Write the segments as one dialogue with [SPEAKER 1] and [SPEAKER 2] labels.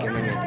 [SPEAKER 1] ¿Qué me metí?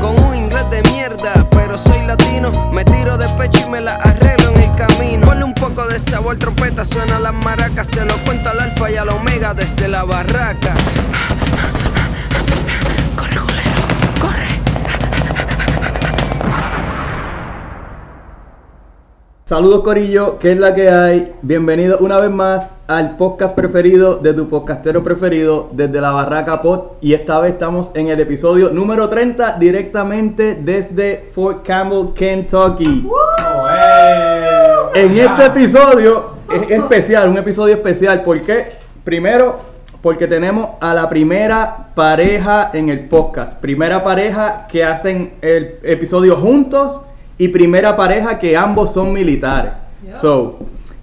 [SPEAKER 1] con un inglés de mierda, pero soy latino, me tiro de pecho y me la arreglo en el camino. Ponle un poco de sabor, trompeta, suena las maracas, se lo cuento al alfa y al omega desde la barraca. Corre, culero, corre.
[SPEAKER 2] Saludos Corillo, ¿qué es la que hay? Bienvenido una vez más al podcast preferido de tu podcastero preferido desde la Barraca Pod y esta vez estamos en el episodio número 30 directamente desde Fort Campbell, Kentucky. En este episodio es especial, un episodio especial, ¿por qué? Primero, porque tenemos a la primera pareja en el podcast, primera pareja que hacen el episodio juntos y primera pareja que ambos son militares. So,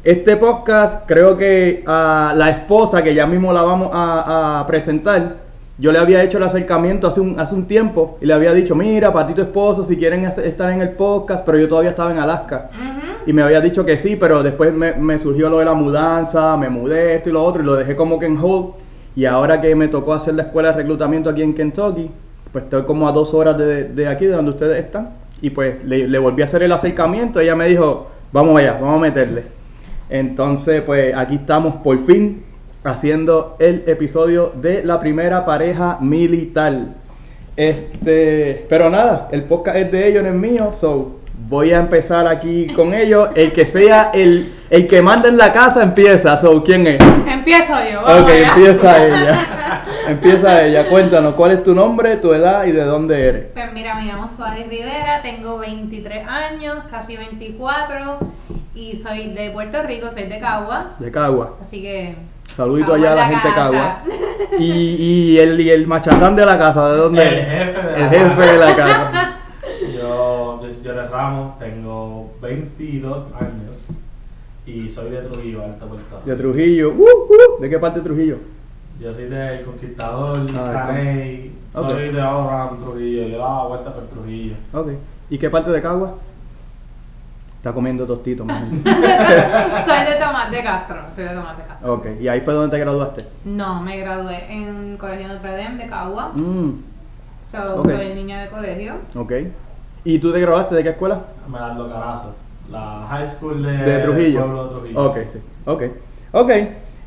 [SPEAKER 2] este podcast creo que a la esposa, que ya mismo la vamos a, a presentar, yo le había hecho el acercamiento hace un, hace un tiempo y le había dicho, mira, para ti tu esposo, si quieren estar en el podcast, pero yo todavía estaba en Alaska. Y me había dicho que sí, pero después me, me surgió lo de la mudanza, me mudé, esto y lo otro, y lo dejé como que en hold. Y ahora que me tocó hacer la escuela de reclutamiento aquí en Kentucky, pues estoy como a dos horas de, de aquí, de donde ustedes están. Y pues le, le volví a hacer el acercamiento. Ella me dijo, vamos allá, vamos a meterle. Entonces, pues aquí estamos por fin haciendo el episodio de la primera pareja militar. Este, pero nada, el podcast es de ellos, no es mío, so voy a empezar aquí con ellos. El que sea el, el que manda en la casa empieza, so ¿quién es?
[SPEAKER 3] Empiezo yo. vamos
[SPEAKER 2] Ok,
[SPEAKER 3] allá.
[SPEAKER 2] empieza ella. Empieza ella. Cuéntanos, ¿cuál es tu nombre, tu edad y de dónde eres?
[SPEAKER 3] Pues mira, me llamo Suárez Rivera, tengo 23 años, casi 24 y soy de Puerto Rico, soy de Cagua,
[SPEAKER 2] De Cagua.
[SPEAKER 3] así que...
[SPEAKER 2] Saludito allá a la gente de
[SPEAKER 3] casa.
[SPEAKER 2] Cagua. Y, y, el, y el machatán de la casa, ¿de dónde
[SPEAKER 4] El jefe de
[SPEAKER 2] El
[SPEAKER 4] la
[SPEAKER 2] jefe
[SPEAKER 4] casa.
[SPEAKER 2] de la casa.
[SPEAKER 4] Yo, soy Jorge Ramos, tengo 22 años y soy de Trujillo, Alta Puerto Rico.
[SPEAKER 2] De Trujillo. Uh, uh. ¿De qué parte de Trujillo?
[SPEAKER 4] Yo soy del Conquistador,
[SPEAKER 2] Ah,
[SPEAKER 4] Caney, soy de around Trujillo, yo daba vueltas por Trujillo.
[SPEAKER 2] Ok. ¿Y qué parte de Cagua? Está comiendo tostito, man.
[SPEAKER 3] soy de Tomás de Castro, soy de Tomás de Castro.
[SPEAKER 2] Ok. ¿Y ahí fue donde te graduaste?
[SPEAKER 3] No, me gradué en Colegio Notre Dame de Cagua,
[SPEAKER 2] Mm,
[SPEAKER 3] so, soy niña de colegio.
[SPEAKER 2] ok. ¿Y tú te graduaste de qué escuela?
[SPEAKER 4] Me dan los canazos. La high school de,
[SPEAKER 2] De Trujillo.
[SPEAKER 4] Pueblo de Trujillo.
[SPEAKER 2] Ok, sí. Ok. Ok.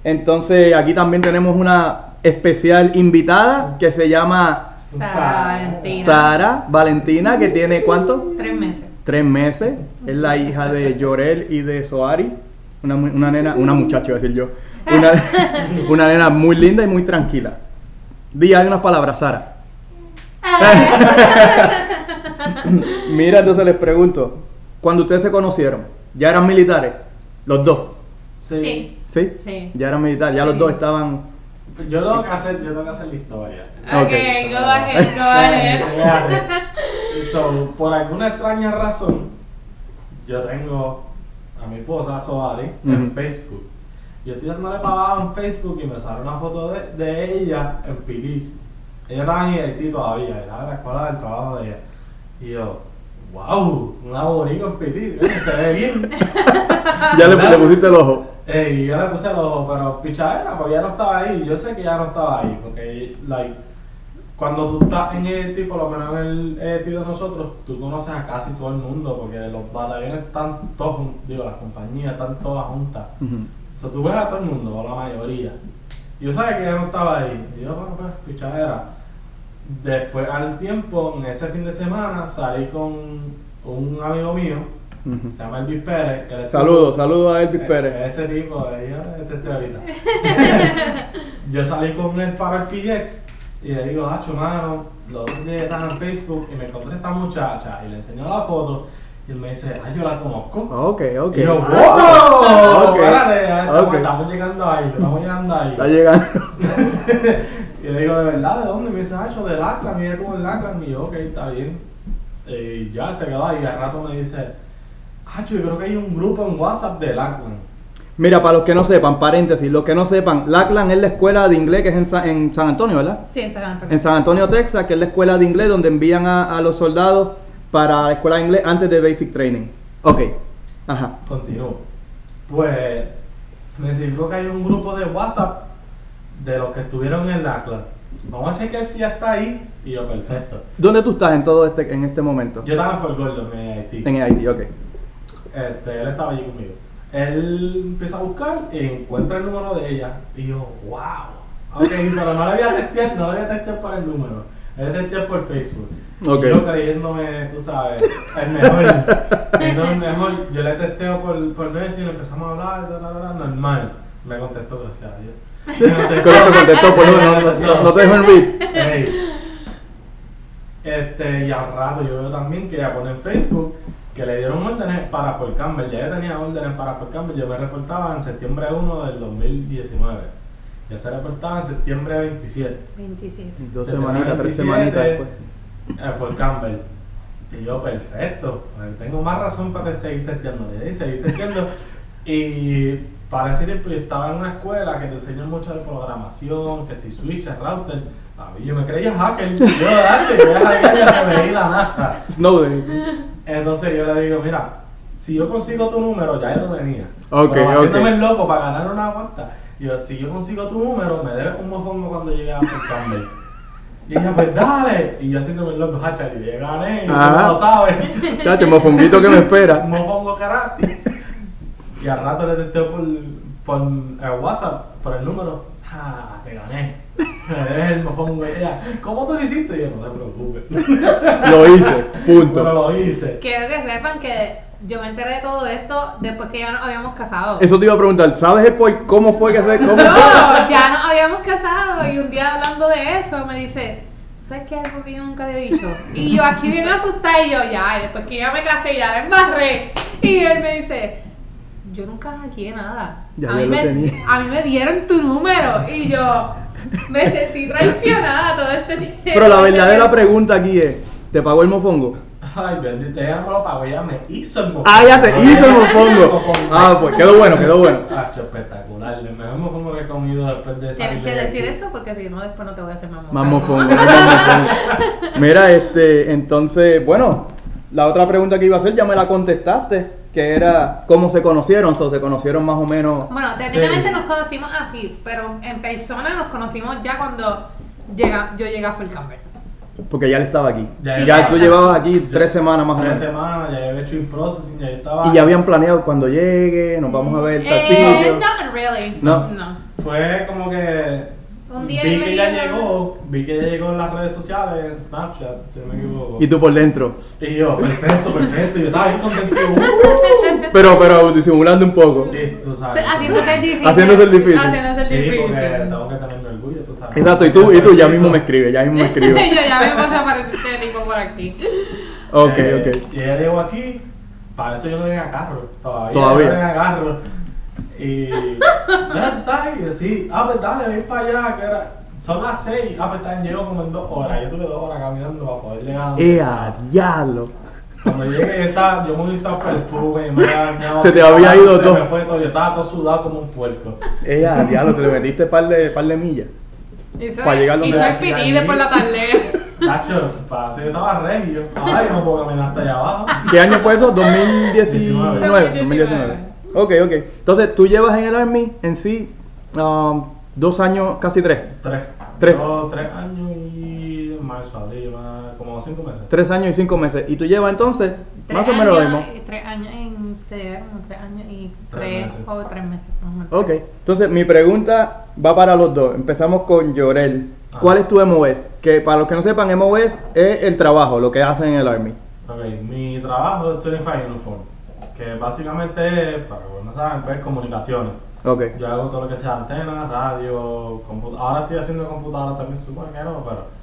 [SPEAKER 2] Entonces aquí también tenemos una especial invitada que se llama
[SPEAKER 3] Sara Valentina.
[SPEAKER 2] Sara Valentina, que tiene ¿cuánto?
[SPEAKER 3] Tres meses.
[SPEAKER 2] Tres meses. Es la hija de Llorel y de Soari. Una, una nena, una muchacha, iba a decir yo. Una, una nena muy linda y muy tranquila. Di ahí unas palabras, Sara. Mira, entonces les pregunto, cuando ustedes se conocieron, ¿ya eran militares? Los dos.
[SPEAKER 4] Sí.
[SPEAKER 3] Sí.
[SPEAKER 2] Ya eran militares, ya los dos estaban...
[SPEAKER 4] Yo tengo que hacer, yo tengo que hacer la historia.
[SPEAKER 3] Ok,
[SPEAKER 2] Ok.
[SPEAKER 3] go ahead, go ahead.
[SPEAKER 4] So, por alguna extraña razón, yo tengo a mi esposa Soari en. Facebook. Yo estoy dándole para abajo en Facebook y me sale una foto de, de ella en Pilis. Ella estaba en Haití todavía, estaba en la escuela del trabajo de ella. Y yo, wow, una bonita en Pilis, se ve bien.
[SPEAKER 2] Ya le, le pusiste el ojo.
[SPEAKER 4] Eh, y yo le puse los, pero pichadera, porque ella no estaba ahí. Yo sé que ella no estaba ahí, porque, like, cuando tú estás en ET, por lo menos en el ET de nosotros, tú conoces a casi todo el mundo, porque los batallones están todos, digo, las compañías están todas juntas.
[SPEAKER 2] Ujú.
[SPEAKER 4] O sea, tú ves a todo el mundo, o la mayoría. Y yo sabía que ella no estaba ahí. Y yo, bueno, pues, pichadera. Después, al tiempo, en ese fin de semana, salí con un amigo mío, se llama Elvis Pérez. estuvo-
[SPEAKER 2] Saludos, saludos a Elvis
[SPEAKER 4] eh,
[SPEAKER 2] Pérez.
[SPEAKER 4] Ese tipo, yo este estoy ahorita. yo salí con él para el PX y le digo, Nacho, mano, los otros días estaba en Facebook y me encontré esta muchacha y le enseñó la foto Y él me dice, ah, yo la conozco.
[SPEAKER 2] Ok, ok.
[SPEAKER 4] Y yo, wow,
[SPEAKER 2] Ok,
[SPEAKER 4] espérate, estamos,
[SPEAKER 2] ok.
[SPEAKER 4] estamos llegando ahí, estamos llegando ahí.
[SPEAKER 2] Está llegando.
[SPEAKER 4] y le digo, ¿de verdad? ¿De dónde? Y me dice, yo del Ackland, y ella estuvo en Ackland. Y yo, ok, está bien. Y ya se quedó ahí. Y al rato me dice, ah, yo creo que hay un grupo en WhatsApp del Ackland.
[SPEAKER 2] Mira, para los que no sepan, paréntesis, los que no sepan, Lackland es la escuela de inglés que es en San, en San Antonio, ¿verdad?
[SPEAKER 3] Sí, en San Antonio.
[SPEAKER 2] En San Antonio, Texas, que es la escuela de inglés donde envían a, a los soldados para la escuela de inglés antes de Basic Training. Ok. Ajá.
[SPEAKER 4] Continúo. Pues me dice, creo que hay un grupo de WhatsApp de los que estuvieron en el Ackland. Vamos a chequear si ya está ahí. Y yo, perfecto.
[SPEAKER 2] ¿Dónde tú estás en todo este, en este momento?
[SPEAKER 4] Yo estaba en Fort Gordon, en Haití.
[SPEAKER 2] En Haití, ok.
[SPEAKER 4] Este, él estaba allí conmigo. Él empieza a buscar y encuentra el número de ella. Y yo, wow. Ok, pero no le voy a testear, no le voy a testear para el número. Le a testear por Facebook.
[SPEAKER 2] Ok.
[SPEAKER 4] Y yo creyéndome, tú sabes, el mejor. Entonces, mejor, yo le testeo por, por y empezamos a hablar, da, normal. Me contestó, gracias a Dios.
[SPEAKER 2] ¿Cómo te contestó? Por no, no, no, no te dejo en read.
[SPEAKER 4] Este, y al rato yo veo también que ella pone en Facebook que le dieron órdenes para Fort Campbell. Ya ella tenía órdenes para Fort Campbell. Yo me reportaba en septiembre 1 del 2019. Ya se reportaba en septiembre 27.
[SPEAKER 3] 27.
[SPEAKER 2] Dos
[SPEAKER 4] Se
[SPEAKER 2] semanitas, tres semanitas
[SPEAKER 4] 27,
[SPEAKER 2] después.
[SPEAKER 4] En Fort Campbell. Y yo, perfecto. pues, Tengo más razón para seguir testeando. Y seguir testeando. y para ese tiempo yo estaba en una escuela que te enseñan mucho de programación, que si switches, router. A mí yo me creía hacker. Yo, H, yo era hacker de la NASA.
[SPEAKER 2] Snowden.
[SPEAKER 4] Entonces yo le digo, mira, si yo consigo tu número, ya yo lo tenía.
[SPEAKER 2] Ok,
[SPEAKER 4] Pero
[SPEAKER 2] ok.
[SPEAKER 4] haciéndome el loco para ganar una cuenta. Y yo, si yo consigo tu número, me debes un mofongo cuando llegue a Campbell. Y ella, pues dale. Y yo haciéndome el loco, hacha, y yo gané, y tú no lo sabes.
[SPEAKER 2] Chacho, mofonguito que me espera.
[SPEAKER 4] Un mofongo karate. Y al rato le testeo por, por eh, WhatsApp, por el número. Ah, te gané. Me debes el mofongo. Y ella, ¿cómo tú lo hiciste? Y yo, no te preocupes.
[SPEAKER 2] Lo hice,
[SPEAKER 4] Pero
[SPEAKER 2] punto.
[SPEAKER 4] lo hice.
[SPEAKER 3] Quiero que sepan que yo me enteré de todo esto después que ya nos habíamos casado.
[SPEAKER 2] Eso te iba a preguntar, ¿sabes el por cómo fue que se cómo
[SPEAKER 3] No, ya nos habíamos casado y un día hablando de eso me dice, ¿tú sabes qué es algo que yo nunca le he dicho? Y yo aquí bien asustada y yo, ya, y después que ya me casé ya la embarré. Y él me dice, yo nunca hackeé nada.
[SPEAKER 2] Ya,
[SPEAKER 3] a, mí me,
[SPEAKER 2] tenía.
[SPEAKER 3] a mí me dieron tu número y yo me sentí traicionada todo este tiempo.
[SPEAKER 2] Pero la verdadera pregunta aquí es, ¿te pagó el mofongo?
[SPEAKER 4] Ay, bendito, ella no me lo pagó, ella me hizo el mofongo.
[SPEAKER 2] Ah, ya te
[SPEAKER 4] No,
[SPEAKER 2] hizo el mofongo. Ah, pues quedó bueno, quedó bueno.
[SPEAKER 4] Hacho, espectacular. El mejor mofongo que he comido después de salir
[SPEAKER 3] Tienes que
[SPEAKER 4] de
[SPEAKER 3] decir eso porque si no después no te voy a hacer más
[SPEAKER 2] Más mofongo, más mofongo. Mira, este, entonces, bueno, la otra pregunta que iba a hacer ya me la contestaste, que era cómo se conocieron, o se conocieron más o menos.
[SPEAKER 3] Bueno, técnicamente
[SPEAKER 4] Sí.
[SPEAKER 3] nos conocimos así, pero en persona nos conocimos ya cuando llega, yo llegué a Fort Campbell.
[SPEAKER 2] Porque ya él estaba aquí.
[SPEAKER 4] Ya
[SPEAKER 2] Ya,
[SPEAKER 3] él
[SPEAKER 2] tú llevabas aquí tres semanas más o
[SPEAKER 4] Tres
[SPEAKER 2] menos.
[SPEAKER 4] semanas, ya había hecho in-processing, ya estaba...
[SPEAKER 2] Y ya habían planeado cuando llegue, nos vamos a ver tal
[SPEAKER 3] Eh, really.
[SPEAKER 2] No.
[SPEAKER 3] no.
[SPEAKER 4] Fue como que...
[SPEAKER 3] Un día
[SPEAKER 4] vi que ya llegó, vi que ya llegó en las redes sociales, en Snapchat, si no me equivoco.
[SPEAKER 2] Y tú por dentro.
[SPEAKER 4] Y yo, perfecto, perfecto, yo estaba bien contento. Uh,
[SPEAKER 2] Pero, pero disimulando un poco.
[SPEAKER 4] listo, tú
[SPEAKER 3] Se-
[SPEAKER 4] sabes.
[SPEAKER 3] Haciéndose el difícil.
[SPEAKER 2] Haciéndose el difícil.
[SPEAKER 3] Haciéndose el
[SPEAKER 4] Sí,
[SPEAKER 3] difícil.
[SPEAKER 4] porque tengo que tener orgullo, tú sabes.
[SPEAKER 2] Exacto, y tú, y tú ya mismo me escribes, ya mismo me escribes.
[SPEAKER 3] yo ya me puse a aparecer este tipo por aquí.
[SPEAKER 2] Ok,
[SPEAKER 4] Eh,
[SPEAKER 2] ok.
[SPEAKER 4] Y ella llegó aquí, para eso yo no tenía carro, todavía.
[SPEAKER 2] Todavía.
[SPEAKER 4] yo No tenía carro. Y. ¿Dónde tú estás? Y yo, sí, ah, pues dale, ven para allá, que era. Son las seis, ah, pues está, llego como en dos horas. Yo tuve dos horas caminando para poder llegar.
[SPEAKER 2] ¡Eh,
[SPEAKER 4] estaba.
[SPEAKER 2] a diablo!
[SPEAKER 4] Cuando llegué, yo, estaba, yo me estado perfume, me había
[SPEAKER 2] Se te
[SPEAKER 4] así,
[SPEAKER 2] había ido todo.
[SPEAKER 4] me fue todo. Yo estaba todo sudado como un puerco.
[SPEAKER 2] ¡Eh, a diablo! Te le metiste par de, par de millas.
[SPEAKER 3] Hizo,
[SPEAKER 2] Para llegar donde
[SPEAKER 3] hizo el
[SPEAKER 4] allí.
[SPEAKER 3] después la tarde.
[SPEAKER 4] Nacho, para yo estaba Yo, ay, no puedo caminar hasta allá abajo.
[SPEAKER 2] ¿Qué año fue eso? 2019.
[SPEAKER 3] 2019.
[SPEAKER 2] 2019. Ok, ok. Entonces, tú llevas en el Army en sí um, dos años, casi tres.
[SPEAKER 4] Tres.
[SPEAKER 2] Tres.
[SPEAKER 4] Yo, tres años y marzo, abril, como cinco meses.
[SPEAKER 2] Tres años y cinco meses. Y tú llevas entonces
[SPEAKER 3] Tres
[SPEAKER 2] más o menos lo mismo.
[SPEAKER 3] Tres años en como tres años y
[SPEAKER 4] Tres
[SPEAKER 3] tres,
[SPEAKER 4] meses.
[SPEAKER 3] o tres meses. más o menos.
[SPEAKER 2] Ok. Entonces, mi pregunta va para los dos. Empezamos con Llorel.
[SPEAKER 4] Ajá.
[SPEAKER 2] ¿Cuál es tu MOS? Que para los que no sepan, MOS es el trabajo, lo que hacen en el Army.
[SPEAKER 4] Ok, mi trabajo es 25 Uniform, que básicamente para que no saben, pues comunicaciones.
[SPEAKER 2] Ok.
[SPEAKER 4] Yo hago todo lo que sea antena, radio, computadora. Ahora estoy haciendo computadora también, se supone que no, pero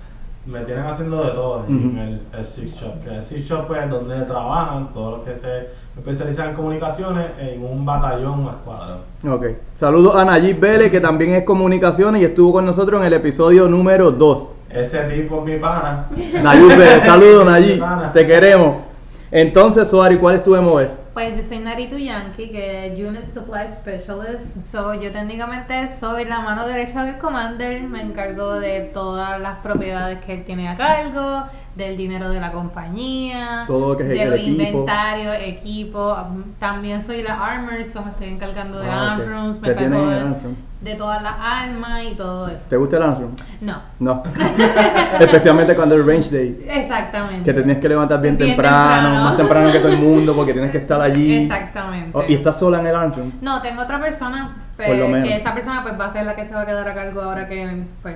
[SPEAKER 4] me tienen haciendo de todo en el, el Six Shop. Que el Six Shop es donde trabajan todos los que se especializan en comunicaciones en un batallón o escuadrón.
[SPEAKER 2] Ok. Saludos a Nayib Vélez, que también es comunicaciones y estuvo con nosotros en el episodio número 2.
[SPEAKER 4] Ese tipo es mi pana.
[SPEAKER 2] Nayib Vélez, saludos Nayib, te queremos. Entonces, Suari, ¿cuál es tu MOS?
[SPEAKER 3] Pues yo soy Naritu Yankee, que es Unit Supply Specialist. So, yo técnicamente soy la mano derecha del Commander. Me encargo de todas las propiedades que él tiene a cargo, del dinero de la compañía,
[SPEAKER 2] Todo lo que es
[SPEAKER 3] de los
[SPEAKER 2] equipo.
[SPEAKER 3] inventarios, equipo. También soy la Armor, so me estoy encargando de
[SPEAKER 2] Ah,
[SPEAKER 3] armrooms, me
[SPEAKER 2] Te tienen
[SPEAKER 3] encargo
[SPEAKER 2] en
[SPEAKER 3] de,
[SPEAKER 2] Armroom.
[SPEAKER 3] de todas las armas y todo eso.
[SPEAKER 2] ¿Te gusta el Armstrong?
[SPEAKER 3] No,
[SPEAKER 2] No. Especialmente cuando el Range Day.
[SPEAKER 3] exactamente.
[SPEAKER 2] Que te tienes que levantar bien,
[SPEAKER 3] Bien
[SPEAKER 2] temprano,
[SPEAKER 3] temprano.
[SPEAKER 2] más temprano que todo el mundo, porque tienes que estar allí.
[SPEAKER 3] Exactamente.
[SPEAKER 2] Oh, y estás sola en el Armstrong.
[SPEAKER 3] No, tengo otra persona, pues, que esa persona pues va a ser la que se va a quedar a cargo ahora que pues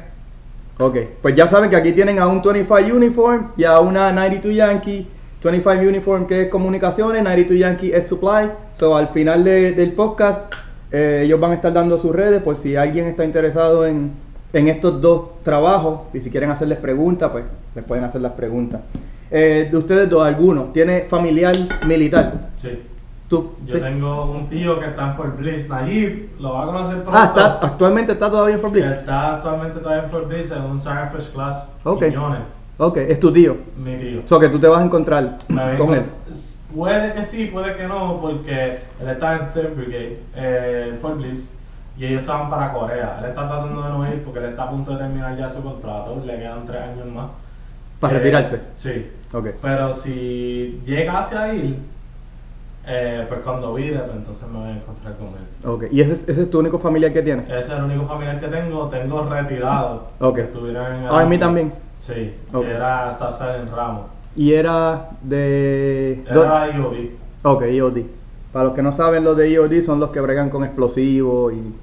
[SPEAKER 2] Ok, pues ya saben que aquí tienen a un 25 Uniform y a una 92 Yankee. 25 Uniform que es comunicaciones, 92 Yankee es supply. So al final de- del podcast eh, ellos van a estar dando sus redes por si alguien está interesado en, en estos dos trabajos y si quieren hacerles preguntas, pues les pueden hacer las preguntas. Eh, de ustedes dos, ¿alguno tiene familiar militar?
[SPEAKER 4] Sí.
[SPEAKER 2] ¿Tú?
[SPEAKER 4] Yo
[SPEAKER 2] Sí.
[SPEAKER 4] tengo un tío que está en Fort Bliss, Nayib, lo va a conocer pronto.
[SPEAKER 2] Ah, está, actualmente está todavía en Fort Bliss.
[SPEAKER 4] Está actualmente todavía en Fort Bliss en un Sarah First Class
[SPEAKER 2] Ok.
[SPEAKER 4] Quiñones,
[SPEAKER 2] Ok, es tu tío.
[SPEAKER 4] mi tío.
[SPEAKER 2] O sea que tú te vas a encontrar
[SPEAKER 4] Me
[SPEAKER 2] con él.
[SPEAKER 4] Puede que sí, puede que no, porque él está en Third Brigade, eh, en Fort Bliss, y ellos se van para Corea. Él está tratando de no ir porque él está a punto de terminar ya su contrato, le quedan tres años más.
[SPEAKER 2] ¿Para
[SPEAKER 4] Eh,
[SPEAKER 2] retirarse?
[SPEAKER 4] Sí.
[SPEAKER 2] Ok.
[SPEAKER 4] Pero si llegase a ir, eh, pues cuando vide, pues entonces me voy a encontrar con él.
[SPEAKER 2] Ok, ¿y ese, es- ese es tu único familiar que tienes?
[SPEAKER 4] Ese es el único familiar que tengo. Tengo retirado.
[SPEAKER 2] Ok.
[SPEAKER 4] Que estuvieron en el
[SPEAKER 2] Ah, en mí también.
[SPEAKER 4] Sí.
[SPEAKER 2] Ok.
[SPEAKER 4] Que era Staff Sergeant Ramos.
[SPEAKER 2] Y era de...
[SPEAKER 4] Era IOD.
[SPEAKER 2] Ok, EOD. Para los que no saben, los de EOD son los que bregan con explosivos y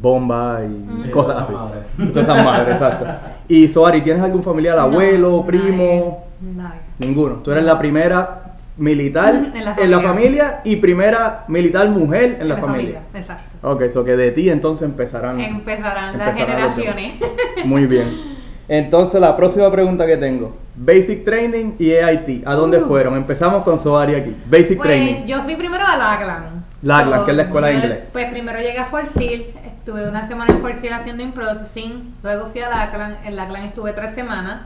[SPEAKER 2] bombas y
[SPEAKER 3] Sí,
[SPEAKER 2] cosas
[SPEAKER 4] todas
[SPEAKER 2] así.
[SPEAKER 4] esas madres.
[SPEAKER 2] Todas esas madres, exacto. Y Soari, ¿tienes algún familiar, abuelo, primo?
[SPEAKER 3] Nadie. nadie.
[SPEAKER 2] Ninguno. Tú eres la primera militar
[SPEAKER 3] En la
[SPEAKER 2] en la
[SPEAKER 3] familia.
[SPEAKER 2] familia y primera militar mujer en la, familia.
[SPEAKER 3] Exacto.
[SPEAKER 2] Ok, eso que de ti entonces empezarán.
[SPEAKER 3] Empezarán las
[SPEAKER 2] empezarán los
[SPEAKER 3] generaciones.
[SPEAKER 2] Muy bien. Entonces la próxima pregunta que tengo. Basic Training y AIT. ¿A dónde
[SPEAKER 3] Uh.
[SPEAKER 2] fueron? Empezamos con Soari aquí. Basic
[SPEAKER 3] Pues
[SPEAKER 2] Training.
[SPEAKER 3] yo fui primero a Laglan.
[SPEAKER 2] Laglan, que es la escuela de inglés.
[SPEAKER 3] Pues primero llegué a Fort estuve una semana en Fort haciendo in processing, luego fui a Laglan, en Laglan estuve tres semanas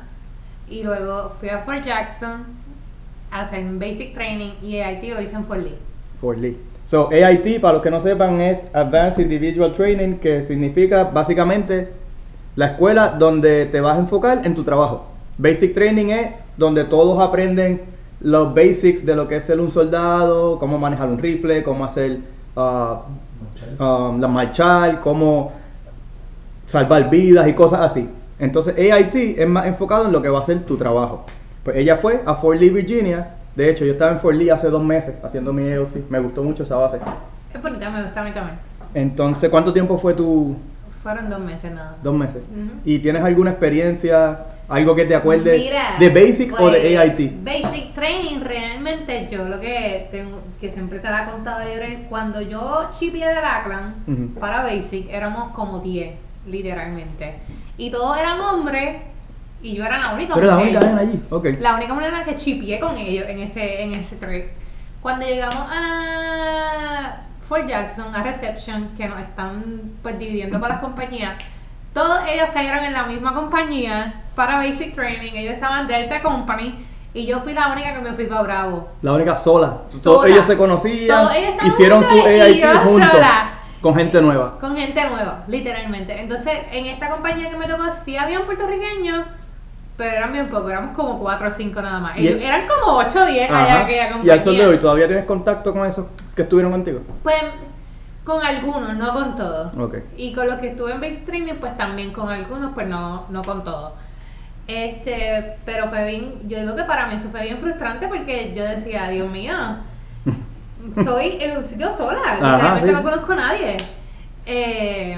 [SPEAKER 3] y luego fui a Fort Jackson a hacer basic training y AIT lo hice en Fort Lee.
[SPEAKER 2] Lee. So, AIT, para los que no sepan, es Advanced Individual Training, que significa básicamente la escuela donde te vas a enfocar en tu trabajo. Basic Training es donde todos aprenden los basics de lo que es ser un soldado, cómo manejar un rifle, cómo hacer ah, um, la marchar, cómo salvar vidas y cosas así. Entonces AIT es más enfocado en lo que va a ser tu trabajo. Pues ella fue a Fort Lee, Virginia. De hecho, yo estaba en Fort Lee hace dos meses haciendo mi EOC. Me gustó mucho esa base.
[SPEAKER 3] Es bonita, me gusta a mí también.
[SPEAKER 2] Entonces, ¿cuánto tiempo fue tu
[SPEAKER 3] Fueron dos meses nada.
[SPEAKER 2] dos meses? ¿Y tienes alguna experiencia, algo que te acuerdes
[SPEAKER 3] Mira,
[SPEAKER 2] de Basic o de
[SPEAKER 3] pues,
[SPEAKER 2] AIT?
[SPEAKER 3] Basic Training, realmente yo lo que tengo, que siempre se la ha contado Llorel, cuando yo chipié de
[SPEAKER 2] Ujú.
[SPEAKER 3] para Basic, éramos como 10, literalmente. Y todos eran hombres y yo era la única
[SPEAKER 2] Pero la
[SPEAKER 3] mujer.
[SPEAKER 2] única nena allí. Ok.
[SPEAKER 3] La única manera que chipié con ellos en ese, en ese trip. Cuando llegamos a Fort Jackson, a Reception, que nos están pues dividiendo para las compañías, todos ellos cayeron en la misma compañía para Basic Training. Ellos estaban Delta Company y yo fui la única que me fui para Bravo.
[SPEAKER 2] La única sola.
[SPEAKER 3] Sola.
[SPEAKER 2] Todos ellos se conocían,
[SPEAKER 3] Todos ellos
[SPEAKER 2] hicieron su
[SPEAKER 3] yo
[SPEAKER 2] juntos,
[SPEAKER 3] sola.
[SPEAKER 2] con gente nueva.
[SPEAKER 3] Con gente nueva, literalmente. Entonces, en esta compañía que me tocó, sí habían puertorriqueños, pero eran bien pocos, éramos como 4 o 5 nada más.
[SPEAKER 2] Y
[SPEAKER 3] Ellos-
[SPEAKER 2] el-
[SPEAKER 3] eran como 8 o 10 allá en aquella
[SPEAKER 2] Y al sol de hoy, ¿todavía tienes contacto con esos que estuvieron contigo?
[SPEAKER 3] Pues con algunos, no con todos. Y con los que estuve en base training, pues también con algunos, pues no, no con todos. Este, pero fue bien, yo digo que para mí eso fue bien frustrante porque yo decía, Dios mío, estoy en un sitio sola,
[SPEAKER 2] Ajá,
[SPEAKER 3] literalmente
[SPEAKER 2] sí,
[SPEAKER 3] no conozco a nadie. Eh,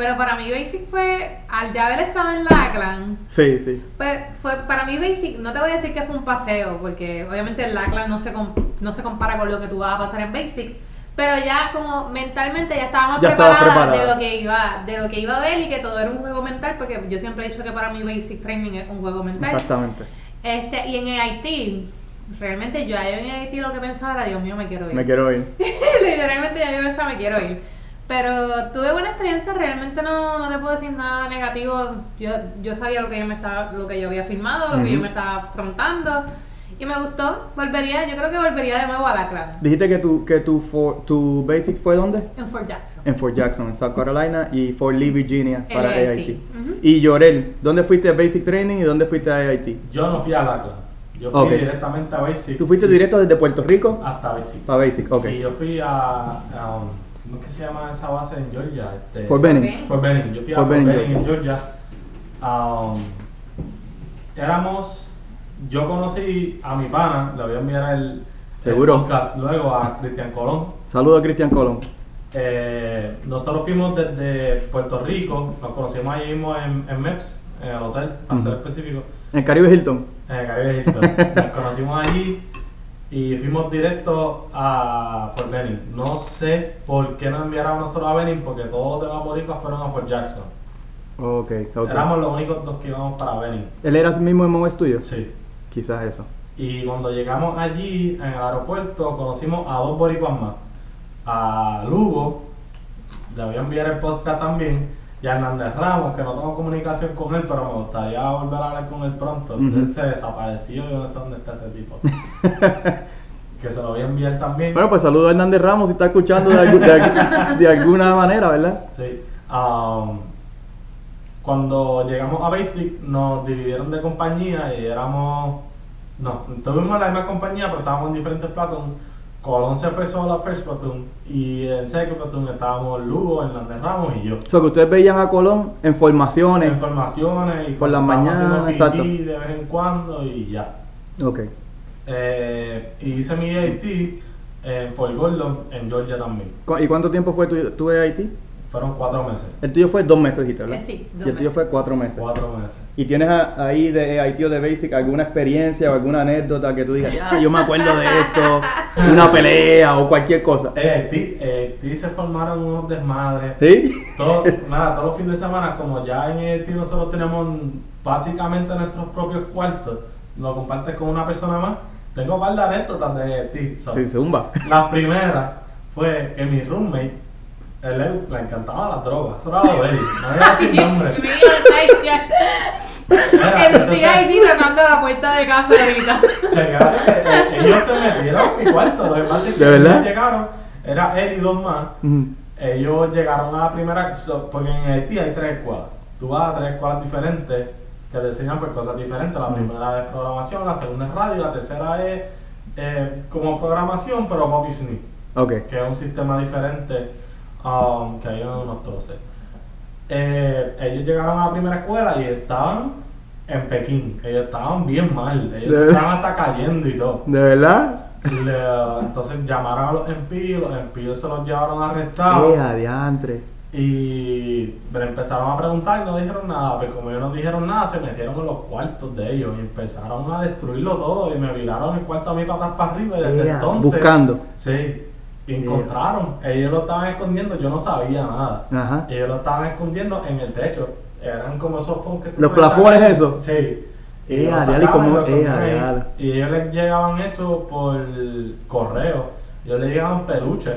[SPEAKER 3] pero para mí Basic fue, al ya haber estado en Lachlan,
[SPEAKER 2] Sí, sí.
[SPEAKER 3] pues fue para mí Basic, no te voy a decir que fue un paseo, porque obviamente el Lachlan no se, no se compara con lo que tú vas a pasar en Basic, Pero ya como mentalmente ya estaba más
[SPEAKER 2] Ya
[SPEAKER 3] preparada,
[SPEAKER 2] preparada.
[SPEAKER 3] de lo que iba, de lo que iba a ver y que todo era un juego mental, porque yo siempre he dicho que para mí basic training es un juego mental.
[SPEAKER 2] Exactamente.
[SPEAKER 3] Este, y en EIT, realmente yo en EIT lo que pensaba era, Dios mío, me quiero ir.
[SPEAKER 2] Me quiero ir.
[SPEAKER 3] Literalmente yo pensaba, me quiero ir. Pero tuve buena experiencia, realmente no, no te puedo decir nada negativo. Yo, yo sabía lo que yo me estaba, lo que yo había filmado, lo que yo me estaba afrontando. Y me gustó, volvería, yo creo que volvería de nuevo a la clan.
[SPEAKER 2] Dijiste que tu, que tu, for- tu basic fue dónde?
[SPEAKER 3] En Fort Jackson.
[SPEAKER 2] En Fort Jackson, en South Carolina y Fort Lee, Virginia, para
[SPEAKER 3] AIT.
[SPEAKER 2] AIT.
[SPEAKER 3] Ujú.
[SPEAKER 2] Y Llorel, ¿dónde fuiste a Basic Training y dónde fuiste a AIT?
[SPEAKER 4] Yo no fui a la clan. Yo fui
[SPEAKER 2] Ok.
[SPEAKER 4] directamente a Basic.
[SPEAKER 2] ¿Tú fuiste directo desde Puerto Rico
[SPEAKER 4] Hasta Basic.
[SPEAKER 2] a Basic? Ok.
[SPEAKER 4] Y yo fui a, a, ¿Cómo es que se llama esa base en Georgia? Este,
[SPEAKER 2] Fort Benning.
[SPEAKER 4] Fort Benning. Yo fui a
[SPEAKER 2] Fort Benning,
[SPEAKER 4] Benning en Georgia. Um, éramos. Yo conocí a mi pana, le voy a enviar el, el
[SPEAKER 2] Seguro.
[SPEAKER 4] podcast luego a Cristian Colón.
[SPEAKER 2] Saludos a Cristian Colón.
[SPEAKER 4] Eh, nosotros fuimos desde Puerto Rico, nos conocimos allí mismo en, en MEPS, en el hotel, para ser
[SPEAKER 2] Ujú.
[SPEAKER 4] específico,
[SPEAKER 2] En Caribe Hilton.
[SPEAKER 4] en el Caribe Hilton. Nos conocimos allí y fuimos directo a Fort Benning. No sé por qué nos enviaron nosotros a Benning, porque todos los demás boricuas fueron a Fort Jackson.
[SPEAKER 2] Ok, ok.
[SPEAKER 4] Éramos los únicos dos que íbamos para Benning.
[SPEAKER 2] ¿Él era el mismo MOS tuyo?
[SPEAKER 4] Sí.
[SPEAKER 2] Quizás eso.
[SPEAKER 4] Y cuando llegamos allí, en el aeropuerto, conocimos a dos boricuas más. A Lugo, le voy a enviar el podcast también, y a Hernández Ramos, que no tengo comunicación con él, pero me gustaría volver a hablar con él pronto.
[SPEAKER 2] Ujú.
[SPEAKER 4] Él se desapareció, yo no sé dónde está ese tipo. que se lo voy a enviar también.
[SPEAKER 2] Bueno, pues saludo a Hernández Ramos si está escuchando de, algu- de algu- de alguna manera, ¿verdad?
[SPEAKER 4] Sí. Um, cuando llegamos a Basic nos dividieron de compañía y éramos... No, estuvimos en la misma compañía pero estábamos en diferentes platoons. Colón se fue solo a First Platoon y en Second Platoon estábamos Lugo, Hernández Ramos y yo.
[SPEAKER 2] O sea, que ustedes veían a Colón en formaciones.
[SPEAKER 4] Informaciones y
[SPEAKER 2] Por las mañanas, exacto.
[SPEAKER 4] De vez en cuando y ya.
[SPEAKER 2] Ok.
[SPEAKER 4] Eh, hice mi AT en Fort Gordon, en Georgia también.
[SPEAKER 2] ¿Cu- ¿Y cuánto tiempo fue tu, tu AIT?
[SPEAKER 4] Fueron cuatro meses.
[SPEAKER 2] El tuyo fue dos meses, ¿verdad?
[SPEAKER 3] Eh, sí, dos
[SPEAKER 2] Y el tuyo
[SPEAKER 3] meses.
[SPEAKER 2] fue cuatro meses.
[SPEAKER 4] Cuatro meses.
[SPEAKER 2] ¿Y tienes a- ahí de AIT o de Basic alguna experiencia o alguna anécdota que tú digas, ya, yo me acuerdo de esto, una pelea o cualquier cosa?
[SPEAKER 4] Eh, ti, eh, ti se formaron unos desmadres.
[SPEAKER 2] ¿Sí?
[SPEAKER 4] Todo, nada, todos los fines de semana, como ya en ET nosotros tenemos básicamente nuestros propios cuartos, lo compartes con una persona más. Tengo un par de anécdotas de ET. so,
[SPEAKER 2] Sí, zumba.
[SPEAKER 4] La primera fue que mi roommate, él le, le encantaban las drogas. Eso era lo de él. No voy a decir nombre. Mira,
[SPEAKER 3] El CID tocando la puerta de casa ahorita.
[SPEAKER 4] Eh, ellos se metieron en mi cuarto. Lo que pasa es que ellos llegaron, era él y dos más. Ellos llegaron a la primera, porque en Haití hay tres escuelas. Tú vas a tres escuelas diferentes que te enseñan pues, cosas diferentes. La
[SPEAKER 2] Mm.
[SPEAKER 4] primera es programación, la segunda es radio, la tercera es eh, como programación, pero Bobby Sneak,
[SPEAKER 2] Ok.
[SPEAKER 4] que es un sistema diferente um, que hay unos troces. Eh, ellos llegaron a la primera escuela y estaban en Pekín. Ellos estaban bien mal, ellos estaban hasta cayendo y todo.
[SPEAKER 2] ¿De verdad?
[SPEAKER 4] Le- entonces llamaron a los MP, los MP se los llevaron arrestados.
[SPEAKER 2] ¡Eh, adiantre!
[SPEAKER 4] Y me empezaron a preguntar y no dijeron nada. Pues como ellos no dijeron nada, se metieron en los cuartos de ellos y empezaron a destruirlo todo. Y me viraron el cuarto a mí patas para arriba. Y desde entonces.
[SPEAKER 2] buscando.
[SPEAKER 4] Sí. Y Encontraron. Ellos lo estaban escondiendo. Yo no sabía nada.
[SPEAKER 2] Ajá.
[SPEAKER 4] Ellos lo estaban escondiendo en el techo. Eran como esos fondos que tú
[SPEAKER 2] ¿Los
[SPEAKER 4] sacar.
[SPEAKER 2] esos?
[SPEAKER 4] Sí.
[SPEAKER 2] ¿y.
[SPEAKER 4] Y ellos les llegaban eso por correo. Ellos les llegaban peluches.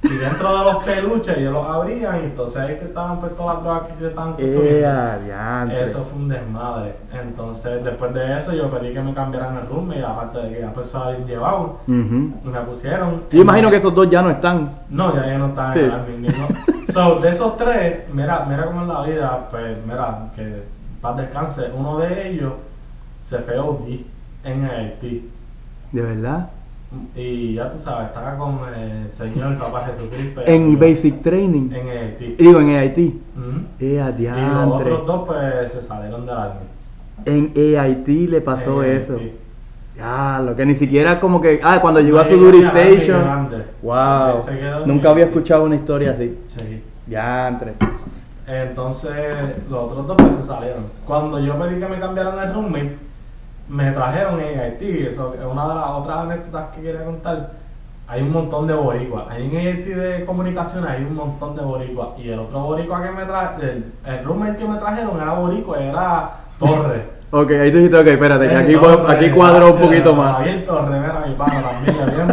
[SPEAKER 4] Y dentro de los peluches ellos los abrían y entonces ahí que estaban pues todas las drogas que estaban
[SPEAKER 2] ¡Eh,
[SPEAKER 4] consumiendo.
[SPEAKER 2] adiantre!
[SPEAKER 4] Eso fue un desmadre. Entonces después de eso yo pedí que me cambiaran el roommate, aparte de que ya pues se habían llevado. Y me pusieron.
[SPEAKER 2] Yo imagino que esos dos ya no están.
[SPEAKER 4] No, ya ellos no estaban
[SPEAKER 2] Sí.
[SPEAKER 4] en el mismo. So, de esos tres, mira, mira cómo es la vida, pues mira, que paz descanse. Uno de ellos se fue OD en Haití.
[SPEAKER 2] ¿De verdad?
[SPEAKER 4] Y ya tú sabes, estaba con el Señor Papá Jesucristo.
[SPEAKER 2] En Basic Training.
[SPEAKER 4] En Haití.
[SPEAKER 2] Digo, en AIT.
[SPEAKER 4] Ujú.
[SPEAKER 2] ¡Eh,
[SPEAKER 4] Y los otros dos, pues se salieron del Army.
[SPEAKER 2] En AIT le pasó eso.
[SPEAKER 4] Haití.
[SPEAKER 2] Ya, lo que ni siquiera como que. Ah, cuando llegó a su Duty Station.
[SPEAKER 4] grande.
[SPEAKER 2] Wow. Nunca había
[SPEAKER 4] Haití.
[SPEAKER 2] escuchado una historia así.
[SPEAKER 4] Sí.
[SPEAKER 2] Ya, entre.
[SPEAKER 4] Entonces, los otros dos pues se salieron. Cuando yo pedí que me cambiaran el roommate, me trajeron en Haití. Eso es una de las otras anécdotas que quería contar. hay un montón de boricuas. Ahí en IT de comunicaciones hay un montón de boricuas. Y el otro boricua que me traje, el, el roommate que me trajeron era boricua, era Torres.
[SPEAKER 2] Ok, ahí tú dijiste, ok, espérate, que aquí, aquí cuadro un poquito más.
[SPEAKER 4] Javier Torres, mira mi pana también. Voy a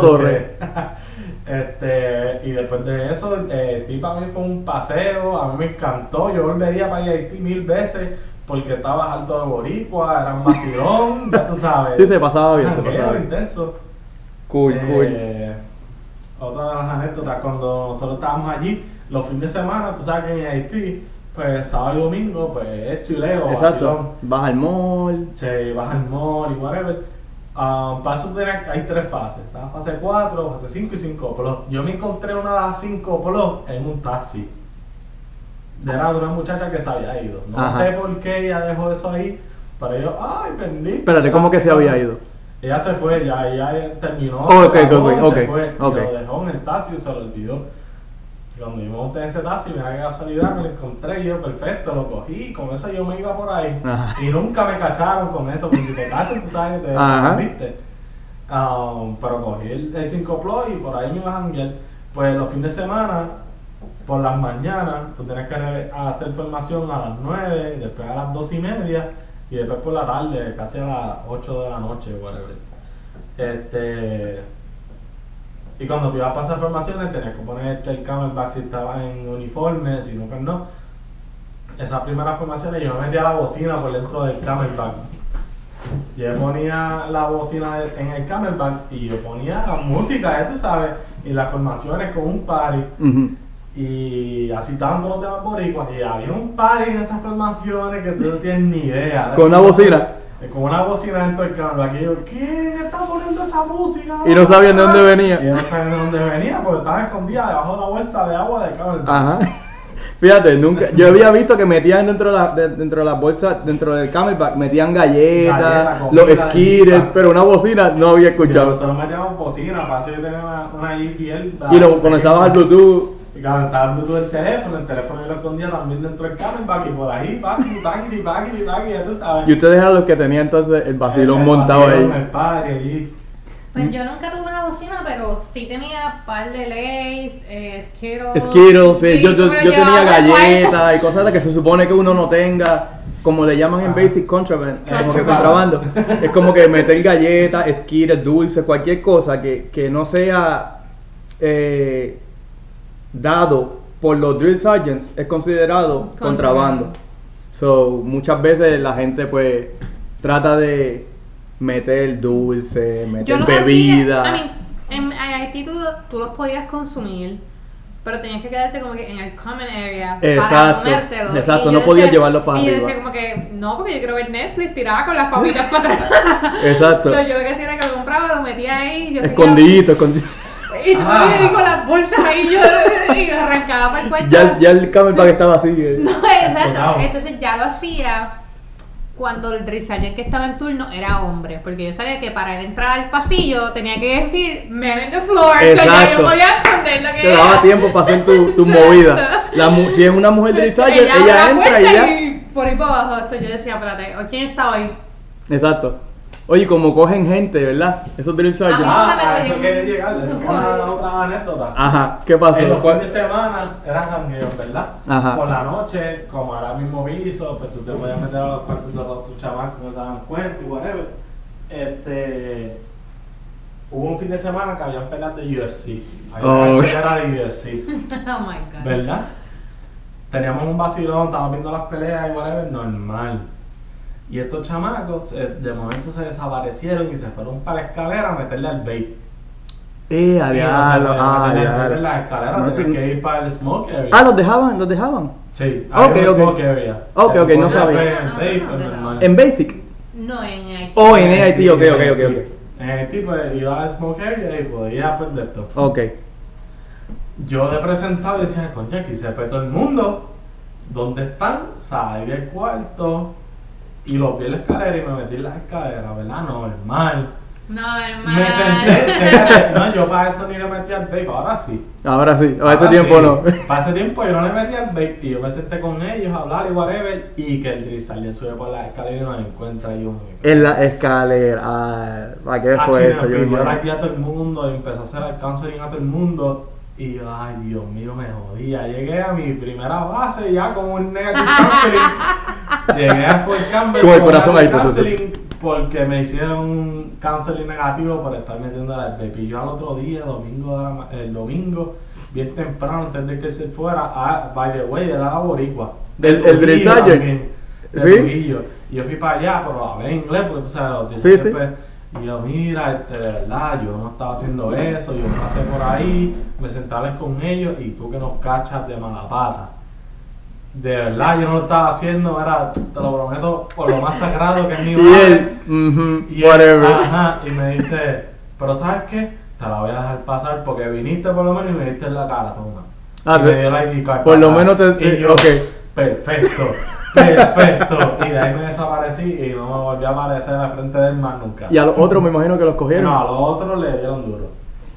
[SPEAKER 2] Torres.
[SPEAKER 4] Este, y después de eso, eh, ti para mí fue un paseo, a mí me encantó, yo volvería para Haití mil veces porque estaba alto de boricua, era un vacilón, ya tú sabes.
[SPEAKER 2] Sí, se pasaba bien, se pasaba bien.
[SPEAKER 4] intenso.
[SPEAKER 2] Cool, cool.
[SPEAKER 4] Eh, Otra de las anécdotas, cuando nosotros estábamos allí, los fines de semana, tú sabes que en Haití, pues sábado y domingo, pues es chileo, vacilón.
[SPEAKER 2] Exacto. Vas al mall.
[SPEAKER 4] Se baja el mall y whatever. Um, para eso hay tres fases. La fase 4, fase 5 y 5 plus. Yo me encontré una de las 5 plus en un taxi. Era de una muchacha que se había ido. No
[SPEAKER 2] Ajá.
[SPEAKER 4] sé por qué ella dejó eso ahí. Pero yo, ay, bendito.
[SPEAKER 2] Espérate, ¿cómo que se había ido?
[SPEAKER 4] Ella se fue, ya ella terminó.
[SPEAKER 2] Oh, ok,
[SPEAKER 4] trabajó,
[SPEAKER 2] ok, ok,
[SPEAKER 4] se fue, y
[SPEAKER 2] ok.
[SPEAKER 4] Lo dejó en el taxi y se lo olvidó. Y cuando yo me monté en ese taxi, mira qué casualidad, me lo encontré y yo, perfecto, lo cogí. Con eso yo me iba por ahí.
[SPEAKER 2] Ajá.
[SPEAKER 4] Y nunca me cacharon con eso, porque si te cachan, tú sabes que te
[SPEAKER 2] Ajá.
[SPEAKER 4] viste. Um, pero cogí el, el 5 Plus y por ahí me iba a janguear. Pues los fines de semana, por las mañanas, tú tienes que hacer formación a las 9, después a las 2 y media y después por la tarde, casi a las 8 de la noche, whatever. Este. Y cuando te ibas a pasar formaciones, tenías que ponerte el camelback si estabas en uniforme, si no, pues no. Esas primeras formaciones yo me metía la bocina por dentro del camelback. Yo ponía la bocina en el camelback y yo ponía música, ya tú sabes, y las formaciones con un party. Y así estaban todos los demás boricuas. Y había un party en esas formaciones que tú no tienes ni idea.
[SPEAKER 2] Con una bocina.
[SPEAKER 4] Con una bocina dentro del camelback. Y yo, ¿quién está poniendo esa música?
[SPEAKER 2] Y no sabían de dónde venía.
[SPEAKER 4] Y yo no sabía de dónde venía porque estaba escondida debajo de la bolsa de agua del camelback.
[SPEAKER 2] Ajá. Fíjate, nunca, yo había visto que metían dentro de, la, de- dentro de las bolsas, dentro del camelback, metían galletas,
[SPEAKER 4] comida,
[SPEAKER 2] los
[SPEAKER 4] galletas.
[SPEAKER 2] pero una bocina no había escuchado.
[SPEAKER 4] nosotros metíamos bocina para así tener una, una JBL.
[SPEAKER 2] Y lo conectabas al Bluetooth.
[SPEAKER 4] Y conectabas el teléfono, el teléfono yo lo escondía también dentro del camelback y por ahí, paqui, paqui, paqui, paqui, ya tú sabes.
[SPEAKER 2] Y ustedes eran los que tenían entonces el vacilón
[SPEAKER 4] El
[SPEAKER 2] montado
[SPEAKER 4] vacilón,
[SPEAKER 2] ahí.
[SPEAKER 4] El party allí.
[SPEAKER 3] Pues yo nunca tuve una bocina, pero sí tenía par de Lays, eh, Skittles.
[SPEAKER 2] Skittles, sí, yo, yo, yo tenía galletas y cosas que se supone que uno no tenga, como le llaman en
[SPEAKER 4] Ajá.
[SPEAKER 2] Basic Contraband, como que
[SPEAKER 3] Contrabando.
[SPEAKER 2] contrabando. es como que meter galletas, Skittles, dulces, cualquier cosa que, que no sea eh, dado por los drill sergeants es considerado
[SPEAKER 3] Contrabando.
[SPEAKER 2] contrabando. So, muchas veces la gente pues trata de meter dulce, meter
[SPEAKER 3] los
[SPEAKER 2] bebida.
[SPEAKER 3] hacía- I mean, en, Haití tú, tú los podías consumir, pero tenías que quedarte como que en el common area para
[SPEAKER 2] Exacto,
[SPEAKER 3] comértelos.
[SPEAKER 2] exacto, no podías llevarlos para
[SPEAKER 3] Y yo
[SPEAKER 2] arriba.
[SPEAKER 3] decía como que, no, porque yo quiero ver Netflix tirada con las papitas para atrás.
[SPEAKER 2] Exacto.
[SPEAKER 3] So, yo lo que hacía era que lo compraba, lo metía ahí. Yo
[SPEAKER 2] Escondidito, escondido.
[SPEAKER 3] Y tú me
[SPEAKER 4] Ah.
[SPEAKER 3] ahí con las bolsas ahí yo y arrancaba para el cuarto.
[SPEAKER 2] Ya, ya el camelback estaba así. eh.
[SPEAKER 3] No, exacto. Entonces ya lo hacía cuando el sergeant que estaba en turno era hombre. Porque yo sabía que para él entrar al pasillo tenía que decir man in the floor. O sea, ya
[SPEAKER 2] Exacto.
[SPEAKER 3] yo podía esconder lo que
[SPEAKER 2] Te
[SPEAKER 3] era.
[SPEAKER 2] daba tiempo para hacer tu, tu movida. La si es una mujer de ella
[SPEAKER 3] la
[SPEAKER 2] entra y ya.
[SPEAKER 3] y por ahí para abajo. Eso yo decía, espérate, ¿o ¿quién está hoy?
[SPEAKER 2] Exacto. Oye, como cogen gente, ¿verdad? Esos drill sergeants.
[SPEAKER 3] Ajá.
[SPEAKER 4] Ah, a eso
[SPEAKER 3] Eso
[SPEAKER 4] quería llegar, eso es una otra anécdota.
[SPEAKER 2] Ajá, ¿qué pasó?
[SPEAKER 4] En los
[SPEAKER 2] ¿Cuál-
[SPEAKER 4] fines de semana eran jangueos, ¿verdad?
[SPEAKER 2] Ajá.
[SPEAKER 4] Por la noche, como ahora mismo viso, pues tú te podías meter a los cuartos de los tus chamacos que no se daban cuenta y whatever. Este. Hubo un fin de semana que habían peleas de UFC. Había
[SPEAKER 2] Oh.
[SPEAKER 4] una pelea de UFC,
[SPEAKER 3] Oh my god.
[SPEAKER 4] ¿verdad? Teníamos un vacilón, estábamos viendo las peleas y whatever, normal. Y estos chamacos eh, de momento se desaparecieron y se fueron para la escalera a meterle al bait.
[SPEAKER 2] Eh, a
[SPEAKER 4] Y no se
[SPEAKER 2] diablo,
[SPEAKER 4] podía
[SPEAKER 2] ah, No te-
[SPEAKER 4] que ir para el smoke area.
[SPEAKER 2] Ah, los dejaban, los dejaban.
[SPEAKER 4] Sí,
[SPEAKER 2] Ok,
[SPEAKER 4] hay un
[SPEAKER 2] ok.
[SPEAKER 4] smoke area.
[SPEAKER 2] Ok, ok, no sabía.
[SPEAKER 4] en pues,
[SPEAKER 2] Basic.
[SPEAKER 3] No, en Haití.
[SPEAKER 2] Oh, en Haití, ok, ok, ok, ok.
[SPEAKER 4] En Haití, pues iba al smoke area y podía aprender esto.
[SPEAKER 2] Ok.
[SPEAKER 4] Yo de presentado decía, coño, aquí se fue todo el mundo. ¿Dónde están? Salí del cuarto y los vi en la escalera y me metí en las escaleras, ¿verdad? Normal.
[SPEAKER 3] No, hermano.
[SPEAKER 4] Me senté, no, yo para eso ni le metí al vape, ahora sí.
[SPEAKER 2] Ahora sí, a ese tiempo
[SPEAKER 4] sí.
[SPEAKER 2] no.
[SPEAKER 4] Para ese tiempo yo no le metí al vape y yo me senté con ellos a hablar y whatever y que el Drizal le sube por la escalera y nos encuentra yo
[SPEAKER 2] En la escalera. Ah, ¿Para qué fue eso? Yo
[SPEAKER 4] yo a todo el mundo y empecé a hacer counseling a todo el mundo. Y yo, ay, Dios mío, me jodía. Llegué a mi primera base ya con un negative counseling. Llegué a Fort Campbell
[SPEAKER 2] Con el corazón ahí,
[SPEAKER 4] counseling porque me hicieron un counseling negativo por estar metiendo vape. Y yo al otro día, domingo, la el domingo, bien temprano, antes de que se fuera, ah, by the way, era la boricua.
[SPEAKER 2] Del-
[SPEAKER 4] De
[SPEAKER 2] el
[SPEAKER 4] Trujillo
[SPEAKER 2] Drill
[SPEAKER 4] también, de
[SPEAKER 2] ¿Sí?
[SPEAKER 4] Y yo fui para allá, pero hablé inglés, porque tú sabes, los
[SPEAKER 2] Sí, sí.
[SPEAKER 4] Y yo, mira, este, de verdad, yo no estaba haciendo eso, yo pasé por ahí, me senté a hablar con ellos y tú que nos cachas de mala pata. De verdad, yo no lo estaba haciendo, era, te lo prometo, por lo más sagrado que es mi madre.
[SPEAKER 2] ujú,
[SPEAKER 4] Y él, ajá, y me dice, pero ¿sabes qué? Te la voy a dejar pasar porque viniste por lo menos y me diste en la cara, toma.
[SPEAKER 2] Ah,
[SPEAKER 4] y me dio la ID card
[SPEAKER 2] por lo menos te-
[SPEAKER 4] Y yo,
[SPEAKER 2] ok.
[SPEAKER 4] perfecto, perfecto. Y de ahí me desaparecí y no me volví a aparecer al frente del mar nunca.
[SPEAKER 2] Y a los otros me imagino que los cogieron.
[SPEAKER 4] No, a los otros le dieron duro.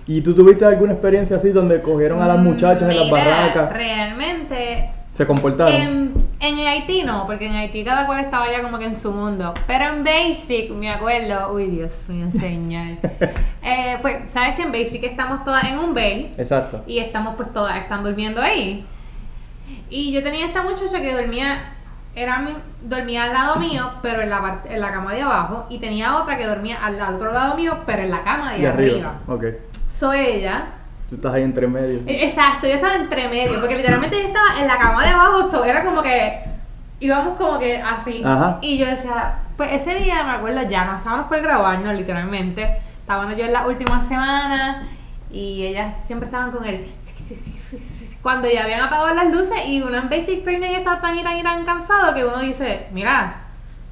[SPEAKER 2] ¿Y tú tuviste alguna experiencia así donde cogieron a las muchachas en las
[SPEAKER 3] Mm,
[SPEAKER 2] barracas?
[SPEAKER 3] Realmente,
[SPEAKER 2] ¿Se comportaron?
[SPEAKER 3] en, en Haití no, porque en Haití cada cual estaba ya como que en su mundo. Pero en Basic, me acuerdo, uy Dios mío, señor. Eh, pues, ¿sabes que en Basic estamos todas en un bay?
[SPEAKER 2] Exacto.
[SPEAKER 3] y estamos pues todas están durmiendo ahí. Y yo tenía esta muchacha que dormía, era mi- dormía al lado mío, pero en la, parte- en la cama de abajo, y tenía otra que dormía al, al otro lado mío, pero en la cama de
[SPEAKER 2] Y
[SPEAKER 3] arriba.
[SPEAKER 2] arriba. Ok.
[SPEAKER 3] Soy ella.
[SPEAKER 2] Tú estás ahí entre medio.
[SPEAKER 3] Eh, Exacto, yo estaba entre medio, porque literalmente yo estaba en la cama de abajo, so era como que íbamos como que así.
[SPEAKER 2] Ajá.
[SPEAKER 3] Y yo decía, pues ese día me acuerdo ya, no estábamos por grabarnos literalmente. Estábamos yo en la última semana y ellas siempre estaban con él. Sí, sí, sí, sí. Cuando ya habían apagado las luces y uno en basic training está tan y tan y tan cansado que uno dice, mira,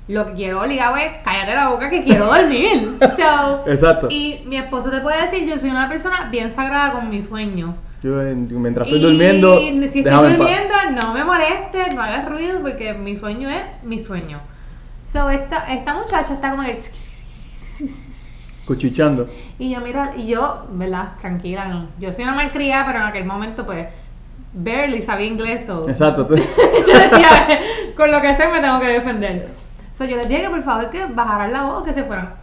[SPEAKER 3] lo que quiero obligado es cállate la boca que quiero dormir. So,
[SPEAKER 2] Exacto.
[SPEAKER 3] y mi esposo te puede decir, yo soy una persona bien sagrada con mi sueño.
[SPEAKER 2] Yo en- mientras estoy
[SPEAKER 3] Y
[SPEAKER 2] durmiendo,
[SPEAKER 3] si estoy durmiendo, no me molestes, no hagas ruido porque mi sueño es mi sueño. So, esta, esta muchacha está como que...
[SPEAKER 2] Cuchicheando.
[SPEAKER 3] Y yo, mira, y yo, ¿verdad? Tranquila. Yo soy una malcriada, pero en aquel momento, pues, barely sabía inglés. So.
[SPEAKER 2] Exacto. tú-
[SPEAKER 3] yo decía, con lo que sé me tengo que defender. So, yo les dije que por favor que bajaran la voz, que se fueran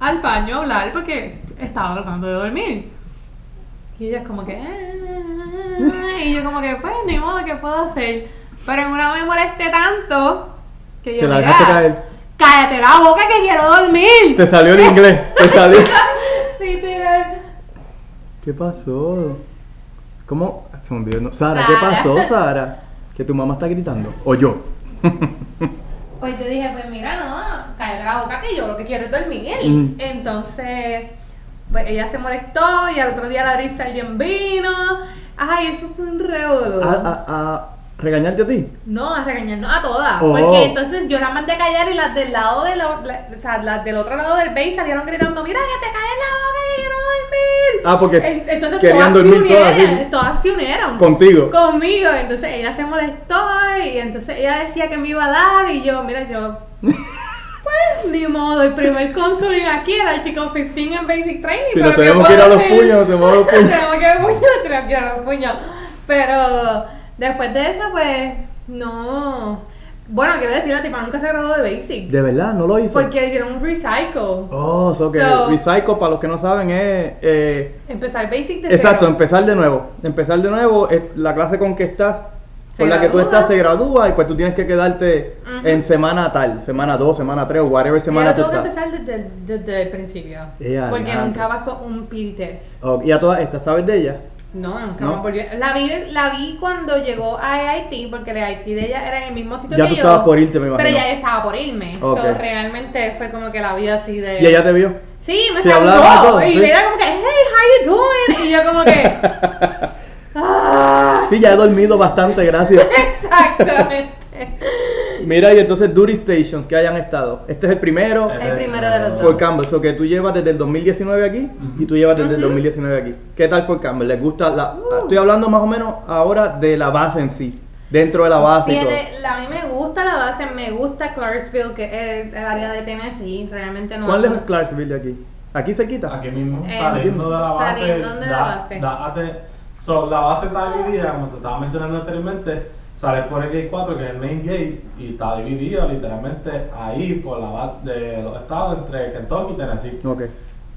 [SPEAKER 3] al baño a hablar porque estaba tratando de dormir. Y ella es como que... "Ah", y yo como que, pues, ni modo, ¿qué puedo hacer? Pero en una me molesté tanto que yo,
[SPEAKER 2] Se la
[SPEAKER 3] "Mira,
[SPEAKER 2] dejaste caer.
[SPEAKER 3] cállate la boca que quiero dormir.
[SPEAKER 2] Te salió el inglés. Te salió.
[SPEAKER 3] Literal.
[SPEAKER 2] ¿Qué pasó? ¿Cómo? Se me olvidó. no. Sara, ¿qué pasó, Sara? Que tu mamá está gritando. O yo.
[SPEAKER 3] Pues yo dije, pues mira, no, cállate la boca que yo lo que quiero es dormir.
[SPEAKER 2] Mm.
[SPEAKER 3] Entonces, pues ella se molestó y al otro día la risa alguien vino. Ay, eso fue un revolú.
[SPEAKER 2] ¿A, a, a regañarte a ti?
[SPEAKER 3] No, a regañarnos a todas.
[SPEAKER 2] Oh.
[SPEAKER 3] Porque entonces yo las mandé callar y las del lado de la, la- o sea, las del otro lado del base salieron gritando, mira que te caes la boca que quiero dormir.
[SPEAKER 2] Ah, porque
[SPEAKER 3] En- Entonces
[SPEAKER 2] querían
[SPEAKER 3] todas,
[SPEAKER 2] dormir
[SPEAKER 3] se unieron, todas se unieron.
[SPEAKER 2] Contigo.
[SPEAKER 3] Conmigo. Entonces ella se molestó y entonces ella decía que me iba a dar y yo, mira, yo... Pues ni modo, el primer consuling aquí, el Article 15 en Basic Training.
[SPEAKER 2] Si
[SPEAKER 3] pero
[SPEAKER 2] nos
[SPEAKER 3] ¿qué
[SPEAKER 2] tenemos que ir a los puños, nos tenemos a los puños.
[SPEAKER 3] tenemos que ir a los puños, tenemos que ir a los puños. Pero después de eso, pues, no. Bueno, quiero decir, la tipa nunca se graduó de Basic.
[SPEAKER 2] De verdad, no lo hizo.
[SPEAKER 3] Porque hicieron un recycle.
[SPEAKER 2] Oh, so que
[SPEAKER 3] So-
[SPEAKER 2] Recycle, para los que no saben, es. eh,
[SPEAKER 3] Empezar Basic de
[SPEAKER 2] exacto,
[SPEAKER 3] cero.
[SPEAKER 2] empezar de nuevo. Empezar de nuevo, es la clase con que estás, con la que tú estás, se gradúa y pues tú tienes que quedarte en semana tal, semana 2, semana 3 o whatever semana
[SPEAKER 3] Yo
[SPEAKER 2] tú
[SPEAKER 3] tengo que
[SPEAKER 2] estás.
[SPEAKER 3] empezar desde, desde el principio. Porque nunca pasó un PD test.
[SPEAKER 2] Oh, y a todas estas, ¿sabes de ella?
[SPEAKER 3] No, nunca
[SPEAKER 2] ¿No?
[SPEAKER 3] volvió. La vi, la vi cuando llegó a Haití, porque el Haití de ella era en el mismo sitio
[SPEAKER 2] Ya
[SPEAKER 3] que
[SPEAKER 2] tú
[SPEAKER 3] yo.
[SPEAKER 2] estabas por irte, me imagino.
[SPEAKER 3] Pero ya yo estaba por irme.
[SPEAKER 2] Ok.
[SPEAKER 3] So, realmente fue como que la vi así de.
[SPEAKER 2] ¿Y ella te vio?
[SPEAKER 3] Sí, me
[SPEAKER 2] ¿Se hablaron y
[SPEAKER 3] saludó.
[SPEAKER 2] todo?
[SPEAKER 3] Y
[SPEAKER 2] Sí.
[SPEAKER 3] era como que, hey, how you doing? Y yo como que. ah,
[SPEAKER 2] Sí, ya he dormido bastante, gracias.
[SPEAKER 3] exactamente.
[SPEAKER 2] Mira, y entonces Duty Stations que hayan estado. Este es el primero.
[SPEAKER 3] El primero de los dos.
[SPEAKER 2] Fort Campbell, so que tú llevas desde el 2019 aquí y tú llevas desde el
[SPEAKER 3] Ujú.
[SPEAKER 2] 2019 aquí. ¿Qué tal Fort Campbell? ¿Les gusta la.?
[SPEAKER 3] Uh.
[SPEAKER 2] Estoy hablando más o menos ahora de la base en sí. Dentro de la base y todo.
[SPEAKER 3] La- a mí me gusta la base, me gusta Clarksville, que es el área de Tennessee. Realmente no.
[SPEAKER 2] ¿Cuál es Clarksville de aquí? Aquí se quita.
[SPEAKER 4] Aquí mismo,
[SPEAKER 3] Eh,
[SPEAKER 4] saliendo de la base.
[SPEAKER 3] saliendo de la
[SPEAKER 4] da-
[SPEAKER 3] base.
[SPEAKER 4] da- ate- so, la base está dividida, como te estaba mencionando anteriormente, sales por el gate 4, que es el main gate, y está dividida literalmente ahí por la base de los estados entre Kentucky y Tennessee.
[SPEAKER 2] Ok.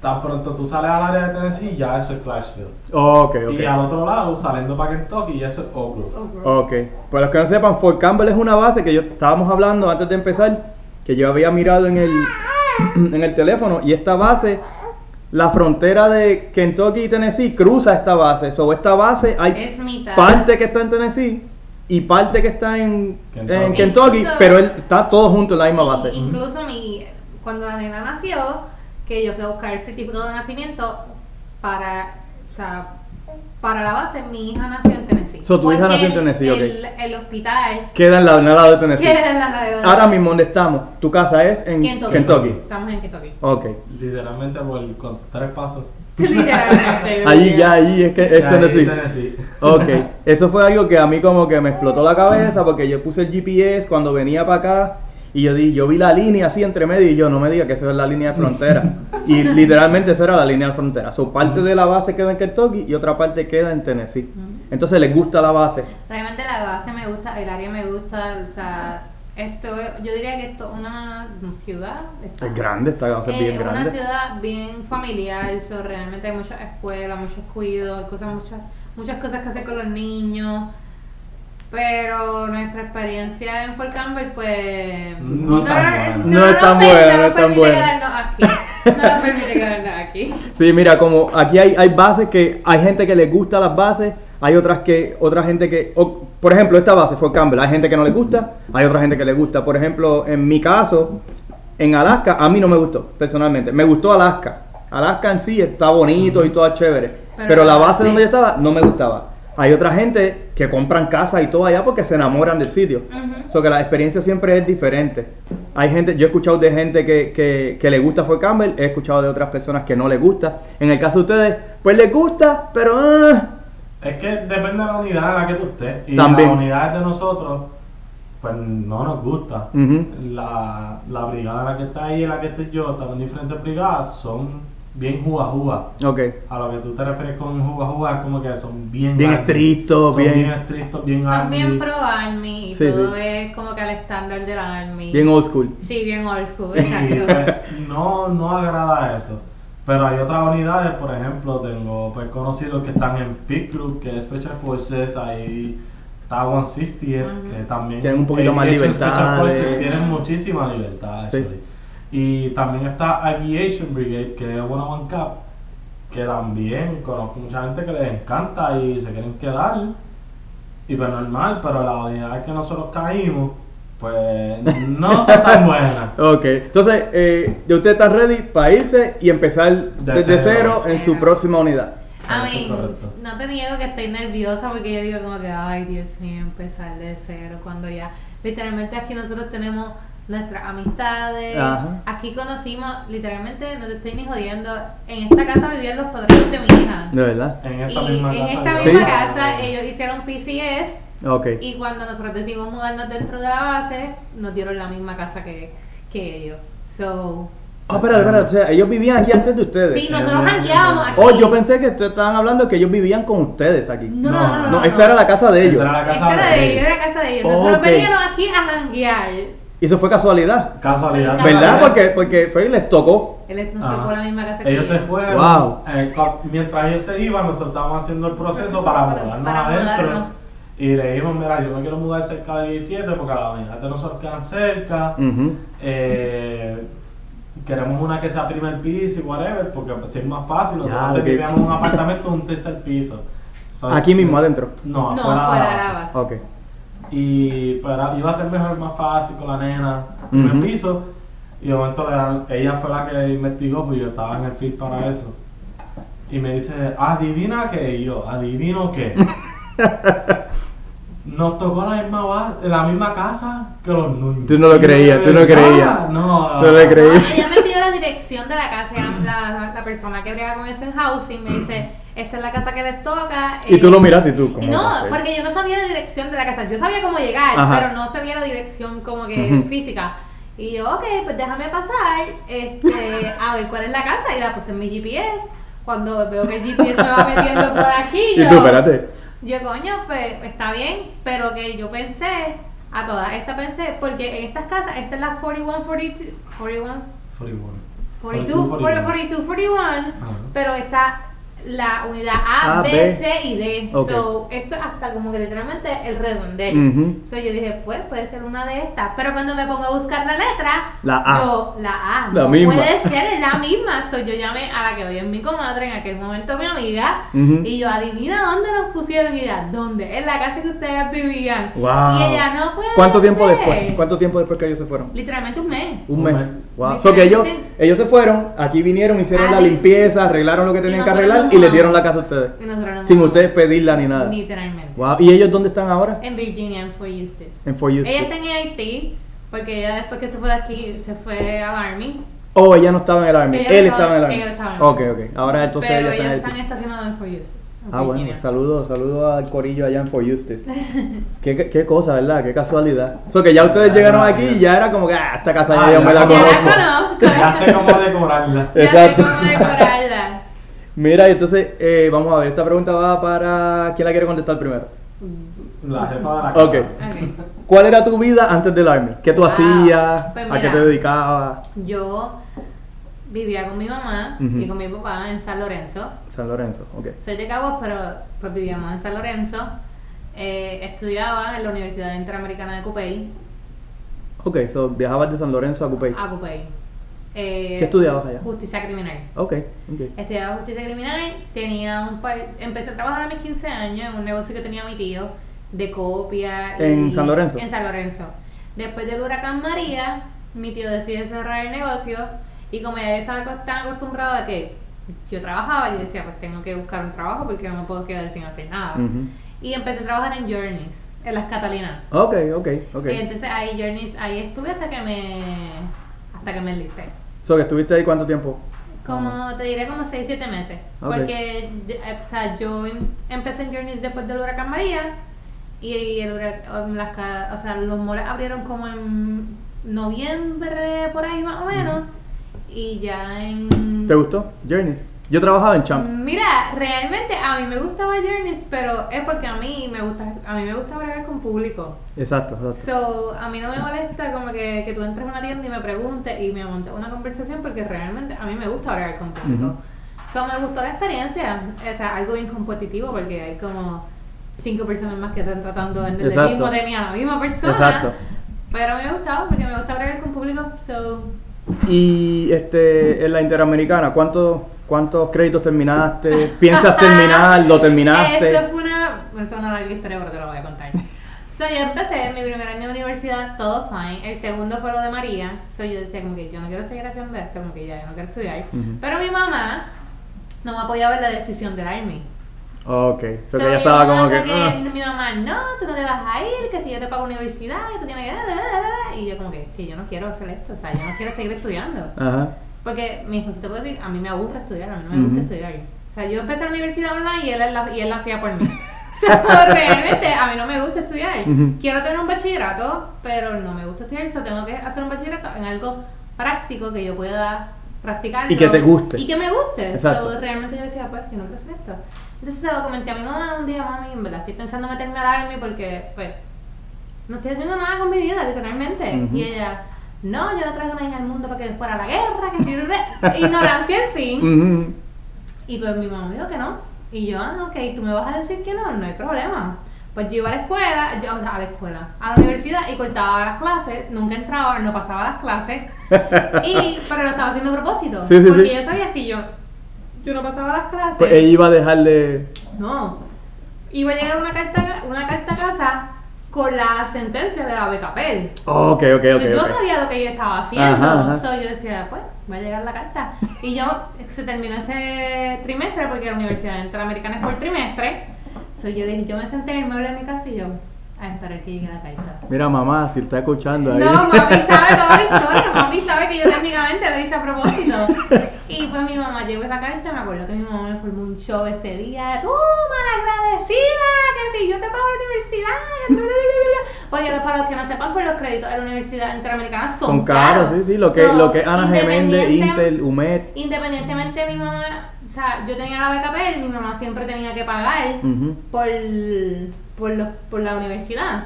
[SPEAKER 4] Tan pronto tú sales al área de Tennessee, ya eso es Clarksville.
[SPEAKER 2] Ok, ok.
[SPEAKER 4] Y al otro lado, saliendo para Kentucky, ya eso es Oak Grove.
[SPEAKER 2] Ok, para los que no sepan, Fort Campbell es una base que yo estábamos hablando antes de empezar, que yo había mirado en el, en el teléfono, y esta base, la frontera de Kentucky y Tennessee cruza esta base. Sobre esta base hay
[SPEAKER 3] Es mitad.
[SPEAKER 2] parte que está en Tennessee y parte que está en
[SPEAKER 4] Kentucky.
[SPEAKER 2] en Kentucky,
[SPEAKER 3] Incluso-
[SPEAKER 2] pero él, está todo junto en la misma base.
[SPEAKER 3] Incluso mi, cuando la nena nació, que yo fui a buscar el certificado de nacimiento para, o sea, para la base, mi hija nació en Tennessee.
[SPEAKER 2] So, tu hija nació en
[SPEAKER 3] el-
[SPEAKER 2] Tennessee, ok.
[SPEAKER 3] el, el hospital
[SPEAKER 2] Queda en la, en el lado de Tennessee.
[SPEAKER 3] queda en la la-
[SPEAKER 2] Ahora mismo, donde estamos? Tu casa es en
[SPEAKER 3] Kentucky.
[SPEAKER 2] Kentucky.
[SPEAKER 3] Estamos en Kentucky.
[SPEAKER 2] Ok.
[SPEAKER 4] Literalmente por con tres pasos.
[SPEAKER 3] Literalmente.
[SPEAKER 2] Allí ya, allí es que es
[SPEAKER 4] Ahí,
[SPEAKER 2] Tennessee.
[SPEAKER 4] Tennessee.
[SPEAKER 2] Ok, eso fue algo que a mí como que me explotó la cabeza porque yo puse el GPS cuando venía para acá y yo di, yo vi la línea así entre medio y yo no me diga que esa es la línea de frontera. Y literalmente esa era la línea de frontera. So, parte de la base queda en Kentucky y otra parte queda en Tennessee. Entonces les gusta la base.
[SPEAKER 3] Realmente la base me gusta, el área me gusta, o sea, esto, yo diría que esto es una ciudad.
[SPEAKER 2] Es grande, esta base es
[SPEAKER 3] Eh,
[SPEAKER 2] bien
[SPEAKER 3] una
[SPEAKER 2] grande.
[SPEAKER 3] ciudad bien familiar, so, realmente hay muchas escuelas, muchos cuidos, hay cosas, muchas, muchas cosas que hacer con los niños. Pero nuestra experiencia en Fort Campbell, pues.
[SPEAKER 4] No tan buena.
[SPEAKER 2] No es tan buena, no es tan buena.
[SPEAKER 3] No nos permite quedarnos aquí.
[SPEAKER 2] Sí, mira, como aquí hay, hay bases que hay gente que les gusta las bases, hay otras que, otra gente que, o, por ejemplo, esta base fue Campbell, hay gente que no le gusta, hay otra gente que le gusta. Por ejemplo, en mi caso, en Alaska, a mí no me gustó, personalmente. Me gustó Alaska. Alaska en sí está bonito y todo chévere. Pero,
[SPEAKER 3] Pero
[SPEAKER 2] la base donde yo estaba no me gustaba. Hay otra gente que compran casa y todo allá porque se enamoran del sitio.
[SPEAKER 3] Ujú.
[SPEAKER 2] So que la experiencia siempre es diferente. Hay gente, yo he escuchado de gente que, que, que le gusta Fort Campbell, he escuchado de otras personas que no les gusta. En el caso de ustedes, pues les gusta, pero ah,
[SPEAKER 4] Es que depende de la unidad en la que tú estés. Y
[SPEAKER 2] También.
[SPEAKER 4] las unidades de nosotros, pues no nos gusta. La, la brigada en la que está ahí y en la que estoy yo, también diferentes brigadas, son bien juga juga.
[SPEAKER 2] ok.
[SPEAKER 4] A lo que tú te refieres con juga juga es como que son bien
[SPEAKER 2] Bien estrictos, bien-
[SPEAKER 4] bien estrictos, bien
[SPEAKER 3] Son
[SPEAKER 4] army.
[SPEAKER 3] bien pro army y
[SPEAKER 2] Sí,
[SPEAKER 3] todo
[SPEAKER 2] sí.
[SPEAKER 3] es como que al estándar de la army.
[SPEAKER 2] Bien old school.
[SPEAKER 3] Sí, bien old school,
[SPEAKER 4] Y,
[SPEAKER 3] exacto.
[SPEAKER 4] pues, no, no agrada eso. Pero hay otras unidades, por ejemplo, tengo pues, conocidos que están en Peak Group, que es Special Forces, hay está 160,
[SPEAKER 3] Ujú.
[SPEAKER 4] que también...
[SPEAKER 2] Tienen un poquito
[SPEAKER 4] eh,
[SPEAKER 2] más libertad
[SPEAKER 4] Special Forces tienen muchísima libertad,
[SPEAKER 2] Sí.
[SPEAKER 4] Y también está Aviation Brigade, que es One One Cap, que también conozco mucha gente que les encanta y se quieren quedar. Y pues normal, pero la unidad que nosotros caímos, pues no son tan buenas.
[SPEAKER 2] Ok, entonces, eh, ya ustedes están ready para irse y empezar desde cero,
[SPEAKER 4] cero.
[SPEAKER 2] en su próxima unidad.
[SPEAKER 3] A mí,
[SPEAKER 4] correcto.
[SPEAKER 3] no te niego que estoy nerviosa porque yo digo como que, ay Dios mío, empezar de cero cuando ya, literalmente aquí nosotros tenemos nuestras amistades,
[SPEAKER 2] Ajá.
[SPEAKER 3] aquí conocimos, literalmente, no te estoy ni jodiendo, en esta casa vivían los padrinos de mi hija.
[SPEAKER 2] ¿De verdad?
[SPEAKER 4] En
[SPEAKER 3] Y
[SPEAKER 4] esta misma
[SPEAKER 3] en
[SPEAKER 4] casa.
[SPEAKER 3] esta misma
[SPEAKER 2] Sí.
[SPEAKER 3] casa ellos hicieron PCS Y cuando nosotros decidimos mudarnos dentro de la base, nos dieron la misma casa que, que ellos. So,
[SPEAKER 2] Ah, espera, espera, o sea, ellos vivían aquí antes de ustedes.
[SPEAKER 3] sí, nosotros jangueábamos aquí.
[SPEAKER 2] Oh, yo pensé que ustedes estaban hablando que ellos vivían con ustedes aquí.
[SPEAKER 3] No, no,
[SPEAKER 4] No,
[SPEAKER 3] no,
[SPEAKER 2] esta
[SPEAKER 3] no.
[SPEAKER 2] era la casa de ellos.
[SPEAKER 4] Esta era la casa
[SPEAKER 3] Esta
[SPEAKER 4] de ellos.
[SPEAKER 3] ellos, era casa de ellos. Nosotros
[SPEAKER 2] Ok.
[SPEAKER 3] veníamos aquí a janguear.
[SPEAKER 2] Y eso fue casualidad.
[SPEAKER 4] Casualidad.
[SPEAKER 2] ¿Verdad? Porque, porque fue y les tocó.
[SPEAKER 3] Él nos
[SPEAKER 4] Ajá.
[SPEAKER 3] tocó la misma casa que
[SPEAKER 4] Ellos se
[SPEAKER 3] ellos.
[SPEAKER 4] fueron.
[SPEAKER 2] Wow.
[SPEAKER 4] eh, mientras ellos se iban, nosotros estábamos haciendo el proceso
[SPEAKER 3] Proceso
[SPEAKER 4] para,
[SPEAKER 3] para-
[SPEAKER 4] mudarnos
[SPEAKER 3] para
[SPEAKER 4] adentro.
[SPEAKER 3] mudarnos.
[SPEAKER 4] Y le dijimos, mira, yo me quiero mudar cerca de 17 porque la unidad de nosotros quedan cerca. Eh, queremos una que sea primer piso y whatever, porque pues, si es más fácil.
[SPEAKER 2] Ya,
[SPEAKER 4] Nosotros
[SPEAKER 2] ok.
[SPEAKER 4] vivíamos en un apartamento en un tercer piso. So,
[SPEAKER 2] Aquí mismo, adentro.
[SPEAKER 4] No,
[SPEAKER 3] No,
[SPEAKER 4] afuera
[SPEAKER 3] fuera
[SPEAKER 4] de
[SPEAKER 3] de
[SPEAKER 4] la base.
[SPEAKER 3] base.
[SPEAKER 2] Ok.
[SPEAKER 4] Y pero iba a ser mejor, más fácil con la nena, primer piso. Y de momento le dan- ella fue la que investigó, pues yo estaba en el feed para eso. Y me dice, adivina qué, y yo, adivino qué. Nos tocó la misma, ba- la misma casa que los niños.
[SPEAKER 2] Tú no lo
[SPEAKER 4] Y
[SPEAKER 2] creías, tú no
[SPEAKER 4] "¿De verdad?".
[SPEAKER 2] creías.
[SPEAKER 4] No,
[SPEAKER 2] No le creí.
[SPEAKER 3] No, ella me pidió la dirección de la casa. La, la persona que brega con eso en housing me dice: Esta es la casa que les toca.
[SPEAKER 2] Y tú
[SPEAKER 3] eh,
[SPEAKER 2] lo miraste y tú, ¿cómo
[SPEAKER 3] No, porque yo no sabía la dirección de la casa. Yo sabía cómo llegar,
[SPEAKER 2] Ajá.
[SPEAKER 3] pero no sabía la dirección como que
[SPEAKER 2] Ujú.
[SPEAKER 3] física. Y yo, ok, pues déjame pasar este, a ver cuál es la casa. Y la puse en mi GPS. Cuando veo que el GPS me va metiendo por aquí,
[SPEAKER 2] Y
[SPEAKER 3] yo,
[SPEAKER 2] tú, espérate.
[SPEAKER 3] Yo, coño, pues está bien. Pero que yo pensé, a todas estas pensé, porque en estas casas, esta es la 41, 42, 41,
[SPEAKER 4] 41.
[SPEAKER 3] 42, 42, 42, 41,
[SPEAKER 4] Ajá.
[SPEAKER 3] pero está la unidad A,
[SPEAKER 2] A,
[SPEAKER 3] B,
[SPEAKER 2] B.
[SPEAKER 3] C y D.
[SPEAKER 2] Ok.
[SPEAKER 3] So, esto es hasta como que literalmente el redondel.
[SPEAKER 2] Ujú.
[SPEAKER 3] So, yo dije, pues puede ser una de estas. Pero cuando me pongo a buscar la letra,
[SPEAKER 2] La A.
[SPEAKER 3] yo, la A,
[SPEAKER 2] La
[SPEAKER 3] no
[SPEAKER 2] misma.
[SPEAKER 3] puede ser, es la misma. So, yo llamé a la que hoy es mi comadre, en aquel momento mi amiga, y yo, adivina dónde nos pusieron. Y ella, ¿dónde? En la casa que ustedes vivían.
[SPEAKER 2] Wow.
[SPEAKER 3] Y ella, no puede
[SPEAKER 2] ¿Cuánto tiempo
[SPEAKER 3] ser".
[SPEAKER 2] después? ¿Cuánto tiempo después que ellos se fueron?
[SPEAKER 3] Literalmente un mes.
[SPEAKER 2] Un
[SPEAKER 4] Un
[SPEAKER 2] mes.
[SPEAKER 4] mes.
[SPEAKER 2] Wow. So que ellos, ellos se fueron, aquí vinieron, hicieron
[SPEAKER 3] Ah,
[SPEAKER 2] la
[SPEAKER 3] sí.
[SPEAKER 2] limpieza, arreglaron lo que tenían que arreglar y les dieron la casa a ustedes.
[SPEAKER 3] Y nosotros nos
[SPEAKER 2] Sin ustedes pedirla ni nada.
[SPEAKER 3] Literalmente.
[SPEAKER 2] Wow. ¿Y ellos dónde están ahora?
[SPEAKER 3] En Virginia, en Fort Eustis.
[SPEAKER 2] En Fort Eustis.
[SPEAKER 3] Ella está en Haití, porque ella después que se fue de aquí, se fue al Army.
[SPEAKER 2] Oh, ella no estaba en el Army.
[SPEAKER 3] Ella
[SPEAKER 2] Él
[SPEAKER 3] estaba-
[SPEAKER 2] estaba en el Army.
[SPEAKER 3] ella estaba en el
[SPEAKER 2] Ok,
[SPEAKER 3] Army.
[SPEAKER 2] ok. Ahora entonces
[SPEAKER 3] pero
[SPEAKER 2] ella está en
[SPEAKER 3] ellos
[SPEAKER 2] Haití.
[SPEAKER 3] están estacionados en Fort Eustis. en
[SPEAKER 2] Ah, bueno, saludos, saludos al corillo allá en Fort Eustis. qué, qué, qué cosa, ¿verdad? Qué casualidad. So que ya ustedes llegaron aquí y ya era como que, ah, esta casa ya
[SPEAKER 4] Ah,
[SPEAKER 2] yo
[SPEAKER 4] ya
[SPEAKER 2] me la
[SPEAKER 4] la
[SPEAKER 3] Ya
[SPEAKER 2] conozco.
[SPEAKER 3] la conozco.
[SPEAKER 4] Ya sé cómo decorarla.
[SPEAKER 3] Ya
[SPEAKER 2] Exacto.
[SPEAKER 3] sé cómo decorarla.
[SPEAKER 2] Mira, entonces, eh, vamos a ver, esta pregunta va para... ¿Quién la quiere contestar primero?
[SPEAKER 4] La jefa de la casa.
[SPEAKER 2] Ok.
[SPEAKER 3] Ok.
[SPEAKER 2] ¿Cuál era tu vida antes del Army? ¿Qué tú
[SPEAKER 3] Wow.
[SPEAKER 2] hacías?
[SPEAKER 3] Pues
[SPEAKER 2] ¿A qué te dedicabas?
[SPEAKER 3] Yo vivía con mi mamá y con mi papá en San Lorenzo.
[SPEAKER 2] San Lorenzo, ok.
[SPEAKER 3] Soy de Caguas, pero pues vivíamos en San Lorenzo. Eh, estudiaba en la Universidad Interamericana de Cupey,
[SPEAKER 2] Ok, so viajabas de San Lorenzo a Cupey.
[SPEAKER 3] a Cupey. Eh,
[SPEAKER 2] ¿Qué estudiabas allá?
[SPEAKER 3] Justicia criminal.
[SPEAKER 2] Ok, ok.
[SPEAKER 3] Estudiaba justicia criminal, tenía un par, empecé a trabajar a mis 15 años en un negocio que tenía mi tío de copia. y-
[SPEAKER 2] ¿En San Lorenzo?
[SPEAKER 3] En San Lorenzo. Después del huracán María, mi tío decide cerrar el negocio y como ya estaba tan acostumbrada a que yo trabajaba, yo decía, pues tengo que buscar un trabajo porque no me puedo quedar sin hacer nada. Y empecé a trabajar en Journeys, en las Catalinas.
[SPEAKER 2] Ok, ok, ok.
[SPEAKER 3] Y entonces ahí Journeys, ahí estuve hasta que me hasta que me enlisté.
[SPEAKER 2] So que estuviste ahí cuánto tiempo?
[SPEAKER 3] Como te diré como 6, 7 meses.
[SPEAKER 2] Ok.
[SPEAKER 3] Porque eh, o sea, yo em- empecé en Journeys después del huracán María y el huracán, las, ca- o sea, los moles abrieron como en noviembre por ahí más o menos y ya en
[SPEAKER 2] ¿Te gustó? Journeys. Yo trabajaba en Champs.
[SPEAKER 3] Mira, realmente a mí me gustaba Journeys, pero es porque a mí me gusta a mí me gusta bregar con público.
[SPEAKER 2] Exacto, exacto.
[SPEAKER 3] So, a mí no me molesta como que, que tú entres a una tienda y me preguntes y me montes una conversación porque realmente a mí me gusta hablar con público.
[SPEAKER 2] Ujú.
[SPEAKER 3] So, me gustó la experiencia, o sea, algo bien competitivo porque hay como cinco personas más que están tratando vender el
[SPEAKER 2] Exacto.
[SPEAKER 3] mismo tenía la misma persona.
[SPEAKER 2] Exacto.
[SPEAKER 3] Pero me gustaba porque me gusta hablar con público. So,
[SPEAKER 2] Y este, en la Interamericana, ¿cuántos, cuántos créditos terminaste? ¿Piensas terminar? ¿Lo terminaste?
[SPEAKER 3] Eso fue una, es una larga historia, pero te lo voy a contar. So, yo empecé mi primer año de universidad, todo fine. El segundo fue lo de María. So, yo decía como que yo no quiero seguir haciendo esto, como que ya yo no quiero estudiar.
[SPEAKER 2] Ujú.
[SPEAKER 3] Pero mi mamá no me apoyaba en la decisión del Army.
[SPEAKER 2] Ok, so
[SPEAKER 3] So,
[SPEAKER 2] que ya
[SPEAKER 3] mi
[SPEAKER 2] estaba como que...
[SPEAKER 3] como
[SPEAKER 2] "Ah".
[SPEAKER 3] Mi mamá, no, tú no te vas a ir, que si yo te pago universidad, tú tienes que... da, da, da, da". Y yo como que, que yo no quiero hacer esto, o sea, yo no quiero seguir estudiando.
[SPEAKER 2] Ajá.
[SPEAKER 3] Porque mi esposo te puede decir, a mí me aburre estudiar, a mí no me gusta
[SPEAKER 2] Ujú.
[SPEAKER 3] estudiar. O sea, yo empecé la universidad online y él la, y él la hacía por mí. So, realmente a mí no me gusta estudiar.
[SPEAKER 2] Ujú.
[SPEAKER 3] Quiero tener un bachillerato, pero no me gusta estudiar, so tengo que hacer un bachillerato en algo práctico que yo pueda practicar.
[SPEAKER 2] Y que te guste.
[SPEAKER 3] Y que me guste.
[SPEAKER 2] Exacto.
[SPEAKER 3] So, realmente yo decía, pues, yo no quiero hacer esto. Entonces se lo comenté a mi mamá un día, mami, en verdad estoy pensando meterme al army porque, pues, no estoy haciendo nada con mi vida, literalmente.
[SPEAKER 2] Ujú.
[SPEAKER 3] Y ella, no, yo no traigo a nadie al mundo para que fuera la guerra, que si ignorancia al fin. Y pues mi mamá me dijo que no. Y yo, ah, ok, tú me vas a decir que no, no hay problema. Pues yo iba a la escuela, yo, o sea, a la escuela, a la universidad y cortaba las clases, nunca entraba, no pasaba las clases. Y, pero lo estaba haciendo a propósito.
[SPEAKER 2] Sí, sí,
[SPEAKER 3] porque
[SPEAKER 2] sí.
[SPEAKER 3] yo sabía si yo, yo no pasaba las clases.
[SPEAKER 2] Pues ella iba a dejar de...
[SPEAKER 3] No. Iba a llegar una carta, una carta a casa con la sentencia de la becapel.
[SPEAKER 2] Oh, ok, ok,
[SPEAKER 3] So,
[SPEAKER 2] ok.
[SPEAKER 3] yo sabía lo que yo estaba haciendo.
[SPEAKER 2] Ajá, ajá.
[SPEAKER 3] So, yo decía, pues, va a llegar la carta. Y yo, se terminó ese trimestre, porque la Universidad Interamericana es por trimestre. So, yo dije, yo me senté en el mueble de mi casa y yo, a esperar que llegue la carta.
[SPEAKER 2] Mira, mamá, si está escuchando ahí.
[SPEAKER 3] No, mami sabe toda la historia. Mami sabe que yo técnicamente lo hice a propósito. Y pues mi mamá llegó esa carta. Me acuerdo que mi mamá me formó un show ese día. ¡Tú, malagradecida! Que si yo te pago la universidad. Porque los- para los que no sepan, pues los créditos de la Universidad Interamericana son,
[SPEAKER 2] Son caros, sí, sí. Lo que,
[SPEAKER 3] So,
[SPEAKER 2] lo que Ana Geméndez, Intel, UMED.
[SPEAKER 3] Independientemente de mi mamá, o sea, yo tenía la beca PEL, mi mamá siempre tenía que pagar por, por, los- por la universidad.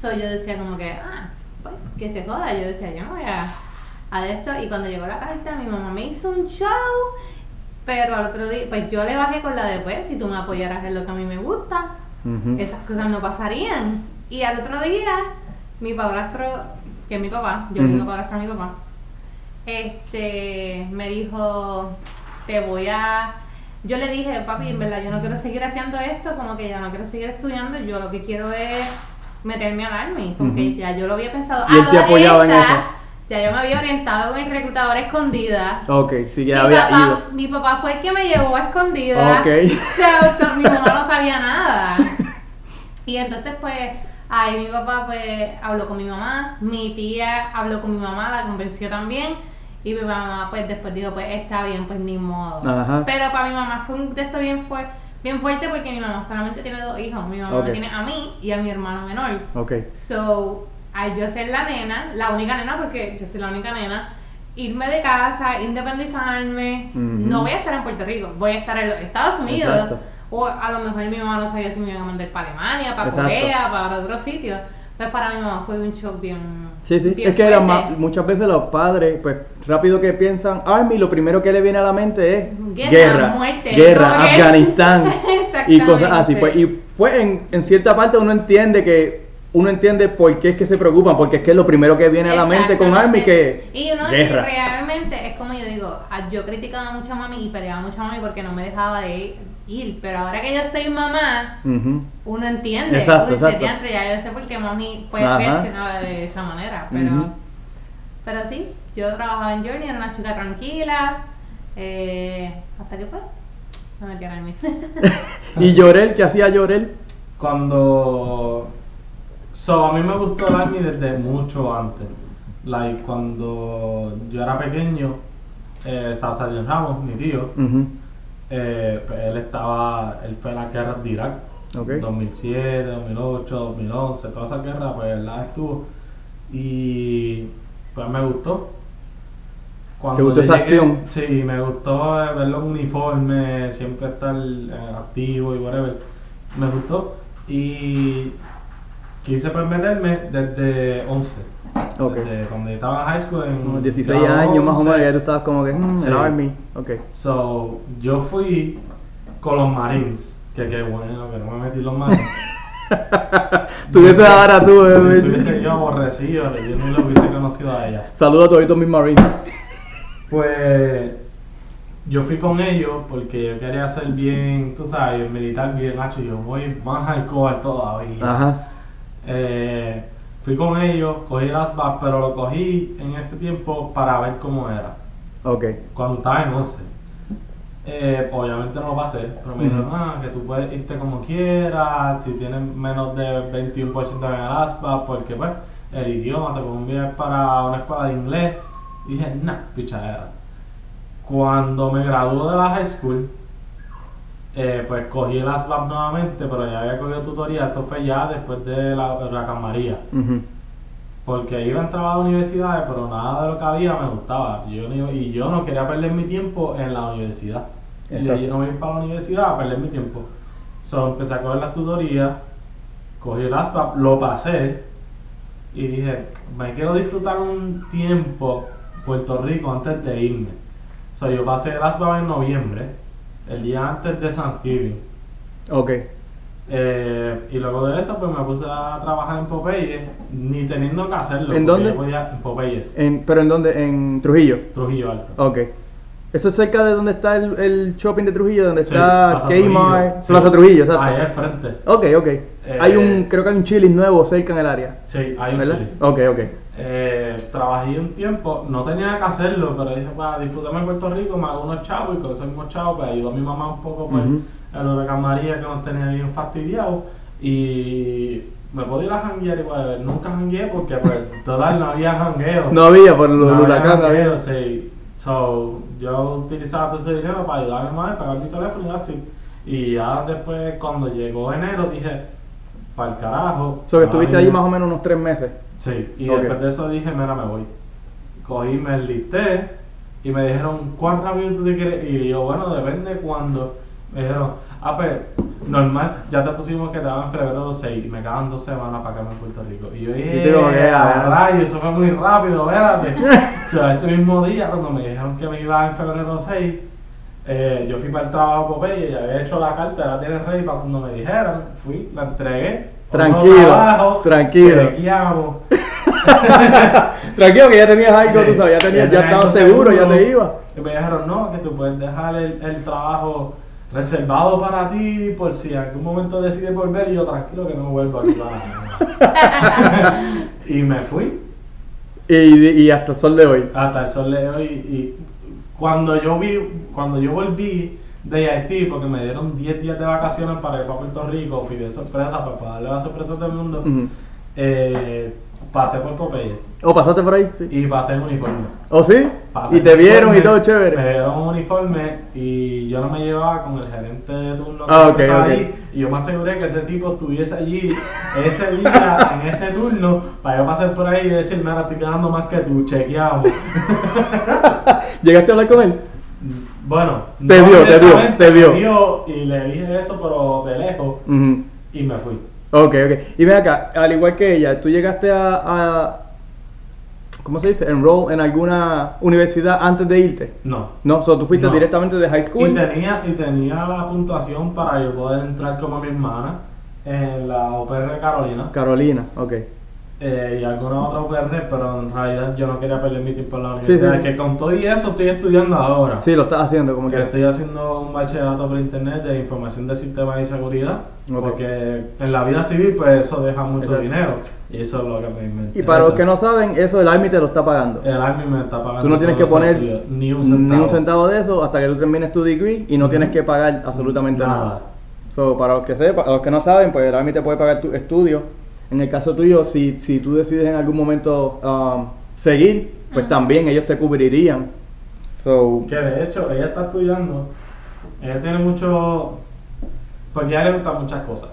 [SPEAKER 3] So yo decía como que, ah, pues, que se joda. Yo decía, yo no voy a, a de esto. Y cuando llegó la carta, mi mamá me hizo un show. Pero al otro día, pues yo le bajé con la de, pues, si tú me apoyaras en lo que a mí me gusta, esas cosas no pasarían. Y al otro día, mi padrastro, que es mi papá, yo digo
[SPEAKER 2] Ujú.
[SPEAKER 3] padrastro a mi papá, este, me dijo, te voy a... Yo le dije, papi, en verdad yo no quiero seguir haciendo esto, como que ya no quiero seguir estudiando, yo lo que quiero es meterme al Army, como que ya yo lo había pensado.
[SPEAKER 2] Y él te en
[SPEAKER 3] esta,
[SPEAKER 2] eso.
[SPEAKER 3] Ya yo me había orientado con el reclutador escondida.
[SPEAKER 2] Ok, sí que
[SPEAKER 3] Mi
[SPEAKER 2] había
[SPEAKER 3] papá,
[SPEAKER 2] ido.
[SPEAKER 3] mi papá fue el que me llevó a escondida.
[SPEAKER 2] Ok.
[SPEAKER 3] Se auto- mi mamá no sabía nada. Y entonces pues ahí mi papá pues habló con mi mamá, mi tía habló con mi mamá, la convenció también. Y mi mamá pues después dijo pues está bien, pues ni modo.
[SPEAKER 2] Ajá.
[SPEAKER 3] Pero para mi mamá fue un texto bien, fue, bien fuerte porque mi mamá solamente tiene dos hijos. Mi mamá
[SPEAKER 2] Ok.
[SPEAKER 3] me tiene a mí y a mi hermano menor.
[SPEAKER 2] Ok.
[SPEAKER 3] So, al yo ser la nena, la única nena, porque yo soy la única nena, irme de casa, independizarme, no voy a estar en Puerto Rico, voy a estar en los Estados Unidos.
[SPEAKER 2] Exacto.
[SPEAKER 3] O a lo mejor mi mamá no sabía si me iban a mandar para Alemania, para
[SPEAKER 2] Exacto.
[SPEAKER 3] Corea, para otro sitio. Pues para mi mamá fue un shock bien.
[SPEAKER 2] Sí, sí,
[SPEAKER 3] bien
[SPEAKER 2] es que era muchas veces los padres, pues rápido que piensan Army, lo primero que le viene a la mente es
[SPEAKER 3] Guerra,
[SPEAKER 2] guerra,
[SPEAKER 3] muerte,
[SPEAKER 2] guerra, Afganistán y cosas así. Pues, y pues en, en cierta parte uno entiende que uno entiende por qué es que se preocupan, porque es que es lo primero que viene a la mente con Army que
[SPEAKER 3] y uno y
[SPEAKER 2] guerra.
[SPEAKER 3] realmente es como yo digo, ah, yo criticaba mucho a mami y peleaba mucho a mami porque no me dejaba de ir, pero ahora que yo soy mamá,
[SPEAKER 2] Ujú.
[SPEAKER 3] uno entiende,
[SPEAKER 2] Exacto, exacto.
[SPEAKER 3] "Diantre, ya yo sé por qué mami
[SPEAKER 2] Ajá.
[SPEAKER 3] reaccionaba de esa manera, pero pero sí, yo trabajaba en Journey, era una chica tranquila, eh, hasta que pues me metí a Army.
[SPEAKER 2] Y Llorel, ¿qué hacía Llorel?
[SPEAKER 4] Cuando. So, a mí me gustó el Army desde mucho antes. Like, cuando yo era pequeño, eh, estaba Sergio Ramos, mi tío. Eh, pues él estaba. Él fue a las guerras de Irak.
[SPEAKER 2] Ok.
[SPEAKER 4] 2007, 2008, 2011, toda esa guerra, pues él la estuvo. Y pues me gustó.
[SPEAKER 2] ¿Te gustó esa acción?
[SPEAKER 4] Sí, me gustó eh, ver los uniformes, siempre estar eh, activo y whatever. Me gustó. Y quise pues meterme desde 11.
[SPEAKER 2] Ok.
[SPEAKER 4] Desde cuando yo estaba en high school. En
[SPEAKER 2] Como 16
[SPEAKER 4] grado
[SPEAKER 2] años más o
[SPEAKER 4] 11.
[SPEAKER 2] menos, ya tú estabas como que, mm,
[SPEAKER 4] Sí.
[SPEAKER 2] el Army. Ok.
[SPEAKER 4] So, yo fui con los Marines. Que qué bueno que no me metí en los Marines.
[SPEAKER 2] Tuviese ahora tú, eh,
[SPEAKER 4] Estuviese yo aborrecido, yo ni lo hubiese conocido a ella.
[SPEAKER 2] Saludos a todos mis Marines.
[SPEAKER 4] Pues yo fui con ellos porque yo quería hacer bien, tú sabes, militar bien hacho. Yo voy más hardcore todavía.
[SPEAKER 2] Ajá.
[SPEAKER 4] Eh, fui con ellos, cogí las BAS, pero lo cogí en ese tiempo para ver cómo era.
[SPEAKER 2] Ok.
[SPEAKER 4] Cuando estaba en 11. Eh, obviamente no lo pasé, pero me dijeron,
[SPEAKER 2] Ujú.
[SPEAKER 4] ah, que tú puedes irte como quieras, si tienes menos de 21% en el ASPA, porque pues el idioma te enviar para una escuela de inglés. Y dije, nah, pichadera. Cuando me gradué de la high school, eh, pues cogí el ASVAB nuevamente, pero ya había cogido tutoría, esto fue ya después de la huracán María.
[SPEAKER 2] Ujú.
[SPEAKER 4] Porque iba a entrar a universidades, pero nada de lo que había me gustaba. Yo y yo no quería perder mi tiempo en la universidad. Y
[SPEAKER 2] Exacto.
[SPEAKER 4] yo no voy a ir para la universidad a perder mi tiempo. So, empecé a coger las tutorías, cogí el ASPAP, lo pasé y dije, me quiero disfrutar un tiempo Puerto Rico antes de irme. So, yo pasé el ASPAP en noviembre, el día antes de Thanksgiving.
[SPEAKER 2] Ok.
[SPEAKER 4] Eh, y luego de eso, pues me puse a trabajar en Popeyes, ni teniendo que hacerlo.
[SPEAKER 2] ¿En dónde?
[SPEAKER 4] podía- en Popeyes,
[SPEAKER 2] En, ¿Pero en dónde? En Trujillo.
[SPEAKER 4] Trujillo Alto.
[SPEAKER 2] Ok. ¿Eso es cerca de donde está el, el shopping de Trujillo? Donde
[SPEAKER 4] Sí,
[SPEAKER 2] está Kmart.
[SPEAKER 4] Sí.
[SPEAKER 2] Plaza Trujillo, exacto.
[SPEAKER 4] Ahí al frente.
[SPEAKER 2] Ok, ok. hay un,
[SPEAKER 4] Eh,
[SPEAKER 2] creo que hay un Chili's nuevo cerca en el área.
[SPEAKER 4] Sí, hay un
[SPEAKER 2] ¿Verdad?
[SPEAKER 4] chili.
[SPEAKER 2] Ok, ok.
[SPEAKER 4] Eh, trabajé un tiempo, no tenía que hacerlo, pero dije, para disfrutarme en Puerto Rico, me hago unos chavos y con esos mismos chavos, pues ayudo a mi mamá un poco, pues,
[SPEAKER 2] Ujú.
[SPEAKER 4] el huracán María que nos tenía bien fastidiados y me podía ir a janguear igual, nunca jangueé porque, pues, total, no había jangueo.
[SPEAKER 2] No había por el
[SPEAKER 4] No
[SPEAKER 2] huracán. había.
[SPEAKER 4] sí. So, yo utilizaba todo ese dinero para ayudar a mi madre, pagar mi teléfono y así. Y ya después, cuando llegó enero, dije, para el carajo.
[SPEAKER 2] So que estuviste allí más o menos unos tres meses.
[SPEAKER 4] Sí, y después de eso dije, mira, me voy. Cogí, me enlisté y me dijeron, ¿cuán rápido tú te quieres? Y yo, bueno, depende cuándo. Me dijeron, ah, pues, normal, ya te pusimos que te daban en febrero 6 y me quedaban dos semanas para quedarme en Puerto Rico. Y yo,
[SPEAKER 2] que,
[SPEAKER 4] "Eh, rayos, eso fue muy rápido, espérate. o sea, ese mismo día, cuando me dijeron que me iba en febrero 6, eh, yo fui para el trabajo Popeye y había hecho la carta, la tienes ready para cuando me dijeran. Fui, la entregué.
[SPEAKER 2] Tranquilo, tranquilo. Tranquilo que ya tenías algo, tú sabes, ya tenías, ya estabas
[SPEAKER 4] algo
[SPEAKER 2] seguro, ya te ibas.
[SPEAKER 4] Y me dijeron, no, que tú puedes dejar el, el trabajo reservado para ti por si en algún momento decides volver. Y yo, tranquilo que no vuelvo aquí para nada". Y me fui
[SPEAKER 2] Y, y hasta el sol de hoy.
[SPEAKER 4] hasta el sol de hoy. Y cuando yo vi, cuando yo volví de Haití, porque me dieron 10 días de vacaciones para ir para Puerto Rico, fui de sorpresa para darle la sorpresa a todo el mundo, eh, pasé por Popeye
[SPEAKER 2] ¿O pasaste por ahí? Sí.
[SPEAKER 4] y pasé en uniforme.
[SPEAKER 2] ¿O sí?
[SPEAKER 4] Pasé
[SPEAKER 2] Y te vieron y todo
[SPEAKER 4] Me
[SPEAKER 2] chévere.
[SPEAKER 4] dieron un uniforme y yo no me llevaba con el gerente de turno que
[SPEAKER 2] Ah,
[SPEAKER 4] estaba
[SPEAKER 2] ok.
[SPEAKER 4] ahí. Y yo me aseguré que ese tipo estuviese allí ese día, en ese turno, para yo pasar por ahí y decir, mira, estoy ganando más que tú, chequeamos.
[SPEAKER 2] ¿Llegaste a hablar con él?
[SPEAKER 4] Bueno,
[SPEAKER 2] Te vio, te vio, te vio.
[SPEAKER 4] y le dije eso, pero de lejos, y me fui.
[SPEAKER 2] Ok, ok. Y ven acá, al igual que ella, ¿tú llegaste a, a- ¿cómo se dice? Enroll en alguna universidad antes de irte?
[SPEAKER 4] No.
[SPEAKER 2] No, o tú fuiste
[SPEAKER 4] No.
[SPEAKER 2] directamente de high
[SPEAKER 4] Y
[SPEAKER 2] school.
[SPEAKER 4] tenía, y tenía la puntuación para yo poder entrar como mi hermana en la UPR Carolina.
[SPEAKER 2] Carolina, ok.
[SPEAKER 4] Eh, y alguna otra UPR, pero en realidad yo no quería perder mi tiempo en la universidad.
[SPEAKER 2] sí.
[SPEAKER 4] Que con todo y eso estoy estudiando ahora.
[SPEAKER 2] Sí, lo estás haciendo como
[SPEAKER 4] Que
[SPEAKER 2] que.
[SPEAKER 4] estoy haciendo un bachillerato por internet de información de sistemas y seguridad. Porque en la vida civil, pues eso deja mucho
[SPEAKER 2] Exacto.
[SPEAKER 4] dinero. Y eso es lo que me, me
[SPEAKER 2] Y para los que no saben, eso el Army te lo está pagando.
[SPEAKER 4] El Army me está pagando.
[SPEAKER 2] Tú no tienes que
[SPEAKER 4] todos esos
[SPEAKER 2] poner
[SPEAKER 4] estudios, ni un centavo.
[SPEAKER 2] centavo de eso hasta que tú termines tu degree y no tienes que pagar absolutamente nada.
[SPEAKER 4] Nada.
[SPEAKER 2] So, para los que sepan, los que no saben, pues el Army te puede pagar tu estudio. En el caso tuyo, si, si tú decides en algún momento um, seguir, pues también ellos te cubrirían. So,
[SPEAKER 4] Que de hecho, ella está estudiando. Ella tiene mucho. Porque a ella le gustan muchas cosas.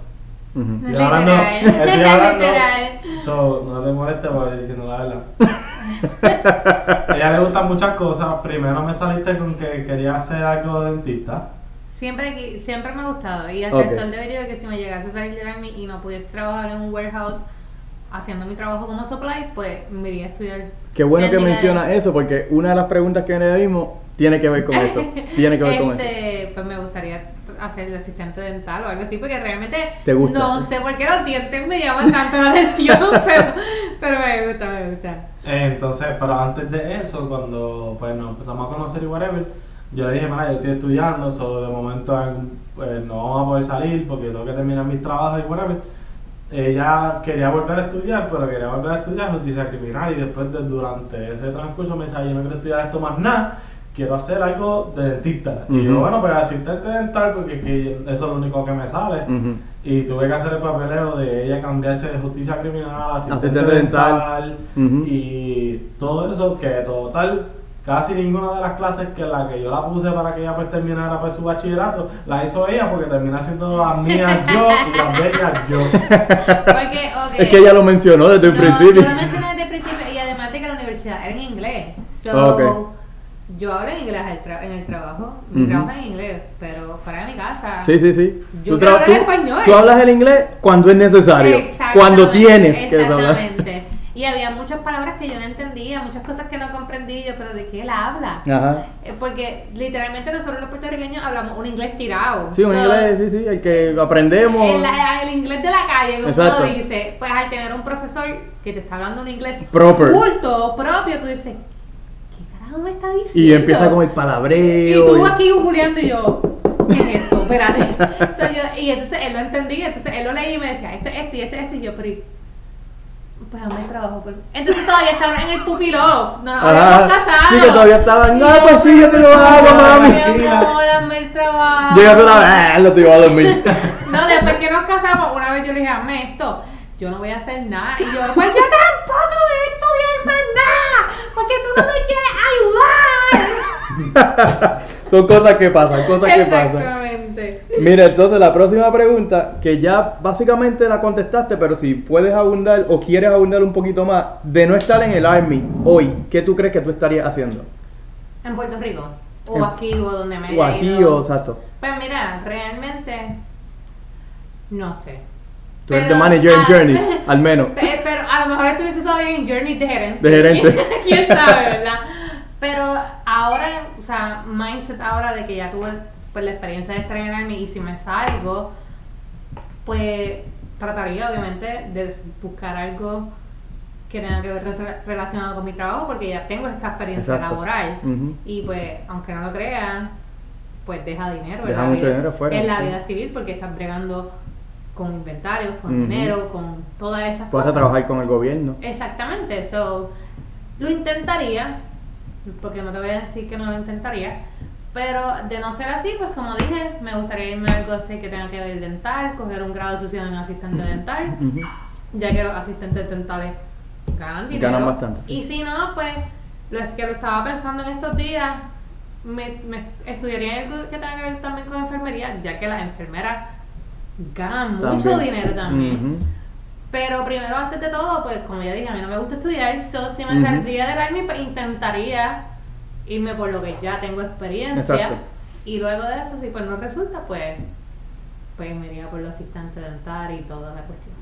[SPEAKER 4] Estoy hablando- estoy hablando-
[SPEAKER 3] Literal.
[SPEAKER 4] So, no te molestes estoy diciendo la verdad. a ella le gustan muchas cosas. Primero me saliste con que quería hacer algo de dentista.
[SPEAKER 3] Siempre, siempre me ha gustado. Y hasta
[SPEAKER 2] Ok.
[SPEAKER 3] el sol de de que si me llegase a salir del Army y no pudiese trabajar en un warehouse haciendo mi trabajo como supply, pues me iría a estudiar.
[SPEAKER 2] Qué bueno que mencionas eso, porque una de las preguntas que le dimos tiene que ver con eso. Tiene que ver con eso.
[SPEAKER 3] Este, Pues me gustaría hacer de asistente dental o algo así, porque realmente
[SPEAKER 2] ¿Te gusta?
[SPEAKER 3] no sé por qué los dientes me llaman tanto la atención, pero, pero me gusta, me gusta.
[SPEAKER 4] Entonces, pero antes de eso, cuando pues, nos empezamos a conocer y whatever, yo le dije, mira, yo estoy estudiando, so, de momento pues, no vamos a poder salir porque tengo que terminar mis trabajos y whatever. Ella quería volver a estudiar, pero quería volver a estudiar justicia criminal y después de, durante ese transcurso me decía, yo no quiero estudiar esto más nada, quiero hacer algo de dentista. Y yo, bueno, pues asistente dental porque es que eso es lo único que me sale. Y tuve que hacer el papeleo de ella cambiarse de justicia criminal a asistente,
[SPEAKER 2] Asistente dental.
[SPEAKER 4] dental. Y todo eso, que total, casi ninguna de las clases que la que yo la puse para que ella pues terminara pues, su bachillerato, la hizo ella porque termina haciendo las mías yo y las de ella yo.
[SPEAKER 3] Porque, ok.
[SPEAKER 2] Es que ella lo mencionó desde el
[SPEAKER 3] No,
[SPEAKER 2] principio.
[SPEAKER 3] Yo lo mencioné desde el principio y además de que la universidad era en inglés. So,
[SPEAKER 2] Ok.
[SPEAKER 3] Yo hablo en inglés al tra- en el trabajo. Mi trabajo es en inglés, pero fuera de mi casa.
[SPEAKER 2] Sí, sí, sí.
[SPEAKER 3] Yo
[SPEAKER 2] Tú,
[SPEAKER 3] hablar
[SPEAKER 2] tú-
[SPEAKER 3] español.
[SPEAKER 2] tú hablas el inglés cuando es necesario.
[SPEAKER 3] Exactamente,
[SPEAKER 2] Cuando tienes que hablar.
[SPEAKER 3] Exactamente. Y había muchas palabras que yo no entendía, muchas cosas que no comprendí yo, pero ¿de qué él habla?
[SPEAKER 2] Ajá.
[SPEAKER 3] Eh, Porque literalmente nosotros los puertorriqueños hablamos un inglés tirado.
[SPEAKER 2] Sí, un
[SPEAKER 3] So,
[SPEAKER 2] inglés, sí, sí, el que aprendemos.
[SPEAKER 3] El, el inglés de la calle, como
[SPEAKER 2] Exacto.
[SPEAKER 3] uno dice, pues al tener un profesor que te está hablando un inglés
[SPEAKER 2] Proper.
[SPEAKER 3] culto, propio, tú dices, ¿qué carajo me está diciendo?
[SPEAKER 2] Y empieza con el
[SPEAKER 3] Y
[SPEAKER 2] palabreo.
[SPEAKER 3] tú
[SPEAKER 2] y-
[SPEAKER 3] aquí googleando y yo, ¿qué es esto? Espérate. So, yo- y entonces él lo entendía, entonces él lo leía y me decía, esto, esto y esto, esto, y yo, pero ¿y- pues hazme el trabajo. por-". Entonces todavía estaba en el pupiló, no nos habíamos casado.
[SPEAKER 2] Sí, que todavía estaban, "No, pues sí, yo te lo
[SPEAKER 3] "Ay,
[SPEAKER 2] hago, mami".
[SPEAKER 3] Mi amor, hazme el trabajo.
[SPEAKER 2] Llega toda la ah, lo te iba a dormir.
[SPEAKER 3] No, después que nos casamos, una vez yo le dije, hazme esto. Yo no voy a hacer nada. Y yo, pues yo tampoco voy a estudiar más nada. Porque tú no me quieres ayudar.
[SPEAKER 2] Son cosas que pasan, cosas que pasan.
[SPEAKER 3] Exactamente.
[SPEAKER 2] Mira, entonces la próxima pregunta, que ya básicamente la contestaste, pero si puedes abundar o quieres abundar un poquito más, de no estar en el Army hoy, ¿qué tú crees que tú estarías haciendo?
[SPEAKER 3] En Puerto Rico. O
[SPEAKER 2] En-
[SPEAKER 3] aquí, o donde me
[SPEAKER 2] O
[SPEAKER 3] haya
[SPEAKER 2] aquí
[SPEAKER 3] ido.
[SPEAKER 2] o exacto.
[SPEAKER 3] Pues mira, realmente. No sé.
[SPEAKER 2] Tú eres
[SPEAKER 3] Pero,
[SPEAKER 2] the manager en Journey, al menos.
[SPEAKER 3] Pe- Pero a lo mejor estuviese todavía en Journey de gerente.
[SPEAKER 2] De gerente.
[SPEAKER 3] ¿Quién sabe, verdad? Pero ahora, o sea, mindset ahora de que ya tuve pues, la experiencia de estar en el Army y si me salgo, pues trataría obviamente de buscar algo que tenga que ver relacionado con mi trabajo porque ya tengo esta experiencia
[SPEAKER 2] Exacto.
[SPEAKER 3] laboral. Y pues, aunque no lo crean, pues deja dinero. en
[SPEAKER 2] Deja
[SPEAKER 3] la
[SPEAKER 2] mucho
[SPEAKER 3] vida-
[SPEAKER 2] dinero fuera,
[SPEAKER 3] En la
[SPEAKER 2] sí.
[SPEAKER 3] vida civil porque estás bregando con inventarios, con dinero, con todas esas
[SPEAKER 2] Puedes
[SPEAKER 3] cosas.
[SPEAKER 2] trabajar con el gobierno.
[SPEAKER 3] Exactamente, so lo intentaría, porque no te voy a decir que no lo intentaría, pero de no ser así, pues como dije, me gustaría irme a algo así que tenga que ver dental, coger un grado asociado en asistente dental, ya que los asistentes dentales ganan dinero.
[SPEAKER 2] Ganan bastante, sí.
[SPEAKER 3] Y si no, pues lo que lo estaba pensando en estos días, me, me estudiaría algo que tenga que ver también con enfermería, ya que las enfermeras ganan mucho dinero también. Pero primero, antes de todo, pues como ya dije, a mí no me gusta estudiar, so, si me saldría del Army, pues intentaría irme por lo que ya tengo experiencia.
[SPEAKER 2] Exacto.
[SPEAKER 3] Y luego de eso, si pues no resulta, pues, pues me iría por lo asistente dental y toda la cuestión.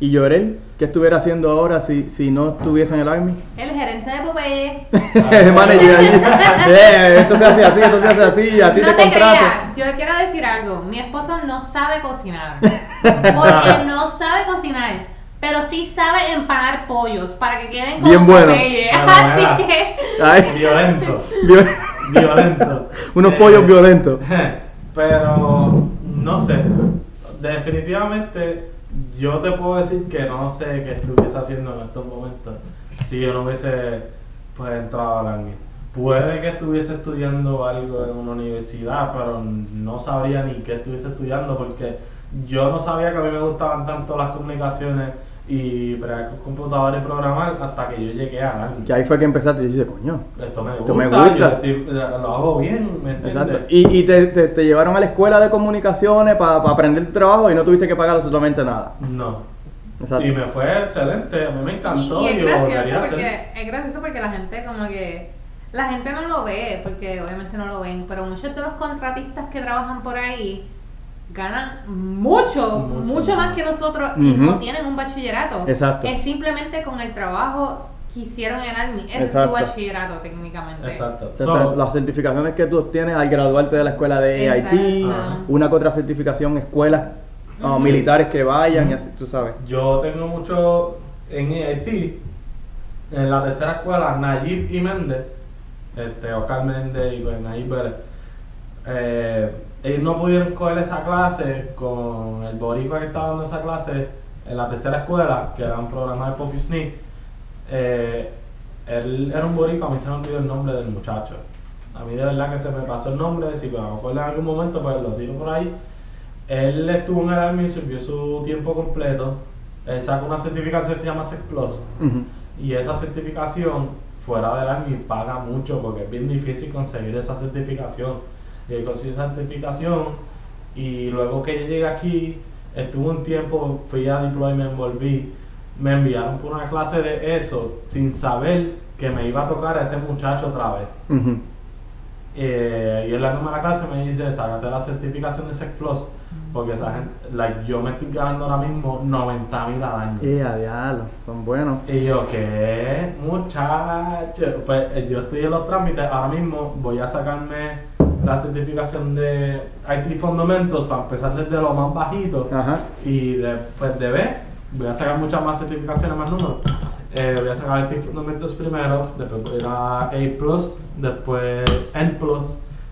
[SPEAKER 2] ¿Y Llorel? ¿Qué estuviera haciendo ahora si, si no estuviese en el Army?
[SPEAKER 3] El gerente de Popeye.
[SPEAKER 2] el manager. Eh, esto se hace así, esto se hace así, a ti
[SPEAKER 3] no
[SPEAKER 2] te
[SPEAKER 3] te
[SPEAKER 2] contrato.
[SPEAKER 3] creas, yo quiero decir algo. Mi esposo no sabe cocinar. Porque no sabe cocinar. Pero sí sabe empanar pollos para que queden como
[SPEAKER 2] Bien bueno.
[SPEAKER 4] Bueno,
[SPEAKER 3] Así que.
[SPEAKER 2] Ay,
[SPEAKER 4] Violento.
[SPEAKER 2] viol-
[SPEAKER 4] Violento.
[SPEAKER 2] Unos
[SPEAKER 4] Eh,
[SPEAKER 2] pollos violentos.
[SPEAKER 4] Pero no sé. Definitivamente yo te puedo decir que no sé qué estuviese haciendo en estos momentos si yo no hubiese pues entrado al Army. Puede que estuviese estudiando algo en una universidad, pero no sabría ni qué estuviese estudiando porque yo no sabía que a mí me gustaban tanto las comunicaciones y bregar con computadores y programar hasta que yo llegué al Army.
[SPEAKER 2] Que ahí fue que empezaste y dices, coño.
[SPEAKER 4] Esto me
[SPEAKER 2] Esto
[SPEAKER 4] gusta,
[SPEAKER 2] me
[SPEAKER 4] yo
[SPEAKER 2] gusta.
[SPEAKER 4] estoy- lo hago bien, ¿me entiendes?
[SPEAKER 2] Exacto. Y, y te, te- te llevaron a la escuela de comunicaciones para aprender tu trabajo y no tuviste que pagar absolutamente nada.
[SPEAKER 4] No.
[SPEAKER 2] Exacto.
[SPEAKER 4] Y me fue excelente, a mí me
[SPEAKER 3] Y,
[SPEAKER 4] encantó.
[SPEAKER 3] y es
[SPEAKER 4] yo lo volvería
[SPEAKER 3] gracioso
[SPEAKER 4] a hacer.
[SPEAKER 3] porque es gracioso porque la gente como que la gente no lo ve porque obviamente no lo ven pero muchos de los contratistas que trabajan por ahí ganan mucho
[SPEAKER 4] Mucho
[SPEAKER 3] mucho, más que nosotros y no tienen un bachillerato
[SPEAKER 2] Exacto.
[SPEAKER 3] es simplemente con el trabajo que hicieron en el Army ese es
[SPEAKER 2] Exacto.
[SPEAKER 3] su bachillerato técnicamente
[SPEAKER 4] Exacto.
[SPEAKER 2] O
[SPEAKER 4] So,
[SPEAKER 2] las certificaciones que tú obtienes al graduarte de la escuela de AIT,
[SPEAKER 3] Exacto.
[SPEAKER 2] una que otra certificación, escuelas ah,
[SPEAKER 3] Ujú.
[SPEAKER 2] militares que vayan y así, tú sabes.
[SPEAKER 4] yo tengo mucho en Haití, en la tercera escuela, Nayib y Méndez, este, Oscar Méndez y Nayib Vélez. Eh, ellos no pudieron coger esa clase con el boricua que estaba dando esa clase en la tercera escuela, que era un programa de Poppy Sneak. Eh, él era un boricua, a mí se me olvidó el nombre del muchacho. A mí de verdad que se me pasó el nombre, si me acuerdo en algún momento, pues lo tiro por ahí. Él estuvo en el Army, sirvió su tiempo completo. Él sacó una certificación que se llama SEC Plus. Y esa certificación, fuera del Army, paga mucho porque es bien difícil conseguir esa certificación. Y él consiguió y luego que yo llegué aquí, estuve un tiempo, fui a deployment, volví, me enviaron por una clase de eso sin saber que me iba a tocar a ese muchacho otra vez.
[SPEAKER 2] Ujú.
[SPEAKER 4] Eh, y dándome la clase me dice, sácate la certificación de SEC Plus, porque esa gente, like, yo me estoy ganando ahora mismo 90 mil al año.
[SPEAKER 2] Eh, son buenos.
[SPEAKER 4] Y yo, ¿qué? Muchacho. Pues eh, yo estoy en los trámites. Ahora mismo voy a sacarme la certificación de IT Fundamentals para empezar desde lo más bajito.
[SPEAKER 2] Ajá.
[SPEAKER 4] Y después de B, voy a sacar muchas más certificaciones, más números. Eh, voy a sacar IT Fundamentals primero, después voy a ir a A, después N,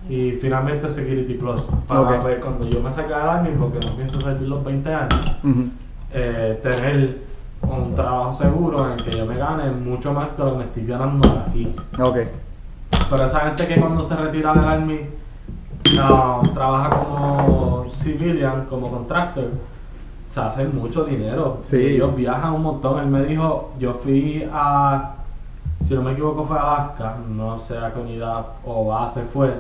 [SPEAKER 4] y finalmente Security Plus. Para
[SPEAKER 2] Ok.
[SPEAKER 4] pues, cuando yo me saque Army, porque no pienso servir los 20 años
[SPEAKER 2] Ujú.
[SPEAKER 4] eh, tener un trabajo seguro en el que yo me gane mucho más de lo que me estoy ganando aquí.
[SPEAKER 2] Ok.
[SPEAKER 4] Pero esa gente que cuando se retira del Army no, trabaja como civilian, como contractor, se hace mucho dinero.
[SPEAKER 2] Sí.
[SPEAKER 4] Ellos viajan un montón. Él me dijo, yo fui a, si no me equivoco fue a Alaska, no sé a qué unidad o base fue,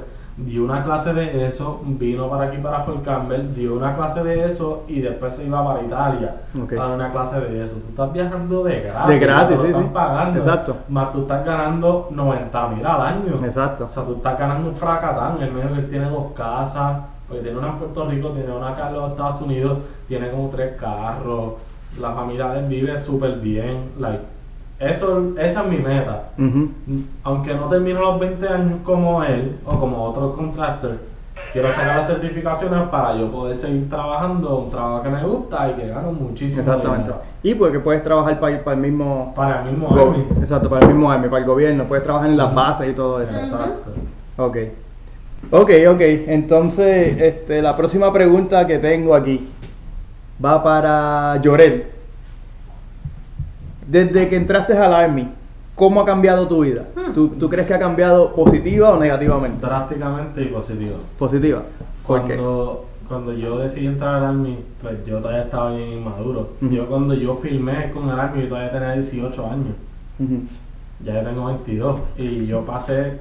[SPEAKER 4] dio una clase de eso, vino para aquí para Fort Campbell, dio una clase de eso y después se iba para Italia
[SPEAKER 2] Ok.
[SPEAKER 4] a dar una clase de eso. Tú estás viajando de gratis.
[SPEAKER 2] De gratis,
[SPEAKER 4] no te
[SPEAKER 2] sí,
[SPEAKER 4] están
[SPEAKER 2] sí.
[SPEAKER 4] pagando.
[SPEAKER 2] Exacto.
[SPEAKER 4] Más tú estás ganando 90 mil al año.
[SPEAKER 2] Exacto.
[SPEAKER 4] O sea, tú estás ganando un fracatán. El medio que tiene dos casas, porque tiene una en Puerto Rico, tiene una acá en los Estados Unidos, tiene como tres carros. La familia de él vive súper bien. Like, eso, esa es mi meta. Aunque no termine los 20 años como él o como otros contractors, quiero sacar las certificaciones para yo poder seguir trabajando un trabajo que me gusta y que gano muchísimo.
[SPEAKER 2] Exactamente.
[SPEAKER 4] dinero.
[SPEAKER 2] Y porque puedes trabajar para, el mismo.
[SPEAKER 4] Para el mismo Army.
[SPEAKER 2] exacto, para el mismo Army, para el gobierno. Puedes trabajar en las bases y todo eso.
[SPEAKER 4] Exacto.
[SPEAKER 2] Ok. Ok, ok. Entonces, este, la próxima pregunta que tengo aquí va para Llorel. Desde que entraste al Army, ¿cómo ha cambiado tu vida?
[SPEAKER 3] Hmm.
[SPEAKER 2] ¿Tú, tú crees que ha cambiado positiva o negativamente?
[SPEAKER 4] Drásticamente y positivo.
[SPEAKER 2] Positiva. ¿Por qué?
[SPEAKER 4] Cuando, cuando yo decidí entrar al Army, pues yo todavía estaba bien inmaduro. Yo cuando yo filmé con el Army, yo todavía tenía 18 años.
[SPEAKER 2] Ujú.
[SPEAKER 4] Ya yo tengo 22. Y yo pasé,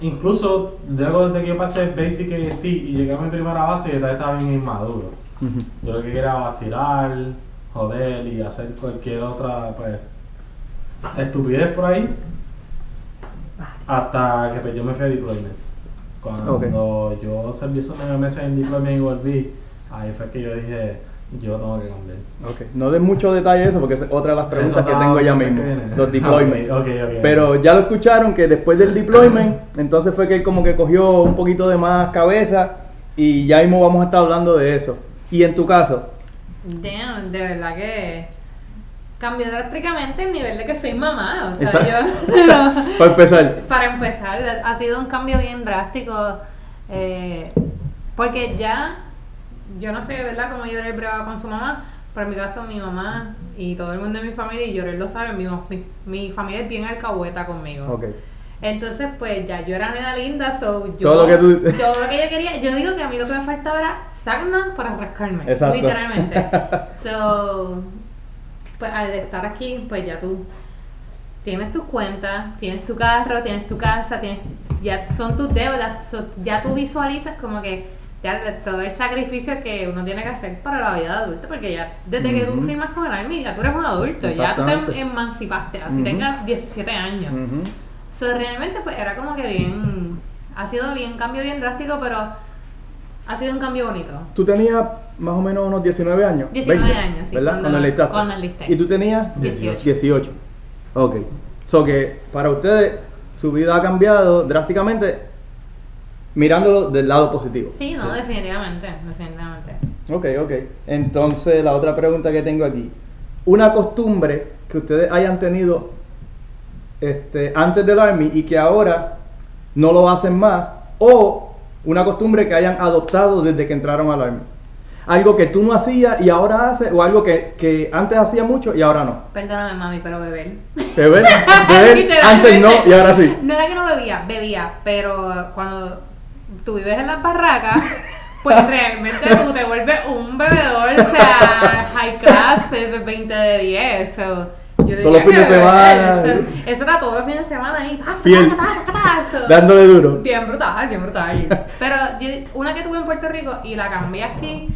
[SPEAKER 4] incluso luego desde que yo pasé Basic AST y llegué a mi primera base, yo todavía estaba bien inmaduro. Yo lo que quería era vacilar, joder y hacer cualquier otra, pues, estupidez por ahí. Hasta que pues, yo me fui a deployment. Cuando yo serví esos nueve meses en deployment y volví, ahí fue que yo dije, yo tengo que cambiar.
[SPEAKER 2] Ok. No des mucho detalle de eso porque es otra de las preguntas que tengo ya mismo.
[SPEAKER 4] que.
[SPEAKER 2] Los deployments.
[SPEAKER 4] Ok, ok, ok.
[SPEAKER 2] Pero ya lo escucharon que después del deployment, entonces fue que él como que cogió un poquito de más cabeza y ya mismo vamos a estar hablando de eso. Y en tu caso,
[SPEAKER 3] Damn, de verdad que cambió drásticamente el nivel de que soy mamá. O sea,
[SPEAKER 2] Exacto.
[SPEAKER 3] yo.
[SPEAKER 2] para empezar,
[SPEAKER 3] Para empezar, ha sido un cambio bien drástico. eh, porque ya, yo no sé, ¿verdad?, cómo Llorel brava con su mamá. Pero en mi caso, mi mamá y todo el mundo de mi familia, y Llorel lo sabe, mi, mi, mi familia es bien alcahueta conmigo.
[SPEAKER 2] ok.
[SPEAKER 3] Entonces, pues ya yo era nena linda, so yo.
[SPEAKER 2] Todo lo que tú-
[SPEAKER 3] todo lo que yo quería. Yo digo que a mí lo que me faltaba era sagna para rascarme.
[SPEAKER 2] Exacto.
[SPEAKER 3] Literalmente. So, pues al estar aquí, pues ya tú tienes tus cuentas, tienes tu carro, tienes tu casa, tienes, ya son tus deudas, so, ya tú visualizas como que ya todo el sacrificio que uno tiene que hacer para la vida de adulto, porque ya desde que tú firmas con el Army, ya tú eres un adulto, ya tú te emancipaste, así tengas 17 años.
[SPEAKER 2] Ujú.
[SPEAKER 3] So, realmente pues era como que bien, ha sido bien cambio bien drástico, pero ha sido un cambio bonito.
[SPEAKER 2] Tú tenías más o menos unos 19 años.
[SPEAKER 3] 19 años, sí,
[SPEAKER 2] ¿Verdad?
[SPEAKER 3] cuando-
[SPEAKER 2] Cuando enlistaste.
[SPEAKER 3] cuando enlisté.
[SPEAKER 2] Y tú tenías
[SPEAKER 3] 18.
[SPEAKER 2] 18. Ok. So que para ustedes su vida ha cambiado drásticamente mirándolo del lado positivo.
[SPEAKER 3] Sí, no, definitivamente, definitivamente.
[SPEAKER 2] Ok, ok. Entonces, la otra pregunta que tengo aquí. Una costumbre que ustedes hayan tenido este, antes del Army y que ahora no lo hacen más, o una costumbre que hayan adoptado desde que entraron al Army. Algo que tú no hacías y ahora haces, o algo que, que antes hacía mucho y ahora no.
[SPEAKER 3] Perdóname, mami, pero beber.
[SPEAKER 2] Beber, beber antes no y ahora sí.
[SPEAKER 3] No era que no bebía, bebía, pero cuando tú vives en las barracas, pues realmente tú te vuelves un bebedor, o sea, high class, de 20 de 10. so, yo
[SPEAKER 2] Todos los fines de semana.
[SPEAKER 3] beber, so, Eso era todos los fines de semana ahí. ta, ta,
[SPEAKER 2] Fiel.
[SPEAKER 3] ta, ta, ta, ta, so,
[SPEAKER 2] Dándole duro.
[SPEAKER 3] Bien brutal, bien brutal. Pero yo, una que tuve en Puerto Rico y la cambié aquí,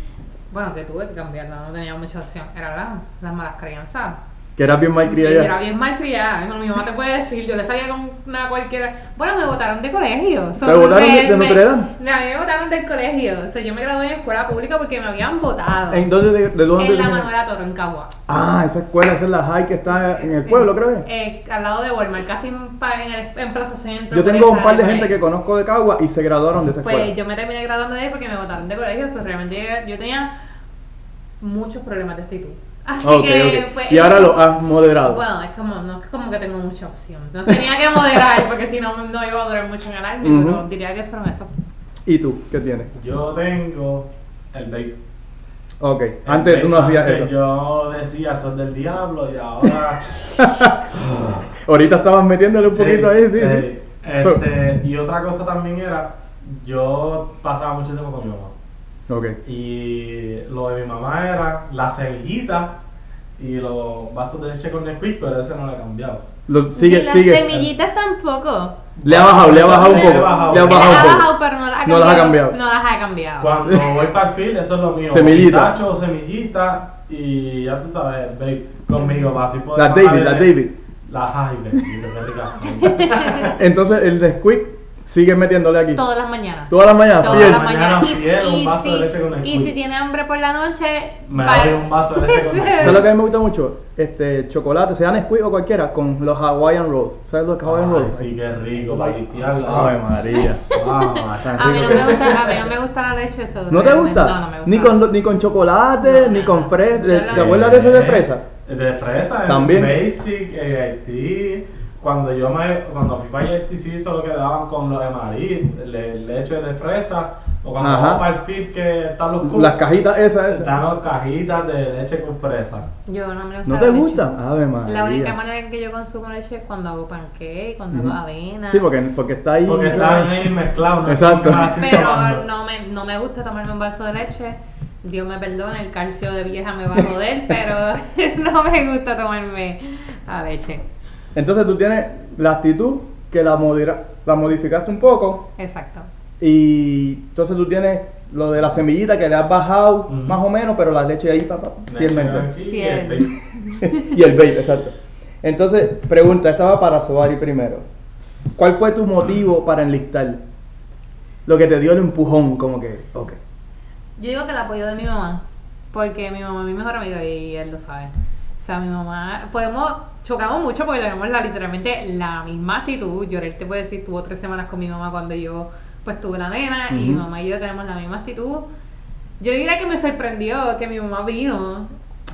[SPEAKER 3] bueno, que tuve que cambiarla, no tenía mucha opción, era la, las malas crianzas.
[SPEAKER 2] Que eras bien
[SPEAKER 3] Y
[SPEAKER 2] malcriada
[SPEAKER 3] era
[SPEAKER 2] ya.
[SPEAKER 3] bien mal criada, mi mamá te puede decir, yo le salía con una cualquiera. Bueno, me votaron de colegio. So,
[SPEAKER 2] ¿Te votaron
[SPEAKER 3] me-
[SPEAKER 2] de- de Notre Dame?
[SPEAKER 3] me- A mí me votaron del colegio. O sea, yo me gradué en escuela pública porque me habían votado.
[SPEAKER 2] ¿En dónde, de, de dónde
[SPEAKER 3] En la Manuela Toro, en Cagua.
[SPEAKER 2] Ah, esa escuela, esa es la high que está en el pueblo, creo que.
[SPEAKER 3] Eh, al lado de Walmart, casi en, el- en Plaza Centro.
[SPEAKER 2] Yo tengo un par de gente que conozco de Cagua y se graduaron de esa escuela.
[SPEAKER 3] Pues yo me terminé graduando de ahí porque me votaron de colegio. O sea, realmente yo, yo tenía muchos problemas de actitud. Así que fue-
[SPEAKER 2] Y ahora lo has moderado.
[SPEAKER 3] Bueno, es como, no es como que tengo mucha opción. No tenía que moderar porque si no, no iba a durar mucho en el army,
[SPEAKER 2] Ujú.
[SPEAKER 3] pero diría que fueron eso.
[SPEAKER 2] ¿Y tú? ¿Qué tienes?
[SPEAKER 4] Yo tengo el vape.
[SPEAKER 2] Ok,
[SPEAKER 4] El
[SPEAKER 2] antes tú no hacías eso.
[SPEAKER 4] Yo decía, son del diablo y ahora...
[SPEAKER 2] Ahorita estabas metiéndole un poquito ahí, sí, sí. So-
[SPEAKER 4] Este, y otra cosa también era, yo pasaba mucho tiempo con mi mamá.
[SPEAKER 2] Ok.
[SPEAKER 4] Y lo de mi mamá era la semillita y los vasos de leche con Nesquik, pero ese no lo he cambiado.
[SPEAKER 2] Lo- sigue,
[SPEAKER 3] y las
[SPEAKER 2] sigue.
[SPEAKER 3] semillitas tampoco.
[SPEAKER 2] Le ha bajado, le ha bajado un
[SPEAKER 4] Le
[SPEAKER 2] poco.
[SPEAKER 4] bajado.
[SPEAKER 2] Le ha bajado
[SPEAKER 3] ha
[SPEAKER 2] un
[SPEAKER 3] bajado,
[SPEAKER 2] poco.
[SPEAKER 3] pero no las ha
[SPEAKER 2] No las ha cambiado.
[SPEAKER 3] No las ha cambiado.
[SPEAKER 4] Cuando voy para el field, eso es lo mío.
[SPEAKER 2] Semillita.
[SPEAKER 4] Tacho, semillita y ya tú sabes, babe, conmigo va así poder bajar
[SPEAKER 2] David, las David.
[SPEAKER 4] Ricas son.
[SPEAKER 2] Entonces el de Squeak sigue metiéndole aquí.
[SPEAKER 3] Todas las mañanas.
[SPEAKER 2] Todas las mañanas,
[SPEAKER 3] Todas las mañanas. Y,
[SPEAKER 4] Fiel, un
[SPEAKER 3] y
[SPEAKER 4] vaso de
[SPEAKER 3] si,
[SPEAKER 4] leche con el
[SPEAKER 3] y
[SPEAKER 4] quick.
[SPEAKER 3] si tiene hambre por la noche,
[SPEAKER 4] Me doy un vaso de leche con el
[SPEAKER 2] ¿Sabes lo que a mí me gusta mucho? Este, chocolate, sea Nesquik o cualquiera, con los Hawaiian Rolls. ¿Sabes los Hawaiian
[SPEAKER 4] Ay,
[SPEAKER 2] Rolls?
[SPEAKER 4] sí, qué rico, para limpiarla.
[SPEAKER 2] Ave María.
[SPEAKER 3] A mí, no me gusta, a mí no me gusta la leche eso.
[SPEAKER 2] ¿No te gusta?
[SPEAKER 3] No, no me gusta.
[SPEAKER 2] Ni con, ni con chocolate, ni con fresa. ¿Te acuerdas de ese de fresa?
[SPEAKER 4] De fresa,
[SPEAKER 2] También.
[SPEAKER 4] Basic, eh, Haití. Cuando yo me, cuando fui para HTC solo quedaban con los de Madrid, le- leche de fresa, o cuando
[SPEAKER 2] Ajá.
[SPEAKER 4] vamos para el FIF que están los cursos,
[SPEAKER 2] Las cajitas esas, esas.
[SPEAKER 4] están las cajitas de leche con fresa.
[SPEAKER 3] Yo no me gusta
[SPEAKER 2] ¿No
[SPEAKER 3] la
[SPEAKER 2] te
[SPEAKER 3] leche.
[SPEAKER 2] gustan? Ave María.
[SPEAKER 3] La única manera en que yo consumo leche es cuando hago pancake, cuando
[SPEAKER 2] Ujú.
[SPEAKER 3] hago avena.
[SPEAKER 2] Sí, porque, porque está ahí.
[SPEAKER 4] Porque están ahí no es
[SPEAKER 2] Exacto.
[SPEAKER 3] Pero no me, no me gusta tomarme un vaso de leche. Dios me perdone, el calcio de vieja me va a joder, pero no me gusta tomarme la leche.
[SPEAKER 2] Entonces tú tienes la actitud que la, modera- la modificaste un poco
[SPEAKER 3] Exacto.
[SPEAKER 2] y entonces tú tienes lo de la semillita que le has bajado más o menos, pero la leche ahí, papá, fielmente.
[SPEAKER 3] Fiel.
[SPEAKER 2] y el vape, exacto. Entonces, pregunta, estaba para Sobari primero. ¿Cuál fue tu motivo para enlistar? Lo que te dio el empujón, como que, ok.
[SPEAKER 3] Yo digo que el apoyo de mi mamá, porque mi mamá es mi mejor amiga y él lo sabe. O sea, mi mamá, podemos, chocamos mucho porque tenemos la, literalmente la misma actitud. Llorel te puede decir, tuvo tres semanas con mi mamá cuando yo pues tuve la nena y mi mamá y yo tenemos la misma actitud. Yo diría que me sorprendió que mi mamá vino.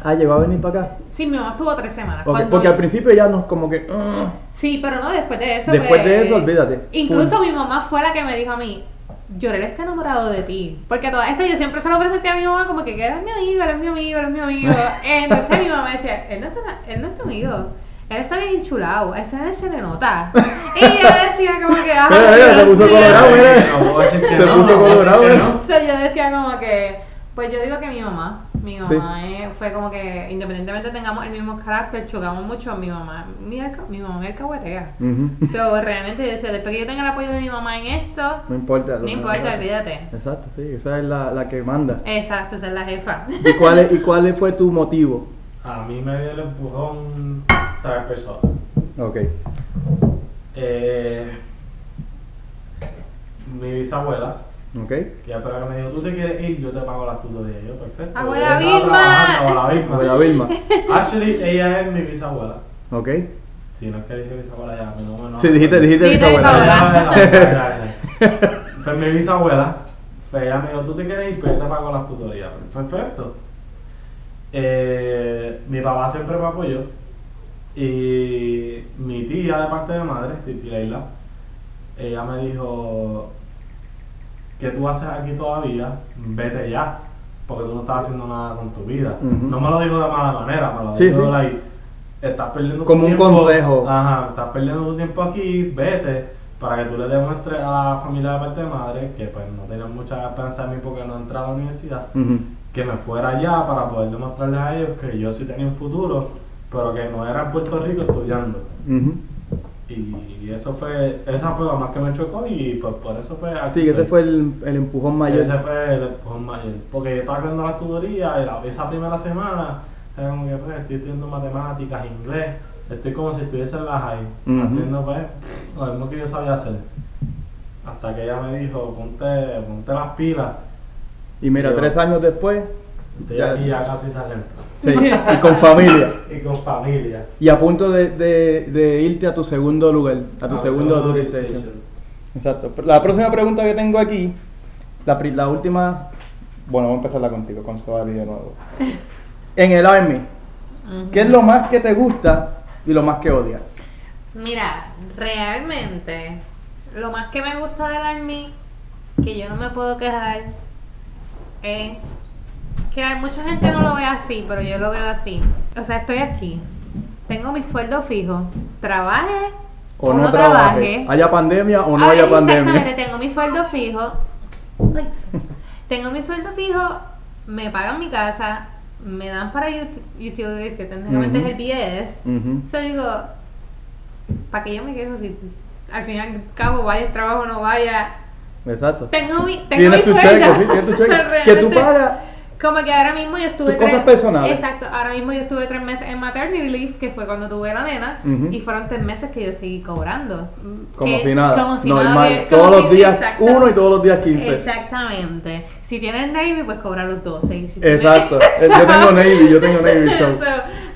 [SPEAKER 2] Ah, llegó a venir para acá.
[SPEAKER 3] Sí, mi mamá estuvo tres semanas.
[SPEAKER 2] Ok,
[SPEAKER 3] Cuando-
[SPEAKER 2] porque al principio ya nos como que... "Ah".
[SPEAKER 3] Sí, pero no después de eso.
[SPEAKER 2] Después
[SPEAKER 3] pues,
[SPEAKER 2] de eso, olvídate.
[SPEAKER 3] Incluso mi mamá fue la que me dijo a mí, Llorel está enamorado de ti. Porque toda esta yo siempre se lo presenté a mi mamá como que, eres mi amigo, eres mi amigo, eres mi amigo. Entonces mi mamá decía, él no, está, él no es tu amigo. Él está bien enchulado, ese nene se le nota. Y yo decía como que, ah,
[SPEAKER 2] Mira, mira, se puso colorado, mira. Se
[SPEAKER 4] no,
[SPEAKER 2] puso colorado,
[SPEAKER 4] que
[SPEAKER 2] ¿eh?
[SPEAKER 4] no.
[SPEAKER 3] O sea, yo decía como que, pues yo digo que mi mamá, mi
[SPEAKER 2] Sí.
[SPEAKER 3] mamá eh, fue como que independientemente tengamos el mismo carácter, chocamos mucho, mi mamá, mi, alca- mi mamá me alcahuetea.
[SPEAKER 2] Ujú.
[SPEAKER 3] So, realmente yo decía, después que yo tenga el apoyo de mi mamá en esto,
[SPEAKER 2] No importa.
[SPEAKER 3] no importa, olvídate.
[SPEAKER 2] Exacto, sí, esa es la, la que manda.
[SPEAKER 3] Exacto, esa es la jefa.
[SPEAKER 2] ¿Y cuál, es- ¿Y cuál fue tu motivo?
[SPEAKER 4] A mí me dio el empujón tres personas.
[SPEAKER 2] Ok.
[SPEAKER 4] Eh, mi bisabuela,
[SPEAKER 2] Ok.
[SPEAKER 4] que ya que me dijo, tú te quieres ir, yo te pago las tutorías. Yo, perfecto.
[SPEAKER 3] Abuela Vilma.
[SPEAKER 4] Abuela Vilma.
[SPEAKER 2] Abuela Vilma.
[SPEAKER 4] Actually, ella es mi bisabuela.
[SPEAKER 2] Ok.
[SPEAKER 4] Si no es que dije bisabuela ya, mi nombre no.
[SPEAKER 2] Sí, dijiste, dijiste
[SPEAKER 3] Dijiste
[SPEAKER 2] bisabuela.
[SPEAKER 3] bisabuela.
[SPEAKER 4] Pues mi bisabuela, pues ella me dijo, tú te quieres ir, pues yo te pago las tutorías. Perfecto. Eh, mi papá siempre me apoyó. Y mi tía de parte de madre, Titi Leila, ella me dijo, ¿qué tú haces aquí todavía? Vete ya, porque tú no estás haciendo nada con tu vida. No me lo dijo de mala manera, me lo
[SPEAKER 2] Sí,
[SPEAKER 4] dijo
[SPEAKER 2] sí.
[SPEAKER 4] like, estás perdiendo
[SPEAKER 2] Como un consejo.
[SPEAKER 4] Ajá, estás perdiendo tu tiempo aquí, vete, para que tú le demuestres a la familia de parte de madre, que pues no tenían mucha esperanza en mí porque no entraba a la universidad, que me fuera allá para poder demostrarles a ellos que yo sí tenía un futuro, pero que no era en Puerto Rico estudiando.
[SPEAKER 2] Ujú.
[SPEAKER 4] Y eso fue, esa fue la más que me chocó y pues por eso fue aquí
[SPEAKER 2] Sí, ese fue el, el empujón mayor.
[SPEAKER 4] Ese fue el empujón mayor. Porque yo estaba haciendo la tutoría y la, esa primera semana, era como que pues, estoy estudiando matemáticas, inglés, estoy como si estuviese en la high, haciendo pues lo mismo que yo sabía hacer. Hasta que ella me dijo, ponte, ponte las pilas,
[SPEAKER 2] Y mira,
[SPEAKER 4] Yo-
[SPEAKER 2] tres años después,
[SPEAKER 4] estoy
[SPEAKER 2] Ya.
[SPEAKER 4] aquí ya casi saliendo.
[SPEAKER 2] Sí, y con familia.
[SPEAKER 4] Y con familia.
[SPEAKER 2] Y a punto de, de- de irte a tu segundo lugar, a tu
[SPEAKER 4] Ah,
[SPEAKER 2] segundo
[SPEAKER 4] segundo
[SPEAKER 2] tourist
[SPEAKER 4] station.
[SPEAKER 2] station. Exacto. La próxima pregunta que tengo aquí, la última, bueno, voy a empezarla contigo, con Sobali de nuevo. En el Army, ¿qué es lo más que te gusta y lo más que odias?
[SPEAKER 3] Mira, realmente, lo más que me gusta del Army, que yo no me puedo quejar, es que hay mucha gente no lo ve así, pero yo lo veo así. O sea, estoy aquí, tengo mi sueldo fijo, trabaje
[SPEAKER 2] O no, trabaje. ¿Haya pandemia o no haya
[SPEAKER 3] Exactamente,
[SPEAKER 2] pandemia?
[SPEAKER 3] tengo mi sueldo fijo. Ay. tengo mi sueldo fijo, me pagan mi casa, me dan para ut- utilities, que técnicamente
[SPEAKER 2] Ujú.
[SPEAKER 3] es el BS.
[SPEAKER 2] Ujú.
[SPEAKER 3] So digo, ¿para qué yo me quejo si al fin y al cabo, vaya el trabajo o no vaya,
[SPEAKER 2] Exacto.
[SPEAKER 3] tengo mi, tengo
[SPEAKER 2] Tienes
[SPEAKER 3] mi
[SPEAKER 2] tu
[SPEAKER 3] sueldo.
[SPEAKER 2] cheque, sí, tienes tu cheque. Que tú pagas.
[SPEAKER 3] Como que ahora mismo yo estuve.
[SPEAKER 2] Tus cosas personales.
[SPEAKER 3] Exacto, ahora mismo yo estuve tres meses en maternity leave, que fue cuando tuve la nena, y fueron tres meses que yo seguí cobrando.
[SPEAKER 2] Como
[SPEAKER 3] Que-
[SPEAKER 2] si nada.
[SPEAKER 3] como si
[SPEAKER 2] Normal.
[SPEAKER 3] nada, como
[SPEAKER 2] todos
[SPEAKER 3] si-
[SPEAKER 2] los días uno y todos los días 15.
[SPEAKER 3] Exactamente. Si tienes Navy, pues cobra los 12. y si
[SPEAKER 2] Exacto. Eh, Yo tengo Navy, yo tengo Navy.
[SPEAKER 3] So,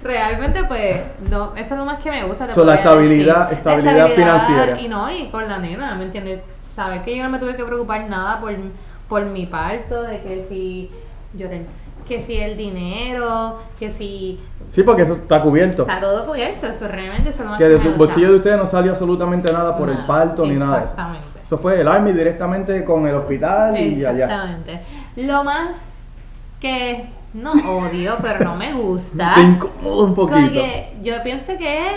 [SPEAKER 3] realmente, pues, no, eso es lo más que me gusta.
[SPEAKER 2] So, la estabilidad-
[SPEAKER 3] decir.
[SPEAKER 2] estabilidad
[SPEAKER 3] La
[SPEAKER 2] financiera.
[SPEAKER 3] Y no, y con la nena, ¿me entiendes? Saber que yo no me tuve que preocupar nada por, por mi parto, de que si que si el dinero, que si
[SPEAKER 2] Sí, porque eso está cubierto.
[SPEAKER 3] está todo cubierto, eso realmente eso es lo más
[SPEAKER 2] Que de tu bolsillo de ustedes no salió absolutamente nada por el parto ni nada.
[SPEAKER 3] Exactamente.
[SPEAKER 2] Eso fue el Army directamente con el hospital y allá.
[SPEAKER 3] Exactamente. Lo más que no odio, pero no me gusta.
[SPEAKER 2] Te incomoda un poquito.
[SPEAKER 3] que yo pienso que es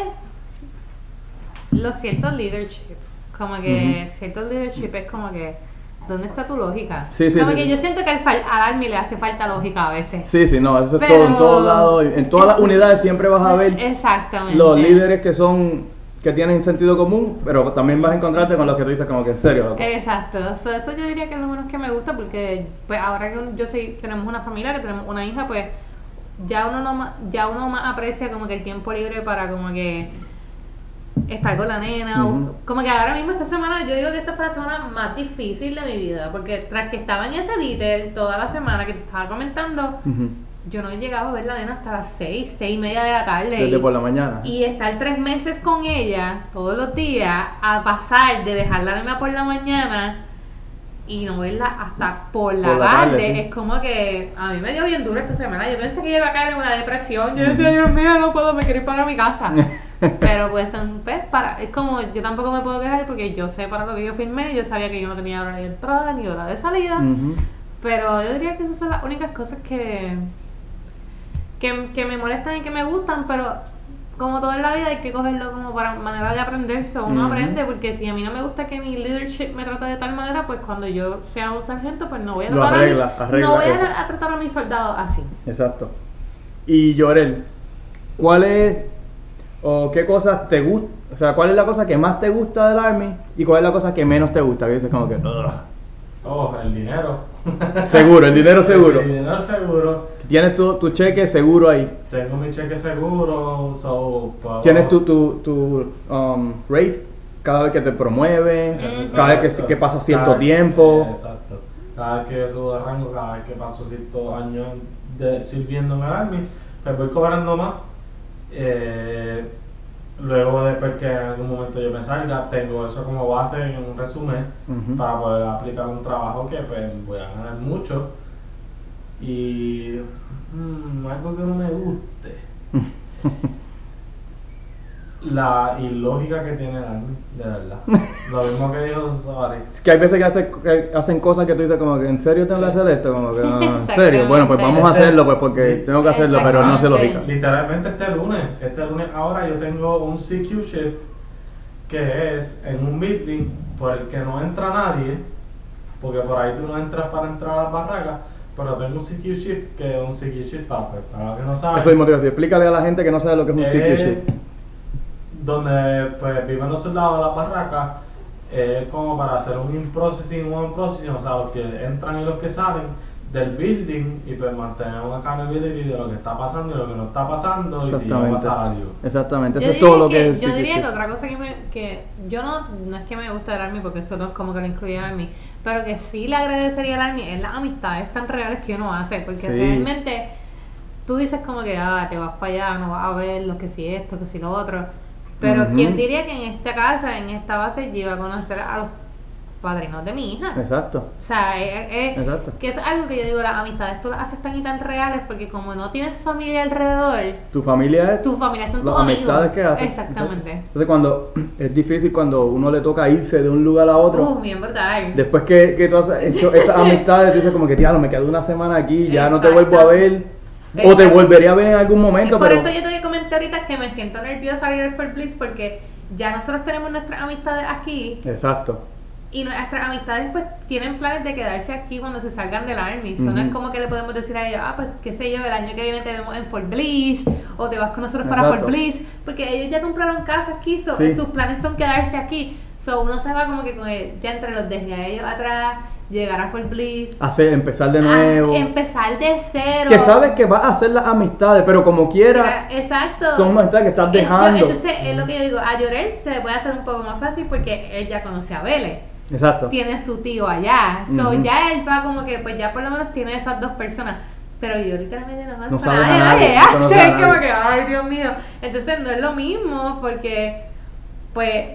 [SPEAKER 3] los ciertos leadership. Como que ciertos leadership es como que, ¿dónde está tu lógica?
[SPEAKER 2] Sí, sí,
[SPEAKER 3] como
[SPEAKER 2] sí,
[SPEAKER 3] yo siento que al, al Army le hace falta lógica a veces.
[SPEAKER 2] Sí, sí, no, eso es todo en todos lados. En todas las unidades siempre vas a ver
[SPEAKER 3] Exactamente.
[SPEAKER 2] los líderes que son que tienen sentido común, pero también vas a encontrarte con los que tú dices como que en serio. loco.
[SPEAKER 3] Exacto, So, eso yo diría que es lo menos que me gusta porque pues ahora que yo soy, tenemos una familia, que tenemos una hija, pues ya uno no ya uno más aprecia como que el tiempo libre para como que estar con la nena, o- como que ahora mismo esta semana, yo digo que esta fue la semana más difícil de mi vida, porque tras que estaba en ese detail toda la semana que te estaba comentando, yo no he llegado a ver la nena hasta las seis, seis y media de la tarde.
[SPEAKER 2] Desde
[SPEAKER 3] y-
[SPEAKER 2] por la mañana.
[SPEAKER 3] y estar tres meses con ella todos los días a pasar de dejar la nena por la mañana y no verla hasta por la,
[SPEAKER 2] Por la
[SPEAKER 3] tarde,
[SPEAKER 2] tarde, sí.
[SPEAKER 3] es como que a mí me dio bien duro esta semana. Yo pensé que iba a caer en una depresión. Yo decía, Dios mío, no puedo, me quiero ir para mi casa. Pero pues, son, pues, para, es como yo tampoco me puedo quejar porque yo sé para lo que yo firmé, yo sabía que yo no tenía hora de entrada ni hora de salida. Pero yo diría que esas son las únicas cosas que, que, que me molestan y que me gustan, pero como todo en la vida hay que cogerlo como para manera de aprenderse. Uno
[SPEAKER 2] Ujú.
[SPEAKER 3] aprende, porque si a mí no me gusta que mi leadership me trate de tal manera, pues cuando yo sea un sargento, pues no voy a tratar,
[SPEAKER 2] arregla,
[SPEAKER 3] a, mi-
[SPEAKER 2] arregla
[SPEAKER 3] no voy a, a tratar a mis soldados así.
[SPEAKER 2] Exacto. Y Llorel, ¿cuál es o qué cosas te gusta? O sea, ¿cuál es la cosa que más te gusta del Army y cuál es la cosa que menos te gusta? Que dices como que, "Ugh".
[SPEAKER 4] Oh, el dinero.
[SPEAKER 2] seguro, el dinero seguro.
[SPEAKER 4] El dinero seguro.
[SPEAKER 2] Tienes tu, tu cheque seguro ahí.
[SPEAKER 4] Tengo mi cheque seguro, so,
[SPEAKER 2] Tienes tu, tu, tu um, raise cada vez que te promueven, cada vez que, que pasa cierto
[SPEAKER 4] Cada-
[SPEAKER 2] tiempo.
[SPEAKER 4] Exacto. Cada vez que subo de rango, cada vez que paso ciertos años de, sirviendo en el Army, pues voy cobrando más. Eh, luego, después que en algún momento yo me salga, tengo eso como base en un resumen para poder aplicar un trabajo que pues, voy a ganar mucho. Y mm, algo que no me guste. La ilógica que tiene el Army, de verdad. Lo mismo que dijo Sari.
[SPEAKER 2] Que hay veces que, hace- que hacen cosas que tú dices como que en serio tengo que hacer esto, como que "Ah, en serio, bueno pues vamos a hacerlo pues porque tengo que hacerlo, pero no hace lógica.
[SPEAKER 4] Literalmente este lunes, este lunes ahora yo tengo un CQ shift que es en un building por el que no entra nadie, porque por ahí tú no entras para entrar a las barracas, pero tengo un CQ shift que es un CQ shift para, que no saben.
[SPEAKER 2] Eso mismo te iba a decir, explícale a la gente que no sabe lo que es un CQ shift.
[SPEAKER 4] Donde pues viven los soldados de las barracas, es como para hacer un in-processing, un on-processing, o sea, los que entran y los que salen del building y pues mantener una accountability de lo que está pasando y lo que no está pasando y si va a
[SPEAKER 2] Exactamente.
[SPEAKER 4] pasar algo.
[SPEAKER 2] Exactamente,
[SPEAKER 3] Yo
[SPEAKER 2] eso es todo lo que,
[SPEAKER 3] que-
[SPEAKER 2] es
[SPEAKER 3] Yo diría que otra cosa que, me, que yo no, no es que me gusta el Army porque eso no es como que lo incluye el Army, pero que sí le agradecería al Army es las amistades tan reales que uno hace, porque
[SPEAKER 2] Sí.
[SPEAKER 3] realmente tú dices como que ah, te vas para allá, no vas a ver lo que si esto, que si lo otro, pero. ¿quién diría que en esta casa, en esta base, yo iba a conocer a los padrinos de mi hija?
[SPEAKER 2] Exacto,
[SPEAKER 3] O sea, es, es-
[SPEAKER 2] Exacto.
[SPEAKER 3] que es algo que yo digo, las amistades tú las haces tan y tan reales porque como no tienes familia alrededor,
[SPEAKER 2] tu familia es
[SPEAKER 3] tu familia son tus
[SPEAKER 2] las
[SPEAKER 3] amigos.
[SPEAKER 2] amistades que haces.
[SPEAKER 3] Exactamente.
[SPEAKER 2] Entonces cuando es difícil cuando uno le toca irse de un lugar a otro.
[SPEAKER 3] Uh, bien brutal.
[SPEAKER 2] Después que, que tú has hecho estas amistades, tú dices como que, tío, me quedo una semana aquí, ya no te vuelvo a ver. O te volveré a ver en algún
[SPEAKER 3] Es
[SPEAKER 2] momento,
[SPEAKER 3] por
[SPEAKER 2] pero...
[SPEAKER 3] eso yo te comenté ahorita que me siento nerviosa al ir al Fort Bliss porque ya nosotros tenemos nuestras amistades aquí
[SPEAKER 2] Exacto.
[SPEAKER 3] y nuestras amistades pues tienen planes de quedarse aquí cuando se salgan del Army. Eso no
[SPEAKER 2] Ujú.
[SPEAKER 3] es como que le podemos decir a ellos, ah, pues qué sé yo, el año que viene te vemos en Fort Bliss o te vas con nosotros para. Fort Bliss, porque ellos ya compraron casa aquí, so,
[SPEAKER 2] Sí.
[SPEAKER 3] sus planes son quedarse aquí. So uno se va como que ya entre los dejé a ellos atrás, llegar a Fort Bliss.
[SPEAKER 2] Hacer, empezar de
[SPEAKER 3] a
[SPEAKER 2] nuevo.
[SPEAKER 3] empezar de cero.
[SPEAKER 2] que sabes que vas a hacer las amistades, pero como quiera,
[SPEAKER 3] Exacto.
[SPEAKER 2] son amistades que estás dejando.
[SPEAKER 3] Entonces, es lo que yo digo, a Llorel se le puede hacer un poco más fácil porque él ya conoce a Vélez.
[SPEAKER 2] Exacto.
[SPEAKER 3] Tiene su tío allá. So, ya él va como que, pues ya por lo menos tiene esas dos personas. Pero yo literalmente no conozco
[SPEAKER 2] No
[SPEAKER 3] a nadie.
[SPEAKER 2] a nadie,
[SPEAKER 3] nadie,
[SPEAKER 2] no conoces a
[SPEAKER 3] Es como
[SPEAKER 2] nadie.
[SPEAKER 3] que, ay, Dios mío. Entonces, no es lo mismo porque, pues,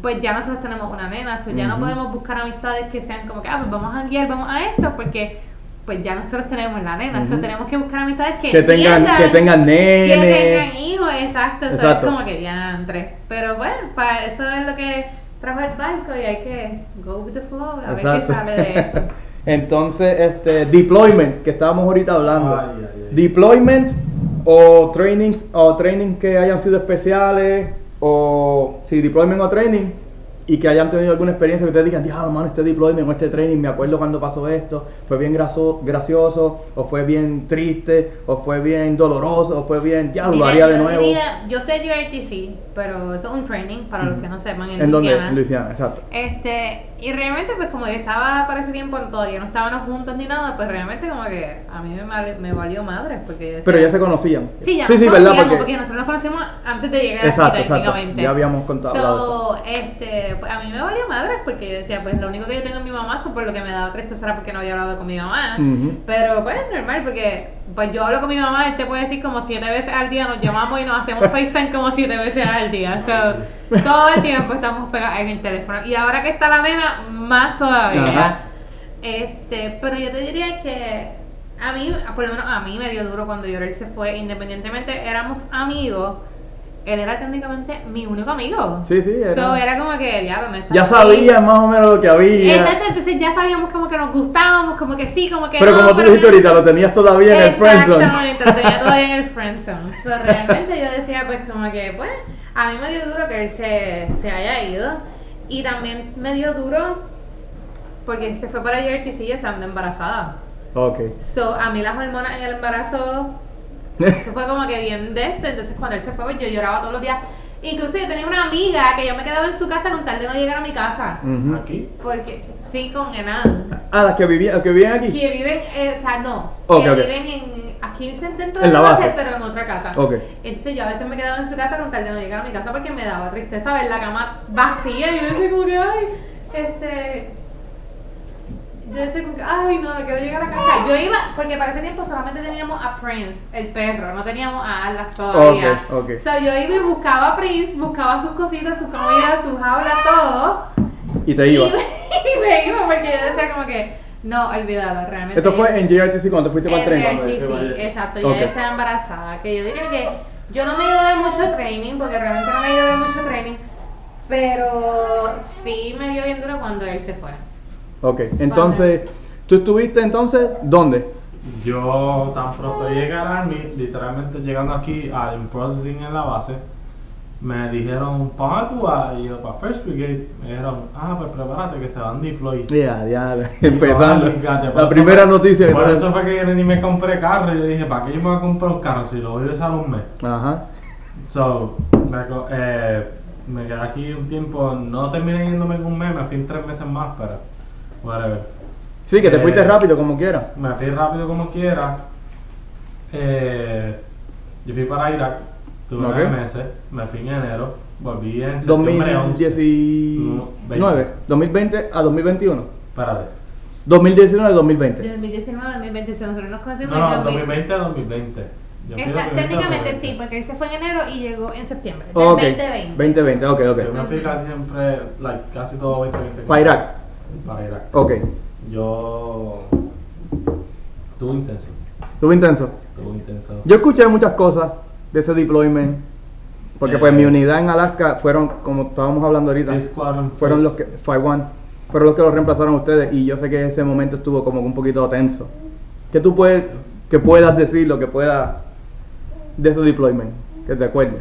[SPEAKER 3] pues ya nosotros tenemos una nena. So, ya no podemos buscar amistades que sean como que, ah, pues vamos a guiar, vamos a esto, porque pues ya nosotros tenemos la nena. So,
[SPEAKER 2] Ujú.
[SPEAKER 3] tenemos que buscar amistades que,
[SPEAKER 2] Que tengan, que tengan
[SPEAKER 3] que tengan
[SPEAKER 2] nene.
[SPEAKER 3] hijos, exacto, eso
[SPEAKER 2] Exacto.
[SPEAKER 3] es como que diantre. Pero bueno, para eso es lo que trajo el barco y hay que go with the flow, a ver qué sale de eso.
[SPEAKER 2] Entonces, este, deployments, que estábamos ahorita hablando.
[SPEAKER 4] Ay, ay, ay.
[SPEAKER 2] Deployments o trainings, o training que hayan sido especiales, o sí, deployment o training, y que hayan tenido alguna experiencia que ustedes digan, diablo, mano, este deployment o este training, me acuerdo cuando pasó esto, fue bien graso- gracioso, o fue bien triste, o fue bien doloroso, o fue bien, diablo, lo haría de nuevo.
[SPEAKER 3] diría- yo fui a pero eso es un training para los que no sepan en,
[SPEAKER 2] ¿En?
[SPEAKER 3] Luisiana.
[SPEAKER 2] En Luisiana, exacto.
[SPEAKER 3] Este, y realmente pues como yo estaba para ese tiempo todavía no estábamos juntos ni nada, pues realmente como que a mí me, me valió madre porque decía-
[SPEAKER 2] Pero ya se conocían.
[SPEAKER 3] Sí, ya
[SPEAKER 2] sí, sí,
[SPEAKER 3] conocíamos,
[SPEAKER 2] ¿verdad?
[SPEAKER 3] porque... nosotros nos conocimos antes de llegar
[SPEAKER 2] Exacto,
[SPEAKER 3] técnicamente.
[SPEAKER 2] Ya habíamos contado
[SPEAKER 3] So, este, pues a mí me valió madre porque yo decía, pues lo único que yo tengo en mi mamá, eso por lo que me daba tristeza era porque no había hablado con mi mamá.
[SPEAKER 2] Ujú.
[SPEAKER 3] Pero pues normal, porque pues yo hablo con mi mamá, él te puede decir como siete veces al día, nos llamamos y nos hacemos FaceTime como siete veces al día. So, todo el tiempo estamos pegados en el teléfono. Y ahora que está la nena, más todavía.
[SPEAKER 2] Ajá.
[SPEAKER 3] Este, pero yo te diría que a mí, por lo menos a mí me dio duro cuando Yorel se fue, independientemente éramos amigos, él era técnicamente mi único amigo.
[SPEAKER 2] Sí, sí, era-
[SPEAKER 3] So, era como que, ya, ¿dónde está?
[SPEAKER 2] Ya sabías más o menos lo que había.
[SPEAKER 3] Exacto, entonces ya sabíamos como que nos gustábamos, como que sí, como que
[SPEAKER 2] Pero
[SPEAKER 3] no,
[SPEAKER 2] como tú
[SPEAKER 3] pero
[SPEAKER 2] dijiste ahorita, lo tenías todavía en el friendzone.
[SPEAKER 3] Exactamente, lo tenía todavía en el friendzone. So, realmente yo decía, pues, como que, pues, a mí me dio duro que él se, se haya ido. Y también me dio duro porque se fue para JRTC yo estando embarazada.
[SPEAKER 2] Ok.
[SPEAKER 3] So, a mí las hormonas en el embarazo, eso fue como que bien de esto. Entonces, cuando él se fue, pues, yo lloraba todos los días. Incluso yo tenía una amiga que yo me quedaba en su casa con tal de no llegar a mi casa.
[SPEAKER 2] Ujú.
[SPEAKER 4] Aquí.
[SPEAKER 3] Porque, sí, con Enan.
[SPEAKER 2] Ah, las que vivían, las que vivían aquí.
[SPEAKER 3] Que viven, eh, o sea, no,
[SPEAKER 2] Ok,
[SPEAKER 3] que
[SPEAKER 2] ok.
[SPEAKER 3] viven en, aquí dentro
[SPEAKER 2] En
[SPEAKER 3] de
[SPEAKER 2] la
[SPEAKER 3] la
[SPEAKER 2] base.
[SPEAKER 3] base, pero en otra casa.
[SPEAKER 2] Ok.
[SPEAKER 3] Entonces yo a veces me quedaba en su casa con tal de no llegar a mi casa porque me daba tristeza ver la cama vacía y yo decía como que, ay, este... Yo decía como que, ay, no, quiero llegar a casa. Yo iba, porque para ese tiempo solamente teníamos a Prince, el perro, no teníamos a Atlas todavía.
[SPEAKER 2] Ok, ok.
[SPEAKER 3] So yo iba y buscaba a Prince, buscaba sus cositas, sus comidas, sus jaulas, todo.
[SPEAKER 2] Y te iba.
[SPEAKER 3] Y, y me iba porque yo decía como que, no, olvídalo, realmente.
[SPEAKER 2] Esto fue en JRTC cuando fuiste para el tren.
[SPEAKER 3] En
[SPEAKER 2] cuando-
[SPEAKER 3] RTC, exacto, yo ya estaba embarazada. Que yo diría que yo no me he ido de mucho training, porque realmente no me he ido de mucho training, pero sí me dio bien duro cuando él se fue.
[SPEAKER 2] Ok, entonces, ¿tú estuviste entonces dónde?
[SPEAKER 4] Yo tan pronto llegué al Army, literalmente llegando aquí al processing en la base, me dijeron, ¿para tú vas? Y yo, para First Brigade. Me dijeron, ah, pues prepárate que se van deploy.
[SPEAKER 2] Ya, ya,
[SPEAKER 4] Y yo,
[SPEAKER 2] empezando.
[SPEAKER 4] "Ay, fíjate, por
[SPEAKER 2] La primera
[SPEAKER 4] fue-
[SPEAKER 2] noticia que
[SPEAKER 4] Por eso fue que yo ni me compré carro. Y yo dije, ¿para qué yo me voy a comprar un carro si lo voy a usar un mes?
[SPEAKER 2] Ajá.
[SPEAKER 4] So, me, eh, me quedé aquí un tiempo, no terminé yéndome en un mes, me fui en tres meses más, pero whatever.
[SPEAKER 2] Sí, que te
[SPEAKER 4] Eh,
[SPEAKER 2] fuiste rápido como quieras.
[SPEAKER 4] Me fui rápido como quiera. Eh, yo fui para Irak, tuve
[SPEAKER 2] Ok.
[SPEAKER 4] nueve meses, me fui en enero, volví en septiembre 11.
[SPEAKER 2] 2019, 2020 a 2021.
[SPEAKER 4] Espérate.
[SPEAKER 2] 2019 a 2020.
[SPEAKER 3] 2019 2020, si nosotros nos conocimos
[SPEAKER 4] No, no,
[SPEAKER 3] en 2000.
[SPEAKER 4] 2020 a 2020. Yo fui
[SPEAKER 3] Esa-
[SPEAKER 4] 2020 a
[SPEAKER 3] técnicamente
[SPEAKER 4] 2020.
[SPEAKER 3] sí, porque él se fue en enero y llegó en septiembre. Del
[SPEAKER 2] Ok,
[SPEAKER 3] 2020.
[SPEAKER 2] 2020, ok, ok.
[SPEAKER 4] Yo me fui casi siempre, like, casi todo 2020.
[SPEAKER 2] Para Irak.
[SPEAKER 4] Para Irak.
[SPEAKER 2] Ok.
[SPEAKER 4] Yo. Estuvo intenso.
[SPEAKER 2] Estuvo intenso.
[SPEAKER 4] Estuvo intenso.
[SPEAKER 2] Yo escuché muchas cosas de ese deployment. Porque pues
[SPEAKER 4] Eh.
[SPEAKER 2] mi unidad en Alaska fueron, como estábamos hablando ahorita, fueron los que, 5-1, fueron los que los reemplazaron a ustedes y yo sé que ese momento estuvo como un poquito tenso. ¿Qué tú puedes, que puedas decir, lo que puedas de ese deployment? Que te acuerdes.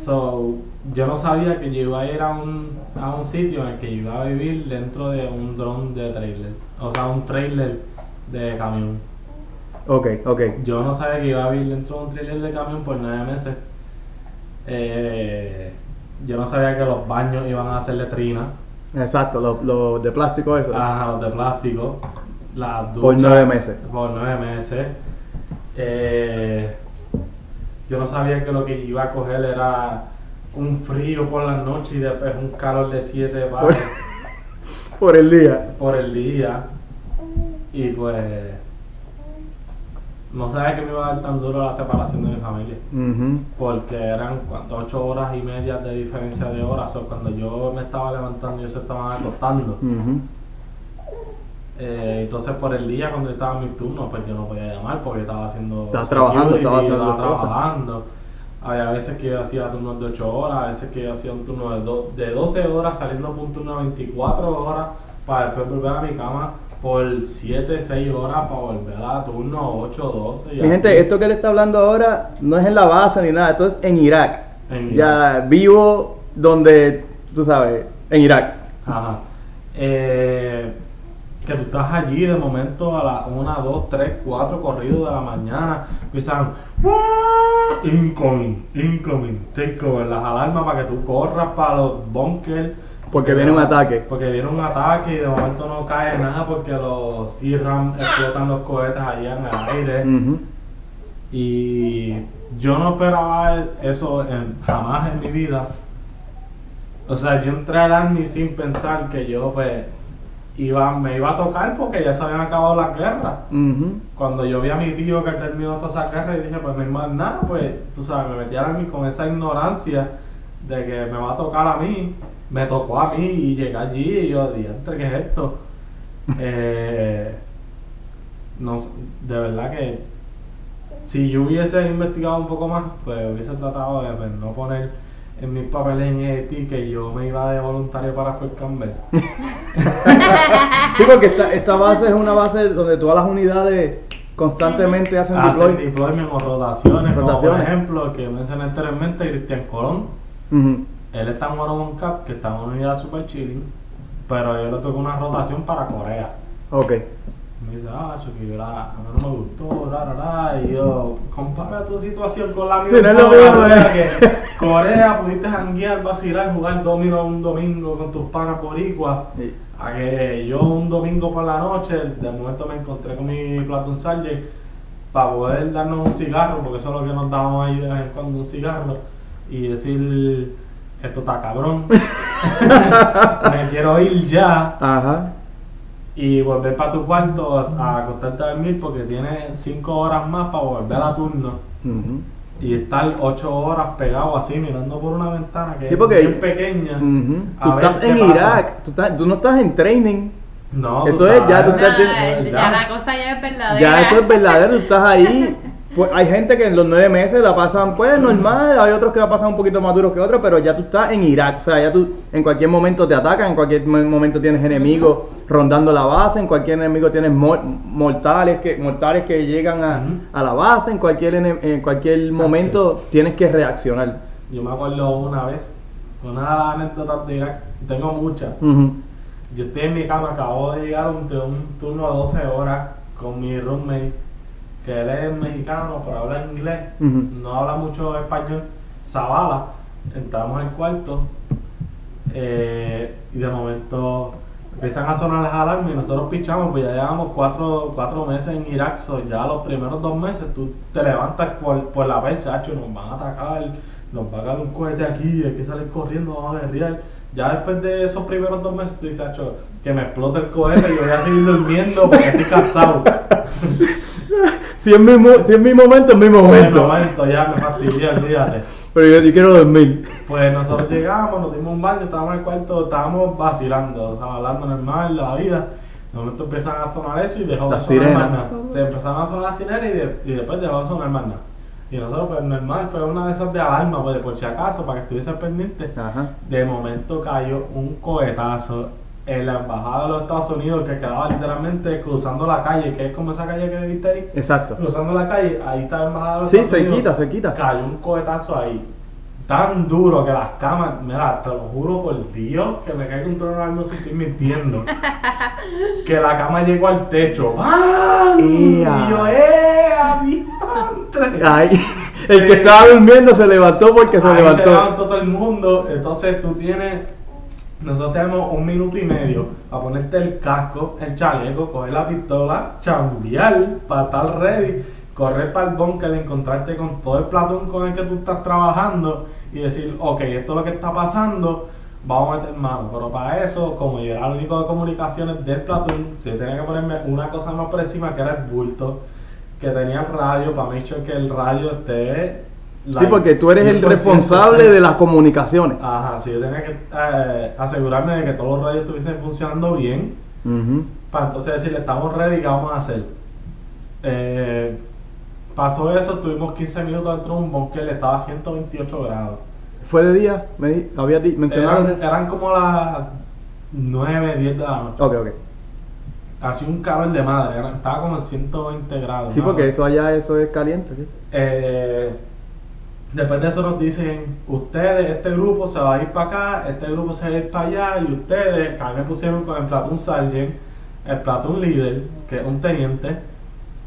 [SPEAKER 4] So, yo no sabía que yo iba a ir a un, a un sitio en el que yo iba a vivir dentro de un dron de trailer. O sea, un trailer de camión.
[SPEAKER 2] Ok, ok.
[SPEAKER 4] Yo no sabía que iba a vivir dentro de un trailer de camión por nueve meses. Eh, yo no sabía que los baños iban a hacer letrina.
[SPEAKER 2] Exacto, los los de plástico eso.
[SPEAKER 4] Ajá, los de plástico. Las
[SPEAKER 2] Por
[SPEAKER 4] duchas-
[SPEAKER 2] nueve meses.
[SPEAKER 4] Por nueve meses. Eh, yo no sabía que lo que iba a coger era un frío por las noches y después un calor de 7 bares
[SPEAKER 2] Por el día.
[SPEAKER 4] por el día. Y pues. No sabía que me iba a dar tan duro la separación de mi familia. Porque eran 8 horas y media de diferencia de horas. O cuando yo me estaba levantando, ellos se estaban acostando. Eh, entonces por el día cuando estaba en mi turno pues yo no podía llamar porque estaba haciendo
[SPEAKER 2] Estaba trabajando, estaba haciendo
[SPEAKER 4] trabajando había veces que yo hacía turnos de 8 horas a veces que yo hacía un turno de, do- de 12 horas saliendo por un turno de 24 horas para después volver a mi cama por 7, 6 horas para volver a turno 8, 12 y
[SPEAKER 2] Mi gente, esto que le está hablando ahora no es en la base ni nada, esto es en Irak.
[SPEAKER 4] En
[SPEAKER 2] ya vivo donde, tú sabes, en Irak.
[SPEAKER 4] Ajá. Eh, que tú estás allí de momento a las 1, 2, 3, 4 corridos de la mañana, empiezan incoming, incoming, take over, las alarmas para que tú corras para los bunkers.
[SPEAKER 2] Porque viene un ataque.
[SPEAKER 4] Porque viene un ataque y de momento no cae nada porque los CRAM explotan los cohetes allá en el aire. Y yo no esperaba eso en- jamás en mi vida. O sea, yo entré al Army sin pensar que yo pues iba, me iba a tocar porque ya se habían acabado las guerras. Cuando yo vi a mi tío que terminó toda esa guerra y dije, pues no hay más nada, pues tú sabes, me Army con esa ignorancia de que me va a tocar a mí. Me tocó a mí y llegué allí y yo, diantre, ¿qué es esto? Eh, no, de verdad que si yo hubiese investigado un poco más, pues hubiese tratado de pues, no poner en mis papeles en ET que yo me iba de voluntario para Fort Campbell.
[SPEAKER 2] Sí, porque esta, esta base es una base donde todas las unidades constantemente hacen
[SPEAKER 4] Hacen
[SPEAKER 2] deploy.
[SPEAKER 4] deployment o rotaciones, como por ejemplo, que mencioné anteriormente, Cristian Colón. Él está en One Cup, que está en una unidad super chilling, pero yo le toqué una rotación para Corea.
[SPEAKER 2] Ok.
[SPEAKER 4] Me dice, ah, Chucky, la, a mí no me gustó, la, la, la. Y yo, compara tu situación con la mía.
[SPEAKER 2] Sí, no es lo
[SPEAKER 4] un poco,
[SPEAKER 2] mismo,
[SPEAKER 4] ¿verdad?
[SPEAKER 2] eh.
[SPEAKER 4] que Corea pudiste janguear, vacilar, jugar domino un domingo con tus panas boricuas.
[SPEAKER 2] Sí.
[SPEAKER 4] A que yo un domingo por la noche, de momento me encontré con mi Platon Sargent para poder darnos un cigarro, porque eso es lo que nos dábamos ahí de vez en cuando, un cigarro, y decir, esto está cabrón, me quiero ir ya,
[SPEAKER 2] Ajá.
[SPEAKER 4] Y volver para tu cuarto a acostarte a dormir porque tienes 5 horas más para volver a turno y estar 8 horas pegado así mirando por una ventana que
[SPEAKER 2] Sí, porque-
[SPEAKER 4] es bien pequeña. A
[SPEAKER 2] Tú estás en. Irak, tú, estás- tú no estás en training.
[SPEAKER 4] No,
[SPEAKER 2] Eso es, ya tú
[SPEAKER 3] No,
[SPEAKER 2] estás-
[SPEAKER 3] el- ya la cosa ya es verdadera.
[SPEAKER 2] Ya eso es verdadero, tú estás ahí. Pues hay gente que en los nueve meses la pasan pues normal, hay otros que la pasan un poquito más duros que otros, pero ya tú estás en Irak, o sea, ya tú en cualquier momento te atacan, en cualquier mo- momento tienes enemigos rondando la base, en cualquier enemigo tienes mor- mortales que mortales que llegan a, a la base, en cualquier en cualquier momento tienes que reaccionar.
[SPEAKER 4] Yo me acuerdo una vez, una anécdota de Irak, tengo muchas. Yo estoy en mi cama, acabo de llegar de un turno de 12 horas con mi roommate, que él es mexicano, pero habla inglés, no habla mucho español, Zavala. Entramos al cuarto eh, y de momento empiezan a sonar las alarmas y nosotros pichamos, pues ya llevamos cuatro, cuatro meses en Irak, so ya los primeros dos meses tú te levantas por, por la percha, "Acho, nos van a atacar, nos va a caer un cohete aquí, hay que salir corriendo, vamos a guerrear. Ya después de esos primeros dos meses tú dices, "Acho, que me explote el cohete y yo voy a seguir durmiendo porque estoy cansado.
[SPEAKER 2] Si es mi, si es mi momento, es mi momento.
[SPEAKER 4] ya me fastidié, olvídate.
[SPEAKER 2] Pero yo, yo quiero dormir.
[SPEAKER 4] Pues nosotros llegamos, nos dimos un baño, estábamos en el cuarto, estábamos vacilando, estábamos hablando normal la vida. De momento empiezan a sonar eso y dejó de sonar más nada. Se empezaron a sonar las sirenas y, de- y después dejó de sonar más nada. Y nosotros, pues normal, fue una de esas de alarma, pues por si acaso, para que estuviesen pendientes.
[SPEAKER 2] Ajá.
[SPEAKER 4] De momento cayó un cohetazo en la embajada de los Estados Unidos que quedaba literalmente cruzando la calle, que es como esa calle que viste ahí.
[SPEAKER 2] Exacto.
[SPEAKER 4] Cruzando la calle, ahí está la embajada de los
[SPEAKER 2] Sí,
[SPEAKER 4] Estados Unidos.
[SPEAKER 2] cerquita, cerquita.
[SPEAKER 4] Cayó un cohetazo ahí. Tan duro que las camas, mira, te lo juro por Dios que me cae un trono no si estoy mintiendo. que la cama llegó al techo. ¡Bam! Y yo, ¡eh! ¡Adiantre!
[SPEAKER 2] Ay, El que estaba durmiendo se levantó porque se
[SPEAKER 4] Ahí se
[SPEAKER 2] levantó.
[SPEAKER 4] levantó todo el mundo. Entonces tú tienes. Nosotros tenemos un minuto y medio para ponerte el casco, el chaleco, coger la pistola, chambear para estar ready, correr para el bunker, encontrarte con todo el platón con el que tú estás trabajando y decir, ok, esto es lo que está pasando, vamos a meter mano. Pero para eso, como yo era el único de comunicaciones del platón, se tenía que ponerme una cosa más por encima que era el bulto, que tenía el radio, para sure que el radio esté.
[SPEAKER 2] Sí, porque tú eres el
[SPEAKER 4] 100%
[SPEAKER 2] responsable de las comunicaciones.
[SPEAKER 4] Ajá, sí, yo tenía que eh, asegurarme de que todos los radios estuviesen funcionando bien.
[SPEAKER 2] Ujú.
[SPEAKER 4] Para entonces decirle, estamos ready, ¿qué vamos a hacer? Eh, pasó eso, tuvimos 15 minutos dentro de un bunker, estaba a 128 grados.
[SPEAKER 2] ¿Fue de día? Me había mencionado.
[SPEAKER 4] Eran, eran como las 9, 10 de la noche.
[SPEAKER 2] Ok, ok.
[SPEAKER 4] Hacía un calor de madre, estaba como en 120 grados.
[SPEAKER 2] Sí, porque eso allá eso es caliente, sí.
[SPEAKER 4] Eh, después de eso nos dicen, ustedes, este grupo se va a ir para acá, este grupo se va a ir para allá, y ustedes, que a mí me pusieron con el platoon sergeant, el platoon leader, que es un teniente,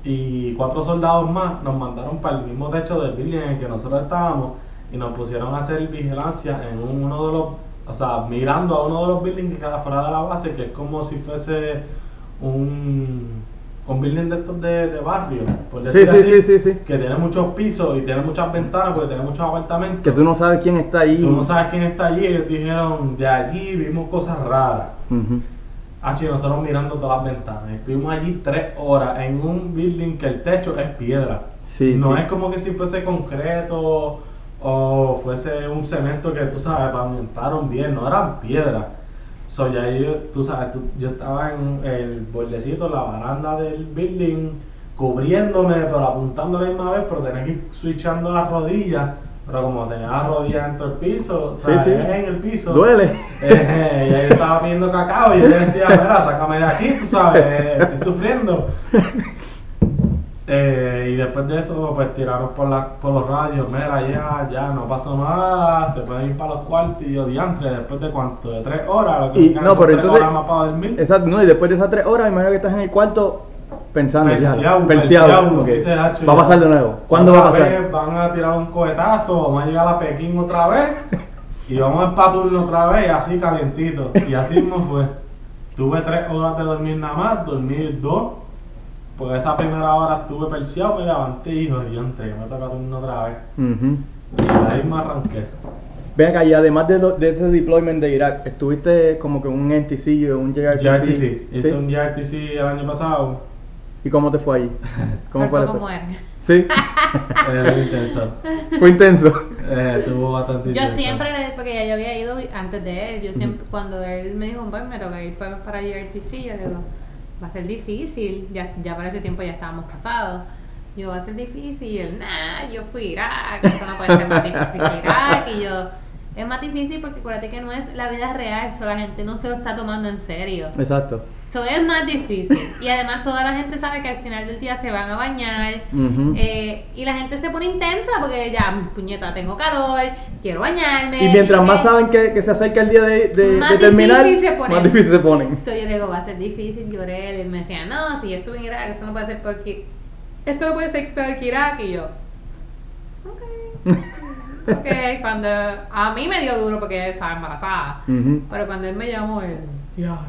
[SPEAKER 4] y cuatro soldados más, nos mandaron para el mismo techo del building en el que nosotros estábamos, y nos pusieron a hacer vigilancia en un- uno de los, o sea, mirando a uno de los buildings que queda fuera de la base, que es como si fuese un, un building de estos de, de barrio, por
[SPEAKER 2] Sí,
[SPEAKER 4] decir
[SPEAKER 2] sí,
[SPEAKER 4] así,
[SPEAKER 2] sí, sí, sí.
[SPEAKER 4] que tiene muchos pisos y tiene muchas ventanas porque tiene muchos apartamentos.
[SPEAKER 2] Que tú no sabes quién está ahí.
[SPEAKER 4] Tú no sabes quién está allí. Ellos dijeron, de allí vimos cosas raras.
[SPEAKER 2] Ujú.
[SPEAKER 4] H, nosotros mirando todas las ventanas. Estuvimos allí tres horas en un building que el techo es piedra.
[SPEAKER 2] Sí,
[SPEAKER 4] no es como que si fuese concreto o fuese un cemento que tú sabes, pavimentaron bien, no eran piedras. So, ya yo, tú sabes, tú- yo estaba en el bordecito, la baranda del building, cubriéndome, pero apuntando a la misma vez, pero tenía que ir switchando las rodillas. Pero como tenía las rodillas dentro del piso,
[SPEAKER 2] sí.
[SPEAKER 4] en el piso.
[SPEAKER 2] Duele.
[SPEAKER 4] Eh, y ahí estaba pidiendo cacao y yo decía, mira, sácame de aquí, tú sabes, eh, estoy sufriendo. Eh, y después de eso, pues tiraron por, la, por los radios, mira, ya, ya, no pasó nada, se pueden ir para los cuartos y yo, diantre, después de cuánto, de tres horas, lo que
[SPEAKER 2] Y- no, pero entonces-
[SPEAKER 4] horas más para dormir.
[SPEAKER 2] Exacto, no, y después de esas tres horas, imagino que estás en el cuarto pensando.
[SPEAKER 4] Pensiado,
[SPEAKER 2] Pensiado,
[SPEAKER 4] pensiado,
[SPEAKER 2] ok.
[SPEAKER 4] dice Hacho,
[SPEAKER 2] Va a pasar de nuevo. ¿Cuándo va a pasar?
[SPEAKER 4] vez Van a tirar un cohetazo, vamos a llegar a Pekín otra vez y vamos a turno otra vez, así calientito. Y así mismo fue. Tuve tres horas de dormir nada más, dormí dos. Porque esa primera hora estuve perseado, me levanté y dije, diantre, que me toca turno otra vez.
[SPEAKER 2] Ujú.
[SPEAKER 4] Y ahí me arranqué.
[SPEAKER 2] Ven acá, y además de, de ese deployment de Irak, ¿estuviste como que en un NTC o un JRTC?
[SPEAKER 4] JRTC, hice
[SPEAKER 2] ¿Sí?
[SPEAKER 4] un JRTC el año pasado.
[SPEAKER 2] ¿Y cómo te fue ahí? ¿Cómo fue
[SPEAKER 3] como él.
[SPEAKER 2] Sí,
[SPEAKER 4] Eh, muy intenso.
[SPEAKER 2] fue intenso.
[SPEAKER 4] Eh, estuvo bastante
[SPEAKER 3] Yo
[SPEAKER 4] intenso.
[SPEAKER 3] siempre, le- porque ya yo había ido antes de él, yo siempre, cuando él me dijo, pues me toca ir para, para URTC, yo digo, va a ser difícil, ya, ya para ese tiempo ya estábamos casados. Yo, va a ser difícil, y él, nah, yo fui a Irak, esto no puede ser más difícil que Irak, y yo, es más difícil porque acuérdate que no es la vida real, so la gente no se lo está tomando en serio.
[SPEAKER 2] Exacto.
[SPEAKER 3] Eso es más difícil. Y además toda la gente sabe que al final del día se van a bañar. Eh, y la gente se pone intensa porque ya, puñeta, tengo calor, quiero bañarme.
[SPEAKER 2] Y mientras más
[SPEAKER 3] eh,
[SPEAKER 2] saben que, que se acerca el día de, de-
[SPEAKER 3] Más
[SPEAKER 2] de terminar,
[SPEAKER 3] difícil se pone.
[SPEAKER 2] más difícil se ponen.
[SPEAKER 3] So yo digo, va a ser difícil, lloré. Él me decía, no, si yo estuve en Irak, esto no puede ser peor que. Esto no puede ser peor que Irak. Y yo, ok. Ok, cuando. A mí me dio duro porque estaba embarazada. Pero cuando él me llamó, él, diablo,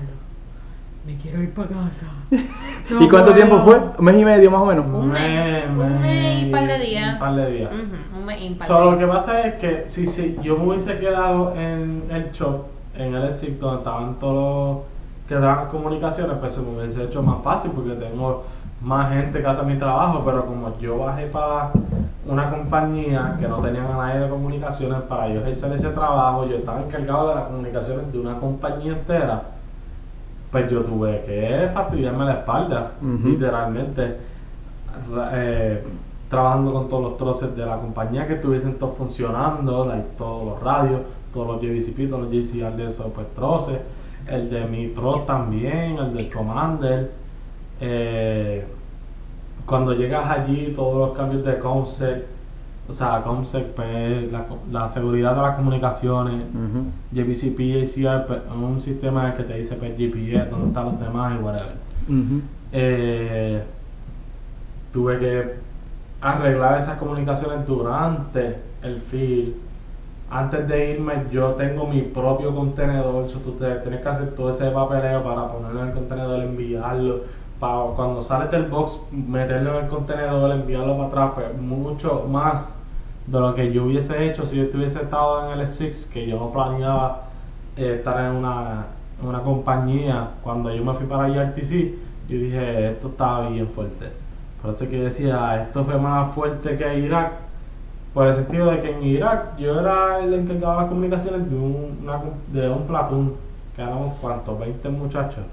[SPEAKER 3] me quiero ir para casa.
[SPEAKER 2] ¿Y cuánto tiempo fue? ¿Un mes y medio más o menos?
[SPEAKER 3] Un mes, un mes y un par de días.
[SPEAKER 4] Un par de días.
[SPEAKER 3] Un mes y un par de
[SPEAKER 4] Solo lo
[SPEAKER 3] días.
[SPEAKER 4] que pasa es que si, si yo me hubiese quedado en el shop, en el SIC, donde estaban todos los que daban comunicaciones, pues se me hubiese hecho más fácil porque tengo más gente que hace mi trabajo, pero como yo bajé para una compañía que no tenían a nadie de comunicaciones para yo ejercer ese trabajo, yo estaba encargado de las comunicaciones de una compañía entera, pues yo tuve que fastidiarme la espalda, literalmente, ra- eh, trabajando con todos los troces de la compañía que estuviesen todos funcionando, like, todos los radios, todos los JVCP, todos los JCR de esos pues, troces, el de mi troz también, el del Commander. Eh, cuando llegas allí, todos los cambios de concept, o sea, concept, pues, la, la seguridad de las comunicaciones. JVCP, JCR, pues, es un sistema que te dice pues, GPS, dónde están los demás y whatever. Eh, tuve que arreglar esas comunicaciones durante el field. Antes de irme, yo tengo mi propio contenedor. Te- tienes que hacer todo ese papeleo para ponerlo en el contenedor, enviarlo. Cuando sales del box, meterlo en el contenedor, enviarlo para atrás. Pues mucho más de lo que yo hubiese hecho si yo estuviese estado en el S6, que yo no planeaba eh, estar en una, una compañía. Cuando yo me fui para IRTC, yo dije, esto estaba bien fuerte. Por eso que decía, esto fue más fuerte que Irak. Por el sentido de que en Irak yo era el encargado de las comunicaciones de un, de un platón, que éramos cuántos, 20 muchachos.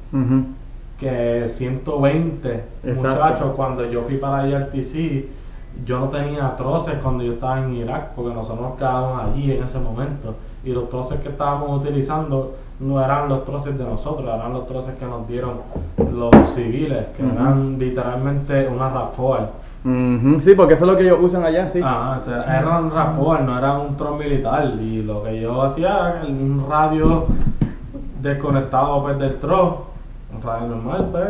[SPEAKER 4] Que 120
[SPEAKER 2] Exacto.
[SPEAKER 4] muchachos cuando yo fui para IRTC, yo no tenía troces cuando yo estaba en Irak, porque nosotros nos quedábamos allí en ese momento, y los troces que estábamos utilizando no eran los troces de nosotros, eran los troces que nos dieron los civiles, que eran literalmente una RAFOR.
[SPEAKER 2] Ujú. Sí, porque eso es lo que ellos usan allá, sí.
[SPEAKER 4] Ah, o sea, era un RAFOR, no era un tron militar. Y lo que yo hacía era un radio desconectado pues, del tron, radio normal, pues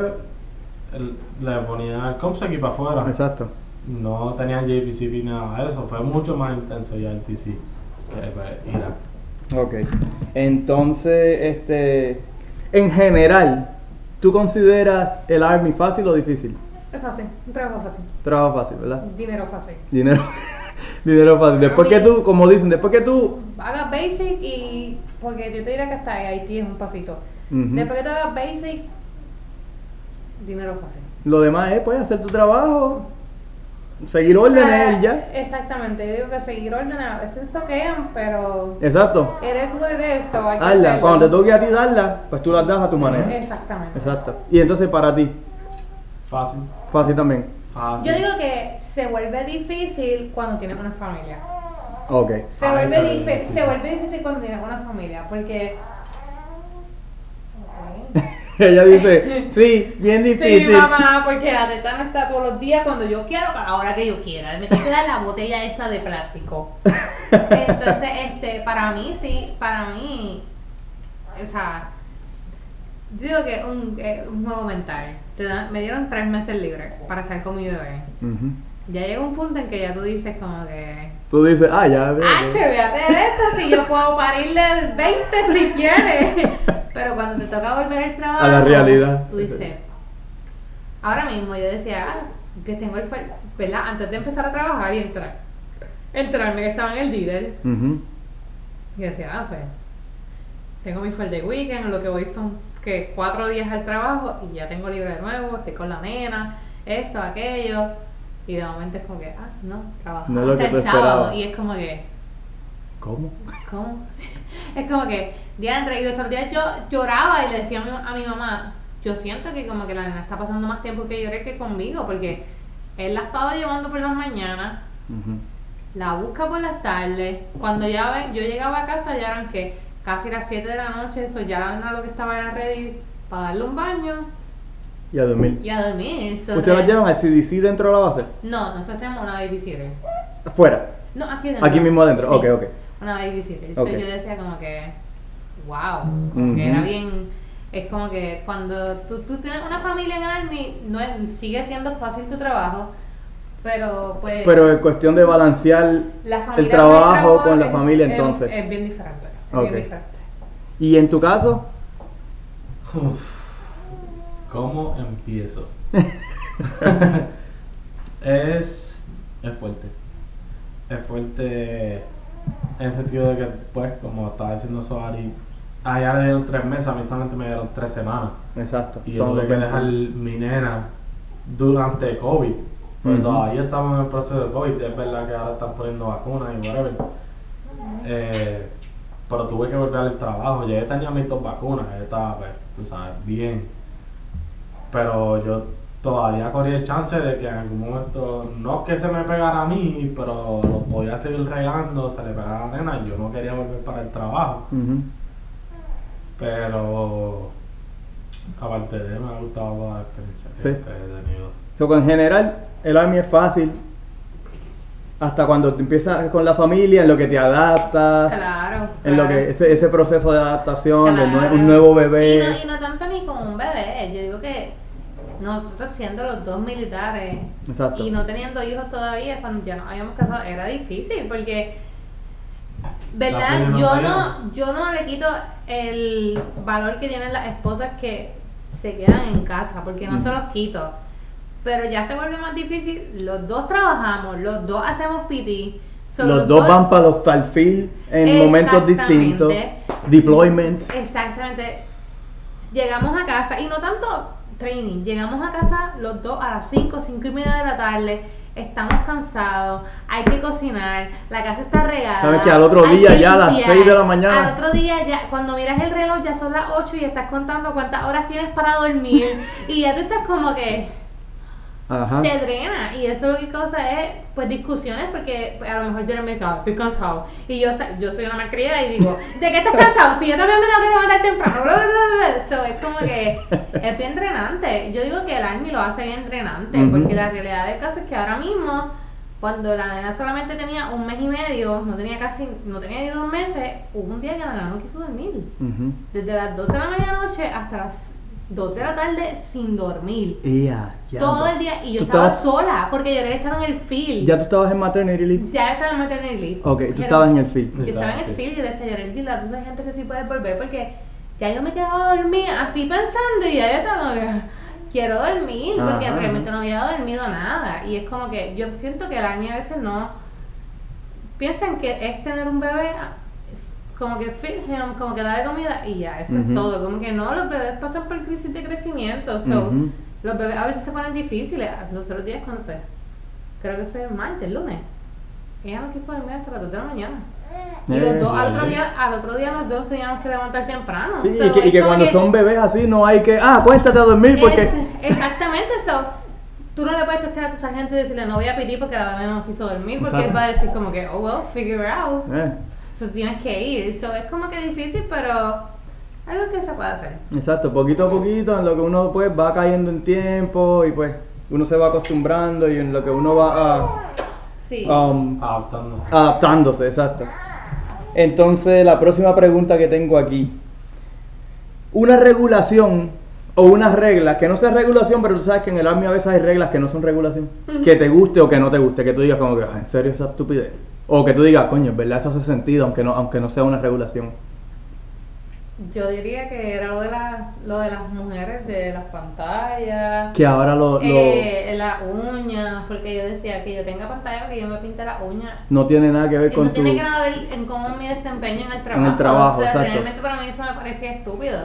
[SPEAKER 4] el- le ponía el COMSEC y para afuera.
[SPEAKER 2] Exacto.
[SPEAKER 4] No tenían JVC ni nada de eso, fue mucho más intenso ya el TC que pues.
[SPEAKER 2] Ok. Entonces, este, en general, ¿tú consideras el Army fácil o difícil?
[SPEAKER 3] Es fácil, un trabajo fácil.
[SPEAKER 2] Trabajo fácil, ¿verdad?
[SPEAKER 3] Dinero fácil.
[SPEAKER 2] Dinero, dinero fácil. Después que tú, como dicen, después que tú...
[SPEAKER 3] Hagas basic y. Porque yo te diría que hasta Haití es un pasito. Después que te hagas basic, dinero fácil.
[SPEAKER 2] Lo demás es, pues, hacer tu trabajo, seguir órdenes
[SPEAKER 3] Ah,
[SPEAKER 2] y ya.
[SPEAKER 3] Exactamente, yo digo que seguir órdenes a veces soquean, pero
[SPEAKER 2] Exacto.
[SPEAKER 3] eres de eso.
[SPEAKER 2] Hazla. Cuando te toque a ti darla, pues tú las das a tu manera.
[SPEAKER 3] Exactamente.
[SPEAKER 2] Exacto. Y entonces para ti,
[SPEAKER 4] Fácil.
[SPEAKER 2] fácil también.
[SPEAKER 4] Fácil.
[SPEAKER 3] Yo digo que se vuelve difícil cuando tienes una familia.
[SPEAKER 2] Ok.
[SPEAKER 3] Se,
[SPEAKER 4] Ah,
[SPEAKER 3] vuelve,
[SPEAKER 4] difícil.
[SPEAKER 3] se vuelve difícil cuando tienes una familia, porque...
[SPEAKER 2] Ella dice, sí, bien difícil.
[SPEAKER 3] Sí, mamá, porque la teta no está todos los días cuando yo quiero, para ahora que yo quiera. Me tengo que dar la botella esa de plástico. Entonces, este, para mí, sí, para mí, o sea, yo digo que es un, un juego mental. Me dieron tres meses libres para estar con mi bebé.
[SPEAKER 2] Ujú.
[SPEAKER 3] Ya llega un punto en que ya tú dices como que...
[SPEAKER 2] Tú dices, ah, ya veo.
[SPEAKER 3] Ah, che, véate de esto si yo puedo parirle el 20 si quieres. Pero cuando te toca volver al trabajo,
[SPEAKER 2] A la realidad.
[SPEAKER 3] tú dices, ahora mismo yo decía, ah, que tengo el ¿verdad? Antes de empezar a trabajar y entrar, entrarme que estaba en el líder,
[SPEAKER 2] Ujú.
[SPEAKER 3] y decía, ah, pues, tengo mi de weekend, lo que voy son que cuatro días al trabajo y ya tengo libre de nuevo, estoy con la nena, esto, aquello. Y de momento es como que, ah, no, trabajo
[SPEAKER 2] No
[SPEAKER 3] hasta el sábado. Y es como que,
[SPEAKER 2] ¿Cómo?
[SPEAKER 3] ¿Cómo? Es como que, día entre y los otros días yo lloraba y le decía a mi, a mi mamá, yo siento que como que la nena está pasando más tiempo que lloré que conmigo, porque él la estaba llevando por las mañanas, la busca por las tardes, cuando ya ven, yo llegaba a casa ya eran que casi las 7 de la noche, eso ya la nena lo que estaba era ready para darle un baño
[SPEAKER 2] Y a dormir.
[SPEAKER 3] y a dormir. so
[SPEAKER 2] ¿Ustedes las llevan al CDC dentro de la base?
[SPEAKER 3] No, nosotros tenemos una babysitter.
[SPEAKER 2] Afuera.
[SPEAKER 3] No, aquí dentro.
[SPEAKER 2] Aquí mismo adentro.
[SPEAKER 3] Sí.
[SPEAKER 2] Ok, ok.
[SPEAKER 3] Una babysitter. So,
[SPEAKER 2] Ok.
[SPEAKER 3] yo decía como que, wow, como que era bien, es como que cuando tú, tú tienes una familia en el Army, no es- sigue siendo fácil tu trabajo, pero pues
[SPEAKER 2] Pero en cuestión de balancear
[SPEAKER 3] la
[SPEAKER 2] el trabajo con la
[SPEAKER 3] es-
[SPEAKER 2] familia
[SPEAKER 3] es-
[SPEAKER 2] entonces.
[SPEAKER 3] Es, bien diferente, es
[SPEAKER 2] Ok.
[SPEAKER 3] bien diferente.
[SPEAKER 2] ¿Y en tu caso?
[SPEAKER 4] Uf, ¿Cómo empiezo? es, es fuerte. Es fuerte en el sentido de que, pues, como estaba diciendo Soari, allá le dieron tres meses, a mí solamente me dieron tres semanas.
[SPEAKER 2] Exacto.
[SPEAKER 4] Y yo tuve que
[SPEAKER 2] 20.
[SPEAKER 4] dejar mi nena durante COVID. Porque
[SPEAKER 2] Ujú.
[SPEAKER 4] todavía estamos en el proceso de COVID. Es verdad que ahora están poniendo vacunas y whatever. Eh, pero tuve que volver al trabajo. Ya tenía mis dos vacunas. Ya estaba, pues, tú sabes, bien. Pero yo todavía corría el chance de que en algún momento, no que se me pegara a mí, pero lo podía seguir regando, se le pegara a la nena. y Yo no quería volver para el trabajo. Pero aparte de me ha gustado la experiencia que,
[SPEAKER 2] Sí.
[SPEAKER 4] que he tenido.
[SPEAKER 2] So, en general, el Army es fácil hasta cuando te empiezas con la familia, en lo que te adaptas,
[SPEAKER 3] Claro.
[SPEAKER 2] en lo que ese, ese proceso de adaptación, de nue- un nuevo
[SPEAKER 3] Y
[SPEAKER 2] bebé.
[SPEAKER 3] no, y no tanto ni con un bebé. Yo digo que nosotros siendo los dos militares
[SPEAKER 2] Exacto.
[SPEAKER 3] y no teniendo hijos todavía, cuando ya nos habíamos casado, era difícil porque, ¿verdad? Yo
[SPEAKER 4] no
[SPEAKER 3] yo no le quito el valor que tienen las esposas que se quedan en casa, porque no se
[SPEAKER 2] Ujú.
[SPEAKER 3] los quito. Pero ya se vuelve más difícil, los dos trabajamos, los dos hacemos PT. so
[SPEAKER 2] Los dos van para los field en momentos distintos. Deployments.
[SPEAKER 3] Exactamente. Llegamos a casa, y no tanto training, llegamos a casa los dos a las 5, 5 y media de la tarde, estamos cansados, hay que cocinar, la casa está regada.
[SPEAKER 2] Sabes que al otro día ya a las
[SPEAKER 3] limpiar.
[SPEAKER 2] 6 de la mañana.
[SPEAKER 3] Al otro día ya, cuando miras el reloj ya son las 8 y estás contando cuántas horas tienes para dormir y ya tú estás como que
[SPEAKER 2] Ajá.
[SPEAKER 3] te drena y eso lo que causa es pues discusiones porque pues, a lo mejor yo me dice, "Ah, estoy cansado y yo, yo soy una malcriada y digo, ¿de qué estás cansado? Si yo también me tengo que levantar temprano, bla, bla, bla, bla". So, es como que es bien drenante. Yo digo que el Army lo hace bien drenante porque la realidad del caso es que ahora mismo cuando la nena solamente tenía un mes y medio, no tenía casi, no tenía ni dos meses, hubo un día que la nena no quiso dormir. Desde las 12 de la medianoche hasta las 2 de la tarde sin dormir. Todo el día y yo
[SPEAKER 2] ¿Tú
[SPEAKER 3] estaba
[SPEAKER 2] estabas-
[SPEAKER 3] sola porque yo estaba en el field.
[SPEAKER 2] ¿Ya tú estabas en maternity leave?
[SPEAKER 3] Ya estaba en maternity leave.
[SPEAKER 2] Ok, tú
[SPEAKER 3] Pero
[SPEAKER 2] estabas en el field.
[SPEAKER 3] Yo estaba en el field y le decía, Yorel, dile a toda esa gente que sí puedes volver porque ya yo me quedaba dormida así pensando y ya yo estaba como que quiero dormir porque
[SPEAKER 2] Ajá.
[SPEAKER 3] realmente no había dormido nada. Y es como que yo siento que el Army a veces no piensan que es tener un bebé como que feed him, como que darle comida y ya, eso
[SPEAKER 2] Ujú.
[SPEAKER 3] es todo. Como que no, los bebés pasan por crisis de crecimiento. So,
[SPEAKER 2] Ujú.
[SPEAKER 3] Los bebés a veces se ponen difíciles. Los otros días, cuando fue? Creo que fue el martes, el lunes. Ella no quiso dormir hasta las 2 de la mañana. Y los
[SPEAKER 2] Eh,
[SPEAKER 3] dos, al otro día, al otro día los dos teníamos que levantar temprano.
[SPEAKER 2] Sí,
[SPEAKER 3] So,
[SPEAKER 2] y que, y que cuando
[SPEAKER 3] que-
[SPEAKER 2] son bebés así no hay que, ah, acuéstate a dormir porque...
[SPEAKER 3] es- exactamente, so, tú no le puedes testear a tu sargento y decirle no voy a pedir porque la bebé no quiso dormir porque
[SPEAKER 2] Exacto.
[SPEAKER 3] él va a decir como que, oh well, figure out.
[SPEAKER 2] Eh,
[SPEAKER 3] So tienes que ir. So es como que difícil, pero algo que se puede hacer.
[SPEAKER 2] exacto, poquito a poquito en lo que uno pues va cayendo en tiempo y pues uno se va acostumbrando y en lo que uno va
[SPEAKER 3] Sí.
[SPEAKER 2] a, um, adaptándose, exacto. Entonces la próxima pregunta que tengo aquí. Una regulación o una regla, que no sea regulación, pero tú sabes que en el Army a veces hay reglas que no son regulación. Que te guste o que no te guste, que tú digas como que, "Ah, en serio esa estupidez. O que tú digas, coño, en verdad eso hace sentido, aunque no, aunque no sea una regulación.
[SPEAKER 3] Yo diría que era lo de, la, lo de las mujeres de las pantallas.
[SPEAKER 2] Que ahora lo, lo-
[SPEAKER 3] Eh, las uñas, porque yo decía que yo tenga pantalla porque yo me pinte las uñas.
[SPEAKER 2] no tiene nada que ver
[SPEAKER 3] Y
[SPEAKER 2] con
[SPEAKER 3] no
[SPEAKER 2] tu...
[SPEAKER 3] tiene que nada ver en cómo mi desempeño en el trabajo.
[SPEAKER 2] trabajo,
[SPEAKER 3] o sea,
[SPEAKER 2] exacto.
[SPEAKER 3] realmente para mí eso me parecía estúpido.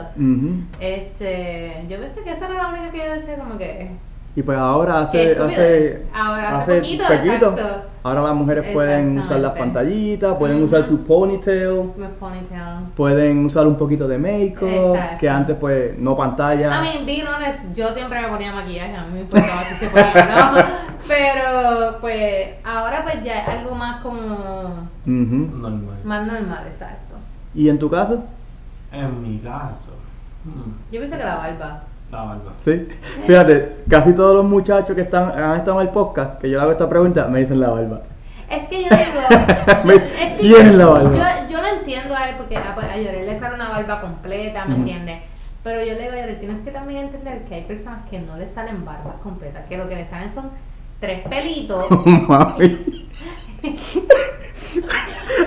[SPEAKER 3] Este, yo pensé que esa era la única que yo decía como que
[SPEAKER 2] Y pues ahora hace, hace,
[SPEAKER 3] Ahora hace poquito, exacto.
[SPEAKER 2] Ahora las mujeres pueden usar las pantallitas, pueden usar su ponytail,
[SPEAKER 3] ponytail.
[SPEAKER 2] pueden usar un poquito de make-up,
[SPEAKER 3] Exacto.
[SPEAKER 2] que antes pues no pantalla.
[SPEAKER 3] A mí, being honest, yo siempre me ponía maquillaje, a mí me importaba si se ponía o no. Pero pues ahora pues ya es algo más como
[SPEAKER 2] Ujú.
[SPEAKER 4] Normal.
[SPEAKER 3] más normal, exacto.
[SPEAKER 2] ¿Y en tu caso?
[SPEAKER 4] En mi caso. mm,
[SPEAKER 3] Yo pensé que la barba.
[SPEAKER 4] La barba.
[SPEAKER 2] Sí. Fíjate, casi todos los muchachos que están, han estado en el podcast, que yo le hago esta pregunta, me dicen la barba.
[SPEAKER 3] Es que yo digo. Yo- es que
[SPEAKER 2] ¿quién es
[SPEAKER 3] yo-
[SPEAKER 2] la barba?
[SPEAKER 3] Yo, yo lo entiendo a él porque a, pues, a Yorel le sale una barba completa, ¿me
[SPEAKER 2] Ujú.
[SPEAKER 3] entiendes? Pero yo le digo a Yorel, tienes que también entender que hay personas que no le salen barbas completas, que lo que le salen son tres pelitos.
[SPEAKER 2] Mami.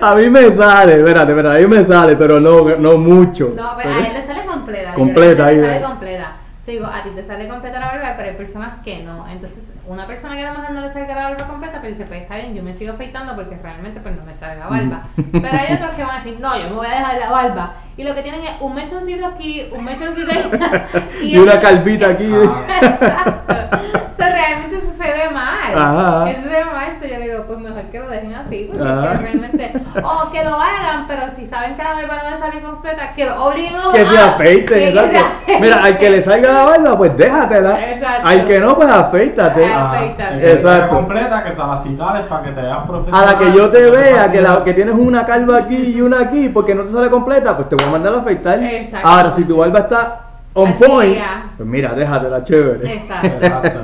[SPEAKER 2] A mí me sale, espérate, espérate, a mí me sale, pero no, no mucho.
[SPEAKER 3] No, pero a él le sale completa. a
[SPEAKER 2] Completa, ahí
[SPEAKER 3] le sale completa. Digo, a ti te sale completa la barba, pero hay personas que no. Entonces, una persona que a lo mejor no le salga la barba completa, pero dice, pues está bien, yo me sigo afeitando porque realmente pues no me sale la barba. Pero hay otros que van a decir, no, yo me voy a dejar la barba. Y lo que tienen es un mechoncito aquí, un mechoncito allá.
[SPEAKER 2] Y una calvita aquí.
[SPEAKER 3] Exacto. Sea, realmente eso se ve mal.
[SPEAKER 2] Ajá.
[SPEAKER 3] Eso se ve mal. So, yo le digo, pues mejor que lo dejen así. Porque
[SPEAKER 2] Ajá.
[SPEAKER 3] es que realmente. O que lo hagan, pero si saben que la barba no le sale completa, que lo obliguen a.
[SPEAKER 2] Que se afeiten,
[SPEAKER 3] que- que se
[SPEAKER 2] exacto.
[SPEAKER 3] afeiten.
[SPEAKER 2] Mira, al que le salga la barba, pues déjatela.
[SPEAKER 3] Exacto.
[SPEAKER 2] Al que no, pues afeítate.
[SPEAKER 3] Ah, afeítate.
[SPEAKER 4] el que sea
[SPEAKER 2] Exacto.
[SPEAKER 4] completa, que te la cicales para que te veas
[SPEAKER 2] A
[SPEAKER 4] profesional.
[SPEAKER 2] la que yo te vea que, la, que tienes una calva aquí y una aquí porque no te sale completa, pues te voy a mandar a afeitar.
[SPEAKER 3] Exacto.
[SPEAKER 2] Ahora, si tu barba está on point,
[SPEAKER 3] día.
[SPEAKER 2] pues mira, déjatela chévere.
[SPEAKER 3] Exacto.
[SPEAKER 4] Exacto.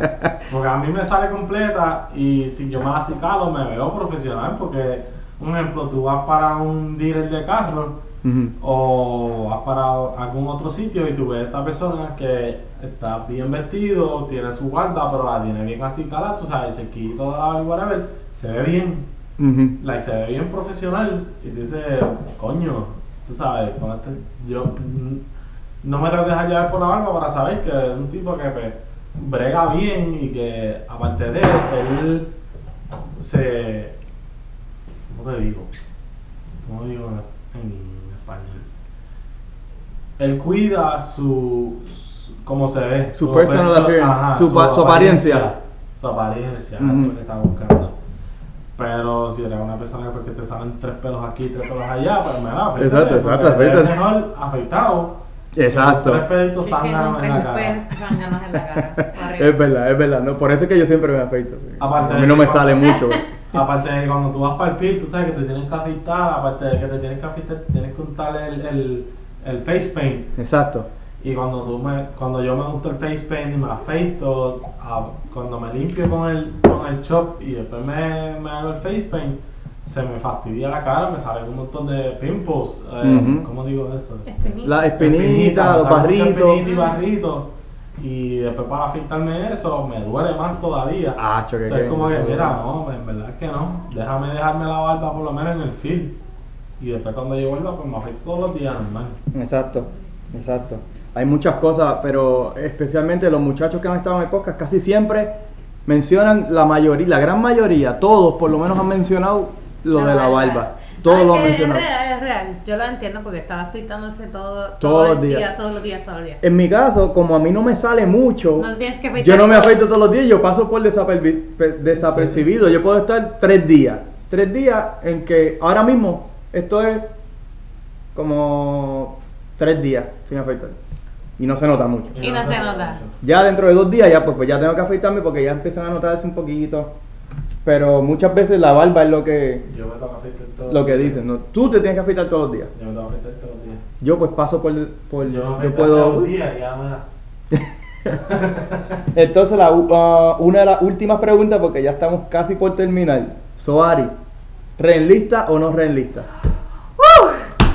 [SPEAKER 4] Porque a mí me sale completa y si yo me la cicalo me veo profesional porque, un ejemplo, tú vas para un dealer de carros
[SPEAKER 2] Ujú.
[SPEAKER 4] o vas para algún otro sitio y tú ves a esta persona que está bien vestido, tiene su guarda, pero la tiene bien así calada, tú sabes, se quita la barba y whatever, se ve bien,
[SPEAKER 2] Ujú.
[SPEAKER 4] like, se ve bien profesional y tú dices, coño, tú sabes, con este- yo no me que dejar llevar por la barba para saber que es un tipo que pues, brega bien y que aparte de él se... ¿Cómo te digo? ¿Cómo digo en español? Él cuida su... su- cómo se ve.
[SPEAKER 2] Su personal
[SPEAKER 4] su-
[SPEAKER 2] appearance, su pa- su apariencia.
[SPEAKER 4] Su apariencia, eso es lo que está buscando. Pero si eres una persona que te salen tres pelos aquí, tres pelos allá, pues me da
[SPEAKER 2] Exacto, exacto,
[SPEAKER 4] mejor afeitado.
[SPEAKER 2] Exacto.
[SPEAKER 4] Tres pelitos zánganos en la cara.
[SPEAKER 3] en la cara.
[SPEAKER 2] Es verdad, es verdad. No, por eso es que yo siempre me afeito.
[SPEAKER 4] Aparte
[SPEAKER 2] a mí no me
[SPEAKER 4] cuando-
[SPEAKER 2] sale mucho.
[SPEAKER 4] Aparte de que cuando tú vas para el film, tú sabes que te tienes que afeitar, aparte de que te tienes que afeitar, te tienes que untar el, el, el face paint.
[SPEAKER 2] Exacto.
[SPEAKER 4] Y cuando tú me, cuando yo me unto el face paint y me afeito, a- cuando me limpio con el, con el chop y después me, me hago el face paint, se me fastidia la cara, me salen un montón de pimples. eh. ¿Cómo digo eso?
[SPEAKER 3] Espinita.
[SPEAKER 2] La espinita, los barritos.
[SPEAKER 4] y barritos. Y después para afeitarme eso, me duele más todavía.
[SPEAKER 2] Ah, choque,
[SPEAKER 4] O sea, es como que, mira, no, en verdad es que no. Déjame dejarme la barba por lo menos en el film. Y después cuando yo vuelva, pues me afeito todos los días, normal.
[SPEAKER 2] Exacto, exacto. Hay muchas cosas, pero especialmente los muchachos que han estado en el podcast casi siempre mencionan la mayoría, la gran mayoría, todos por lo menos han mencionado lo de la barba. Todos
[SPEAKER 3] Ah,
[SPEAKER 2] lo
[SPEAKER 3] que
[SPEAKER 2] han mencionado.
[SPEAKER 3] Es real, es real. Yo lo entiendo porque estaba afeitándose todo,
[SPEAKER 2] Todos
[SPEAKER 3] todo
[SPEAKER 2] los
[SPEAKER 3] el
[SPEAKER 2] días.
[SPEAKER 3] día, todos los días, todos los días.
[SPEAKER 2] En mi caso, como a mí no me sale mucho,
[SPEAKER 3] No tienes que afeitar
[SPEAKER 2] yo no me
[SPEAKER 3] todo.
[SPEAKER 2] afeito todos los días, yo paso por desapercibido. Yo puedo estar tres días. Tres días en que ahora mismo esto es como tres días sin afeitar. Y no se nota mucho.
[SPEAKER 3] Y no se nota.
[SPEAKER 2] Ya dentro de dos días ya pues, pues ya tengo que afeitarme porque ya empiezan a notarse un poquito. Pero muchas veces la barba es lo que
[SPEAKER 4] Yo me tengo que afeitar todos
[SPEAKER 2] lo
[SPEAKER 4] los
[SPEAKER 2] que
[SPEAKER 4] días.
[SPEAKER 2] dicen, ¿no? Tú te tienes que afeitar todos los días.
[SPEAKER 4] Yo me tengo que afeitar todos los días.
[SPEAKER 2] Yo pues paso por, por
[SPEAKER 4] Yo me
[SPEAKER 2] yo puedo
[SPEAKER 4] hace dos días y ya.
[SPEAKER 2] Entonces, la, u- ah, una de las últimas preguntas, porque ya estamos casi por terminar. Soari, ¿reenlista o no reenlistas?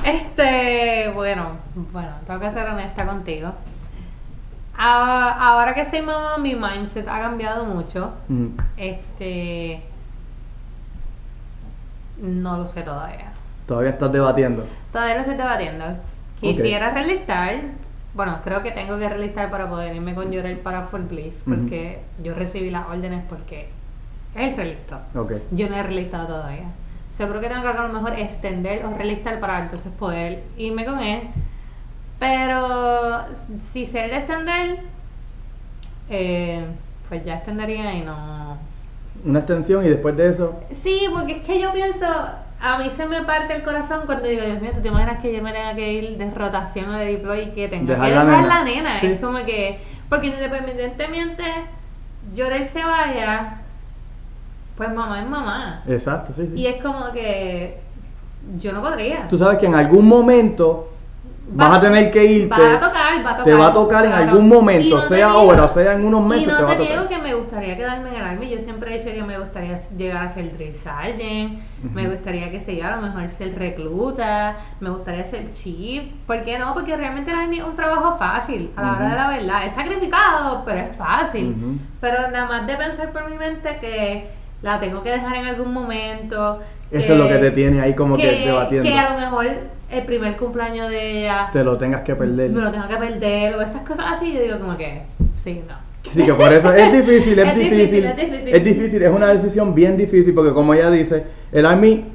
[SPEAKER 3] Este, bueno, bueno, tengo que ser honesta contigo. Ah, ahora que soy mamá, mi mindset ha cambiado mucho.
[SPEAKER 2] Mm,
[SPEAKER 3] Este, no lo sé todavía.
[SPEAKER 2] Todavía estás debatiendo.
[SPEAKER 3] Todavía lo estoy debatiendo. Quisiera relistar. Bueno, creo que tengo que relistar para poder irme con Llorel para Full Bliss. Porque yo recibí las órdenes porque él relistó.
[SPEAKER 2] Ok.
[SPEAKER 3] Yo no he relistado todavía. Yo creo que tengo que a lo mejor extender o relistar para entonces poder irme con él. Pero si sé de extender, eh, pues ya extendería y no.
[SPEAKER 2] Una extensión y después de eso.
[SPEAKER 3] Sí, porque es que yo pienso, a mí se me parte el corazón cuando digo, Dios mío, ¿tú te imaginas que yo me tenga que ir de rotación o de deploy y que tenga
[SPEAKER 2] Dejar
[SPEAKER 3] que
[SPEAKER 2] la
[SPEAKER 3] dejar
[SPEAKER 2] nena.
[SPEAKER 3] la nena?
[SPEAKER 2] Sí.
[SPEAKER 3] Es como que, porque independientemente Llorel se vaya, pues mamá es mamá.
[SPEAKER 2] Exacto, sí, sí.
[SPEAKER 3] Y es como que yo no podría.
[SPEAKER 2] Tú sabes que en algún momento
[SPEAKER 3] Va-
[SPEAKER 2] vas a tener que irte.
[SPEAKER 3] Va a tocar, va a tocar.
[SPEAKER 2] Te va a tocar en
[SPEAKER 3] claro.
[SPEAKER 2] algún momento,
[SPEAKER 3] no te
[SPEAKER 2] sea ahora, sea en unos meses,
[SPEAKER 3] Y no
[SPEAKER 2] te va a
[SPEAKER 3] te
[SPEAKER 2] tocar.
[SPEAKER 3] niego que me gustaría quedarme en el Army. Yo siempre he dicho que me gustaría llegar a ser drill sergeant. Me
[SPEAKER 2] Ujú.
[SPEAKER 3] gustaría, que se yo, a lo mejor ser recluta. Me gustaría ser chief. ¿Por qué no? Porque realmente el Army es un trabajo fácil. A la hora
[SPEAKER 2] Ujú.
[SPEAKER 3] de la verdad. Es sacrificado, pero es fácil.
[SPEAKER 2] Ujú.
[SPEAKER 3] Pero nada más de pensar por mi mente que la tengo que dejar en algún momento.
[SPEAKER 2] Eso es lo que te tiene ahí como que, debatiendo.
[SPEAKER 3] Que a lo mejor el primer cumpleaños de ella
[SPEAKER 2] Te lo tengas que perder.
[SPEAKER 3] me lo tengo que perder o esas cosas así, yo digo como que sí, no.
[SPEAKER 2] Sí, que por eso es difícil, es,
[SPEAKER 3] Es
[SPEAKER 2] difícil,
[SPEAKER 3] difícil, es difícil.
[SPEAKER 2] Es difícil, es una decisión bien difícil porque como ella dice, el Army,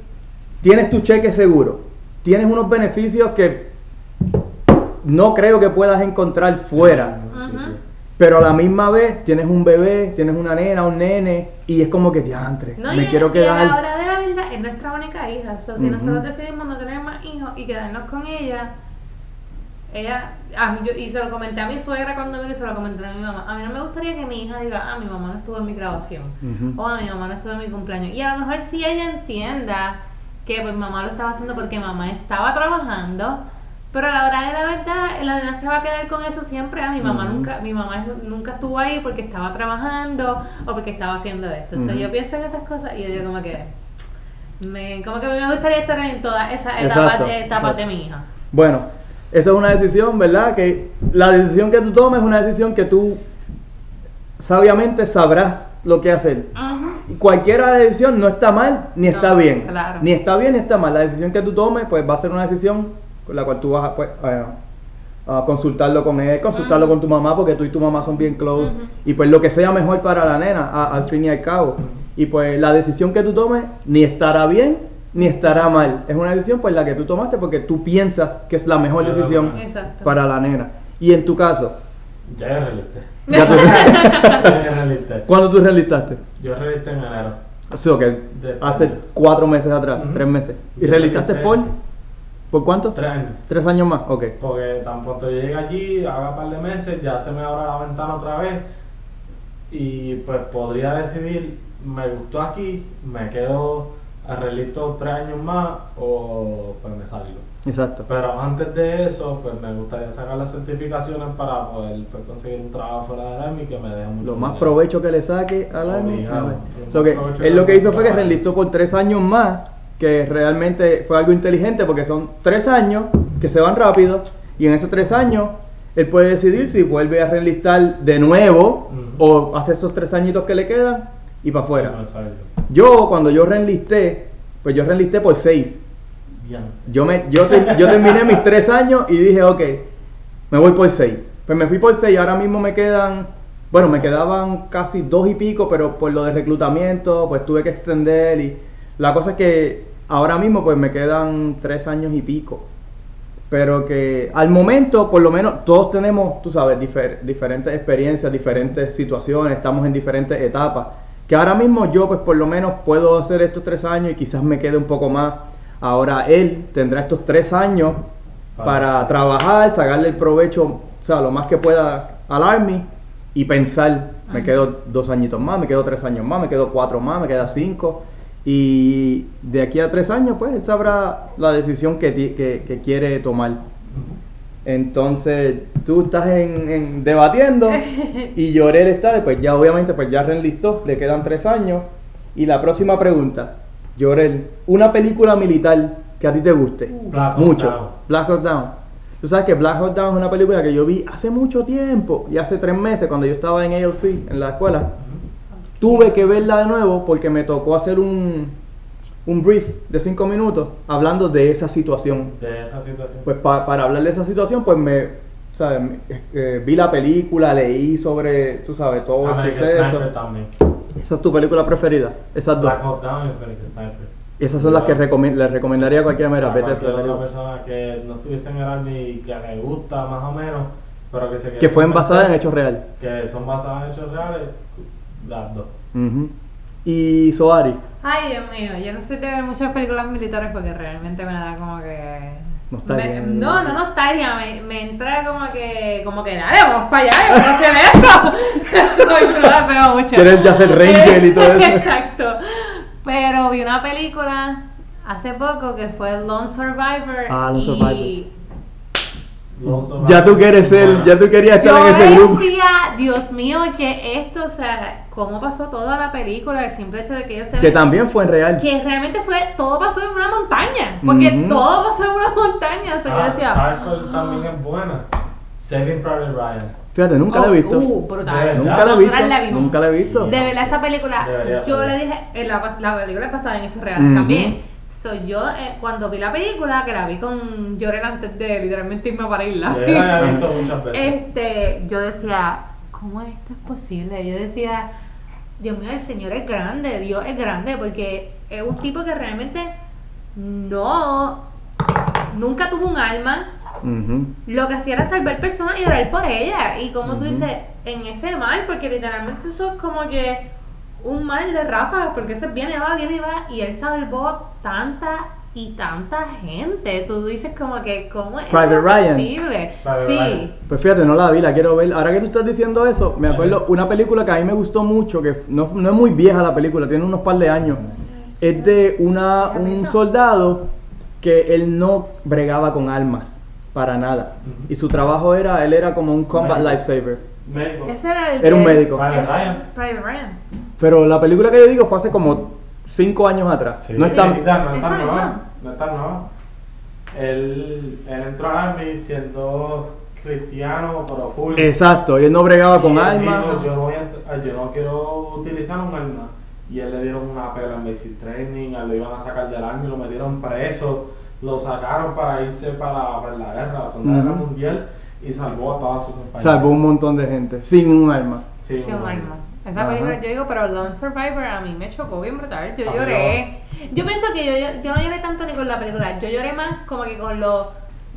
[SPEAKER 2] tienes tu cheque seguro, tienes unos beneficios que no creo que puedas encontrar fuera,
[SPEAKER 3] Ujú.
[SPEAKER 2] Pero a la misma vez tienes un bebé, tienes una nena, un nene y es como que diantre,
[SPEAKER 3] No,
[SPEAKER 2] me
[SPEAKER 3] y,
[SPEAKER 2] quiero
[SPEAKER 3] y a
[SPEAKER 2] quedar.
[SPEAKER 3] la hora de la verdad es nuestra única hija. So, si nosotros decidimos no tener más hijos y quedarnos con ella, ella, a mí- yo- y se lo comenté a mi suegra cuando vino y se lo comenté a mi mamá. A mí no me gustaría que mi hija diga, ah, mi mamá no estuvo en mi graduación.
[SPEAKER 2] Ujú.
[SPEAKER 3] O a mi mamá no estuvo en mi cumpleaños. Y a lo mejor si ella entienda que pues mamá lo estaba haciendo porque mamá estaba trabajando, pero a la hora de la verdad, la nena se va a quedar con eso siempre. Ah, mi mamá nunca, mi mamá nunca estuvo ahí porque estaba trabajando o porque estaba haciendo esto. O sea,
[SPEAKER 2] Ujú.
[SPEAKER 3] yo pienso en esas cosas y yo digo como que Me, como que a me gustaría estar en todas esas
[SPEAKER 2] Exacto,
[SPEAKER 3] etapas,
[SPEAKER 2] exacto.
[SPEAKER 3] de mi hija.
[SPEAKER 2] Bueno, esa es una decisión, ¿verdad? Que la decisión que tú tomes es una decisión que tú sabiamente sabrás lo que hacer. Y cualquiera decisión no está mal ni está bien.
[SPEAKER 3] claro.
[SPEAKER 2] Ni está bien ni está mal. La decisión que tú tomes, pues va a ser una decisión con la cual tú vas a, pues, a- a consultarlo con él, consultarlo
[SPEAKER 3] Ujú.
[SPEAKER 2] con tu mamá, porque tú y tu mamá son bien close. Y pues lo que sea mejor para la nena, a- al fin y al cabo. Y pues la decisión que tú tomes ni estará bien ni estará mal. Es una decisión pues la que tú tomaste porque tú piensas que es la mejor decisión para la nena. Y en tu caso,
[SPEAKER 4] Ya yo realisté.
[SPEAKER 2] ya tú-
[SPEAKER 4] Ya yo realisté.
[SPEAKER 2] ¿cuándo tú realistaste?
[SPEAKER 4] Yo realisté en enero.
[SPEAKER 2] Sí, ok,
[SPEAKER 4] De-
[SPEAKER 2] hace cuatro meses atrás, tres meses. ¿Y realistaste por? ¿Por cuánto?
[SPEAKER 4] Tres años.
[SPEAKER 2] Tres años más, ok.
[SPEAKER 4] Porque tan pronto yo llegue allí, haga un par de meses, ya se me abra la ventana otra vez. Y pues podría decidir, me gustó aquí, me quedo arreglito tres años más o pues me salgo.
[SPEAKER 2] Exacto.
[SPEAKER 4] Pero antes de eso, pues me gustaría sacar las certificaciones para poder pues, conseguir un trabajo fuera del Army que me deje mucho
[SPEAKER 2] Lo más
[SPEAKER 4] dinero.
[SPEAKER 2] provecho que le saque al Army.
[SPEAKER 4] Obligado.
[SPEAKER 2] a ver.
[SPEAKER 4] Lo
[SPEAKER 2] So
[SPEAKER 4] más
[SPEAKER 2] que
[SPEAKER 4] provecho
[SPEAKER 2] él lo que hizo fue que reenlistó por tres años más, que realmente fue algo inteligente porque son tres años que se van rápido y en esos tres años él puede decidir si vuelve a reenlistar de nuevo o hace esos tres añitos que le quedan y para afuera. Yo cuando yo reenlisté, pues yo reenlisté por seis.
[SPEAKER 4] Bien.
[SPEAKER 2] Yo, me, yo, te- yo terminé mis tres años y dije, ok, me voy por seis. Pues me fui por seis y ahora mismo me quedan, bueno, me quedaban casi dos y pico, pero por lo de reclutamiento, pues tuve que extender y la cosa es que ahora mismo pues me quedan tres años y pico. Pero que al momento, por lo menos, todos tenemos, tú sabes, difer- diferentes experiencias, diferentes situaciones, estamos en diferentes etapas. Que ahora mismo yo, pues por lo menos, puedo hacer estos tres años y quizás me quede un poco más. Ahora él tendrá estos tres años para trabajar, sacarle el provecho, o sea, lo más que pueda al Army y pensar, me quedo dos añitos más, me quedo tres años más, me quedo cuatro más, me queda cinco. Y de aquí a tres años, pues él sabrá la decisión que, que, que quiere tomar. Entonces, tú estás en, en- debatiendo y Llorel está, pues ya obviamente, pues ya reenlistó, le quedan tres años. Y la próxima pregunta, Llorel, una película militar que a ti te guste.
[SPEAKER 4] Black Hawk
[SPEAKER 2] mucho.
[SPEAKER 4] Down.
[SPEAKER 2] Black Hawk Down. Tú sabes que Black Hawk Down es una película que yo vi hace mucho tiempo, y hace tres meses, cuando yo estaba en ALC, en la escuela. Tuve que verla de nuevo porque me tocó hacer un, un brief de cinco minutos hablando de esa situación.
[SPEAKER 4] De esa situación.
[SPEAKER 2] Pues pa- para hablar de esa situación, pues me, ¿sabes? Me- eh, vi la película, leí sobre, tú sabes, todo el suceso.
[SPEAKER 4] También.
[SPEAKER 2] Esa es tu película preferida, esas dos.
[SPEAKER 4] Black Hawk Down Sniper.
[SPEAKER 2] Esas son las que recomi- les recomendaría a cualquier mera,
[SPEAKER 4] A
[SPEAKER 2] vete a película.
[SPEAKER 4] persona que no estuviese en el y que le gusta más o menos, pero que se
[SPEAKER 2] Que fue
[SPEAKER 4] convencer,
[SPEAKER 2] basada en hechos reales.
[SPEAKER 4] Que son basadas en hechos reales, las dos.
[SPEAKER 2] Y Soari,
[SPEAKER 3] Ay, Dios mío, yo no soy de ver muchas películas militares porque realmente me da como que...
[SPEAKER 2] Nostalgia.
[SPEAKER 3] Me- no, no nostalgia, me, me entra como que, como que dale, vamos para allá, vamos a hacer esto. Ay, no la veo mucho.
[SPEAKER 2] Quieres ya ser Ranger y todo eso.
[SPEAKER 3] Exacto. Pero vi una película hace poco que fue Lone Survivor.
[SPEAKER 2] Ah, Lone
[SPEAKER 3] y
[SPEAKER 2] Survivor. Ya tú quieres ser,
[SPEAKER 4] Bueno,
[SPEAKER 2] ya tú querías
[SPEAKER 3] Yo
[SPEAKER 2] estar en ese grupo.
[SPEAKER 3] decía, Dios mío, que esto, o sea, cómo pasó toda la película, el simple hecho de que ellos se
[SPEAKER 2] Que
[SPEAKER 3] ven-
[SPEAKER 2] también fue real.
[SPEAKER 3] que realmente fue, todo pasó en una montaña, porque todo pasó en una montaña, o sea, yo
[SPEAKER 4] Ah,
[SPEAKER 3] decía,
[SPEAKER 4] ¿Sabes cuál también es buena? Saving Private Ryan.
[SPEAKER 2] Fíjate, nunca la
[SPEAKER 3] oh,
[SPEAKER 2] he visto.
[SPEAKER 3] Uh, brutal.
[SPEAKER 2] Nunca la he visto.
[SPEAKER 3] la.
[SPEAKER 2] Nunca la he visto.
[SPEAKER 3] De verdad, esa película,
[SPEAKER 4] Debería
[SPEAKER 3] yo
[SPEAKER 4] ser.
[SPEAKER 3] le dije, en la, pas- la película es basada en hechos reales también. So, yo, eh, cuando vi la película, que la vi con Llorel antes de literalmente irme para irla.
[SPEAKER 4] Yo la he visto muchas veces.
[SPEAKER 3] Este, yo decía, ¿cómo esto es posible? Yo decía, Dios mío, el Señor es grande, Dios es grande, porque es un tipo que realmente no, nunca tuvo un alma, lo que hacía era salvar personas y orar por ellas. Y como tú dices, en ese mal, porque literalmente eso es como que un mal de ráfagas, porque ese viene y va, viene y va, y él salvó tanta y tanta gente. Tú dices como que, ¿cómo es
[SPEAKER 2] Private Ryan.
[SPEAKER 3] posible?
[SPEAKER 4] Private
[SPEAKER 3] sí.
[SPEAKER 4] Ryan.
[SPEAKER 2] Pues fíjate, no la vi, la quiero ver. Ahora que tú estás diciendo eso, me acuerdo una película que a mí me gustó mucho, que no, no es muy vieja la película, tiene unos par de años. Es de una, un soldado que él no bregaba con armas, para nada. Y su trabajo era, él era como un combat lifesaver.
[SPEAKER 4] Médico.
[SPEAKER 3] Ese era el
[SPEAKER 2] Era un médico.
[SPEAKER 4] Private Ryan.
[SPEAKER 3] Private Ryan.
[SPEAKER 2] Pero la película que yo digo fue hace como cinco años atrás.
[SPEAKER 4] Sí,
[SPEAKER 2] no es tan-
[SPEAKER 4] sí, no es
[SPEAKER 3] Esa
[SPEAKER 4] tan
[SPEAKER 3] misma.
[SPEAKER 4] nueva. No es tan nueva. Él, él entró al Army siendo cristiano, pero full.
[SPEAKER 2] Exacto, y él no bregaba con
[SPEAKER 4] Y
[SPEAKER 2] alma.
[SPEAKER 4] dijo, yo, no voy a ent- yo no quiero utilizar un arma. Y él le dieron una pela en basic training, lo iban a sacar del army, lo metieron preso, lo sacaron para irse para, para la guerra, la Segunda Guerra. Mundial, y salvó a todas sus compañeros.
[SPEAKER 2] Salvó un montón de gente, sin un arma.
[SPEAKER 4] Sí,
[SPEAKER 3] Sí,
[SPEAKER 4] un arma.
[SPEAKER 3] alma. Esa
[SPEAKER 2] Ajá.
[SPEAKER 3] película, yo digo, pero Lone Survivor a mí me chocó bien brutal. Yo lloré. Yo pienso que yo, yo, no lloré tanto ni con la película. Yo lloré más como que con los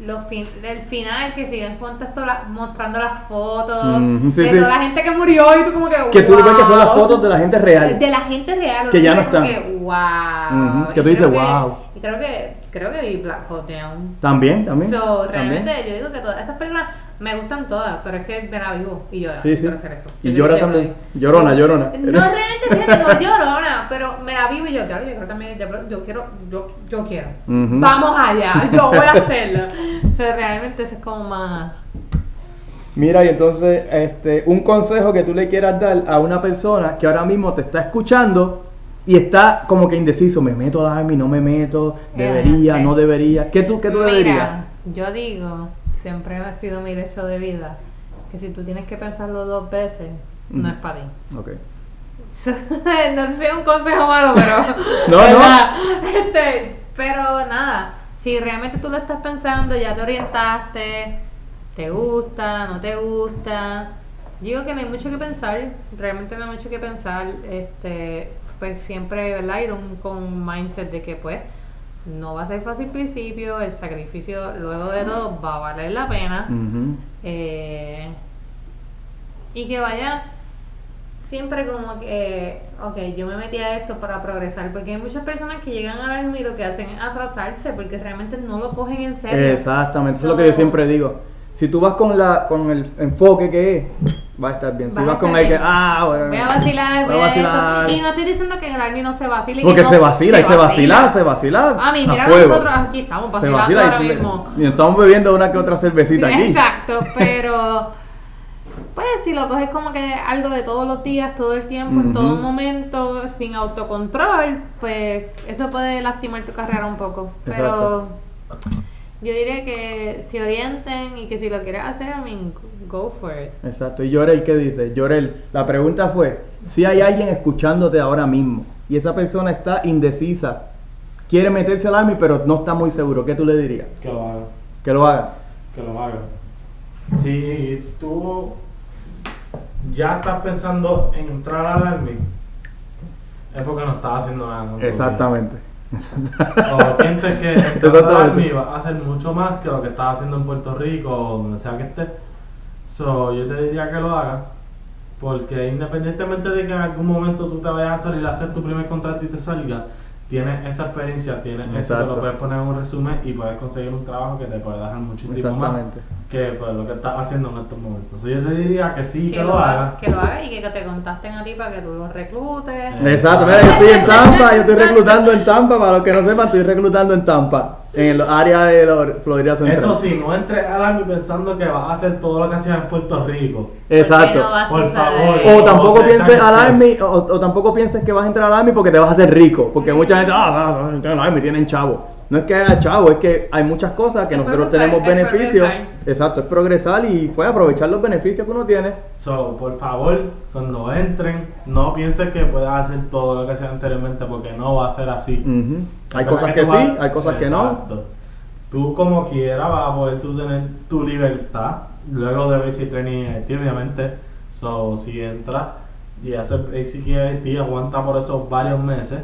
[SPEAKER 3] los fin, el final que siguen la- mostrando las fotos
[SPEAKER 2] sí,
[SPEAKER 3] de
[SPEAKER 2] sí.
[SPEAKER 3] toda la gente que murió y tú como que
[SPEAKER 2] Que tú ves que son las
[SPEAKER 3] wow.
[SPEAKER 2] fotos de la gente real.
[SPEAKER 3] de la gente real
[SPEAKER 2] Que ya no están.
[SPEAKER 3] que wow
[SPEAKER 2] que tú dices, wow.
[SPEAKER 3] y creo que creo que vi Black Hawk Down
[SPEAKER 2] También, también.
[SPEAKER 3] So,
[SPEAKER 2] también.
[SPEAKER 3] realmente yo digo que todas esas películas me gustan todas, pero es que me la vivo y llora.
[SPEAKER 2] Sí, sí.
[SPEAKER 3] hacer eso.
[SPEAKER 2] Y llora también. Llorona, llorona.
[SPEAKER 3] No realmente, fíjate, no llorona, pero me la vivo y yo, claro, yo creo también, yo, quiero, yo, yo quiero. Vamos allá, yo voy a hacerlo. O sea, realmente eso es como más...
[SPEAKER 2] Mira, y entonces, este, un consejo que tú le quieras dar a una persona que ahora mismo te está escuchando y está como que indeciso, me meto al army, no me meto, debería,
[SPEAKER 3] Este.
[SPEAKER 2] no debería. ¿Qué tú, qué tú le dirías?
[SPEAKER 3] Yo digo, siempre ha sido mi derecho de vida, que si tú tienes que pensarlo dos veces, no es para ti.
[SPEAKER 2] Ok.
[SPEAKER 3] no sé si es un consejo malo, pero.
[SPEAKER 2] No,
[SPEAKER 3] ¿verdad? Este, pero nada, si realmente tú lo estás pensando, ya te orientaste, te gusta, no te gusta. Digo que no hay mucho que pensar, realmente no hay mucho que pensar. Este, pues siempre, ¿verdad? Ir un- con un mindset de que, pues, no va a ser fácil al principio, el sacrificio luego de todo va a valer la pena. Eh, y que vaya siempre como que, ok, yo me metí a esto para progresar, porque hay muchas personas que llegan al army y lo que hacen es atrasarse, porque realmente no lo cogen en serio.
[SPEAKER 2] Exactamente, eso es lo que yo siempre digo. Si tú vas con la con el enfoque que es, va a estar bien. Si
[SPEAKER 3] Vas
[SPEAKER 2] con el que, ah, bueno,
[SPEAKER 3] Voy a vacilar,
[SPEAKER 2] voy a
[SPEAKER 3] a esto.
[SPEAKER 2] vacilar.
[SPEAKER 3] Y no estoy diciendo que en el army no se vacile.
[SPEAKER 2] Porque
[SPEAKER 3] no-
[SPEAKER 2] se vacila y se vacila, se vacila.
[SPEAKER 3] A mí, mira, nosotros aquí estamos
[SPEAKER 2] Se
[SPEAKER 3] vacilando
[SPEAKER 2] vacila
[SPEAKER 3] ahora
[SPEAKER 2] y,
[SPEAKER 3] mismo.
[SPEAKER 2] y estamos bebiendo una que otra cervecita aquí.
[SPEAKER 3] Exacto, pero pues si lo coges como que algo de todos los días, todo el tiempo, en todo momento, sin autocontrol, pues eso puede lastimar tu carrera un poco.
[SPEAKER 2] Exacto.
[SPEAKER 3] Yo diría que si orienten y que si lo quieres hacer, I mean, go for it.
[SPEAKER 2] Exacto. Y Llorel, ¿qué dice? Llorel, la pregunta fue, si hay alguien escuchándote ahora mismo y esa persona está indecisa, quiere meterse al army pero no está muy seguro, ¿qué tú le dirías?
[SPEAKER 4] Que lo haga.
[SPEAKER 2] Que lo haga.
[SPEAKER 4] que lo haga. Si tú ya estás pensando en entrar al army, es porque no estás haciendo nada. vida. O sientes que army va a hacer mucho más que lo que estás haciendo en Puerto Rico o donde sea que estés. So, yo te diría que lo hagas. Porque independientemente de que en algún momento tú te vayas a salir a hacer tu primer contrato y te salga, tienes esa experiencia, tienes eso
[SPEAKER 2] Exacto.
[SPEAKER 4] lo puedes poner en un resumen y puedes conseguir un trabajo que te puede dejar muchísimo
[SPEAKER 2] Exactamente.
[SPEAKER 4] más que pues, lo que estás haciendo en estos momentos. Yo te diría que sí, que,
[SPEAKER 3] que,
[SPEAKER 4] lo hagas.
[SPEAKER 3] que lo hagas y que, te contacten a ti para que tú los reclutes.
[SPEAKER 2] Exacto, mira, yo estoy en Tampa, yo estoy reclutando en Tampa, para los que no sepan, estoy reclutando en Tampa, en el área de la Florida Central.
[SPEAKER 4] Eso sí, no entres al army pensando que vas a hacer todo lo que hacías en Puerto Rico.
[SPEAKER 2] Exacto.
[SPEAKER 3] No
[SPEAKER 4] Por favor.
[SPEAKER 2] O tampoco pienses al army, o, o tampoco pienses que vas a entrar al army porque te vas a hacer rico. Porque mucha gente, ah, ah, ah, el tienen chavo. No es que haya chavo, es que hay muchas cosas que
[SPEAKER 3] Es
[SPEAKER 2] nosotros tenemos
[SPEAKER 3] es
[SPEAKER 2] beneficios.
[SPEAKER 3] progresar.
[SPEAKER 2] Exacto, es progresar y pues aprovechar los beneficios que uno tiene.
[SPEAKER 4] So, por favor, cuando entren, no pienses que puedas hacer todo lo que hacía anteriormente porque no va a ser así.
[SPEAKER 2] Hay cosas que sí,
[SPEAKER 4] vas-
[SPEAKER 2] hay cosas que no.
[SPEAKER 4] Tú como quieras vas a poder tú tener tu libertad luego de basic training en IT, obviamente. So, si entras y haces basic IT, aguanta por esos varios meses.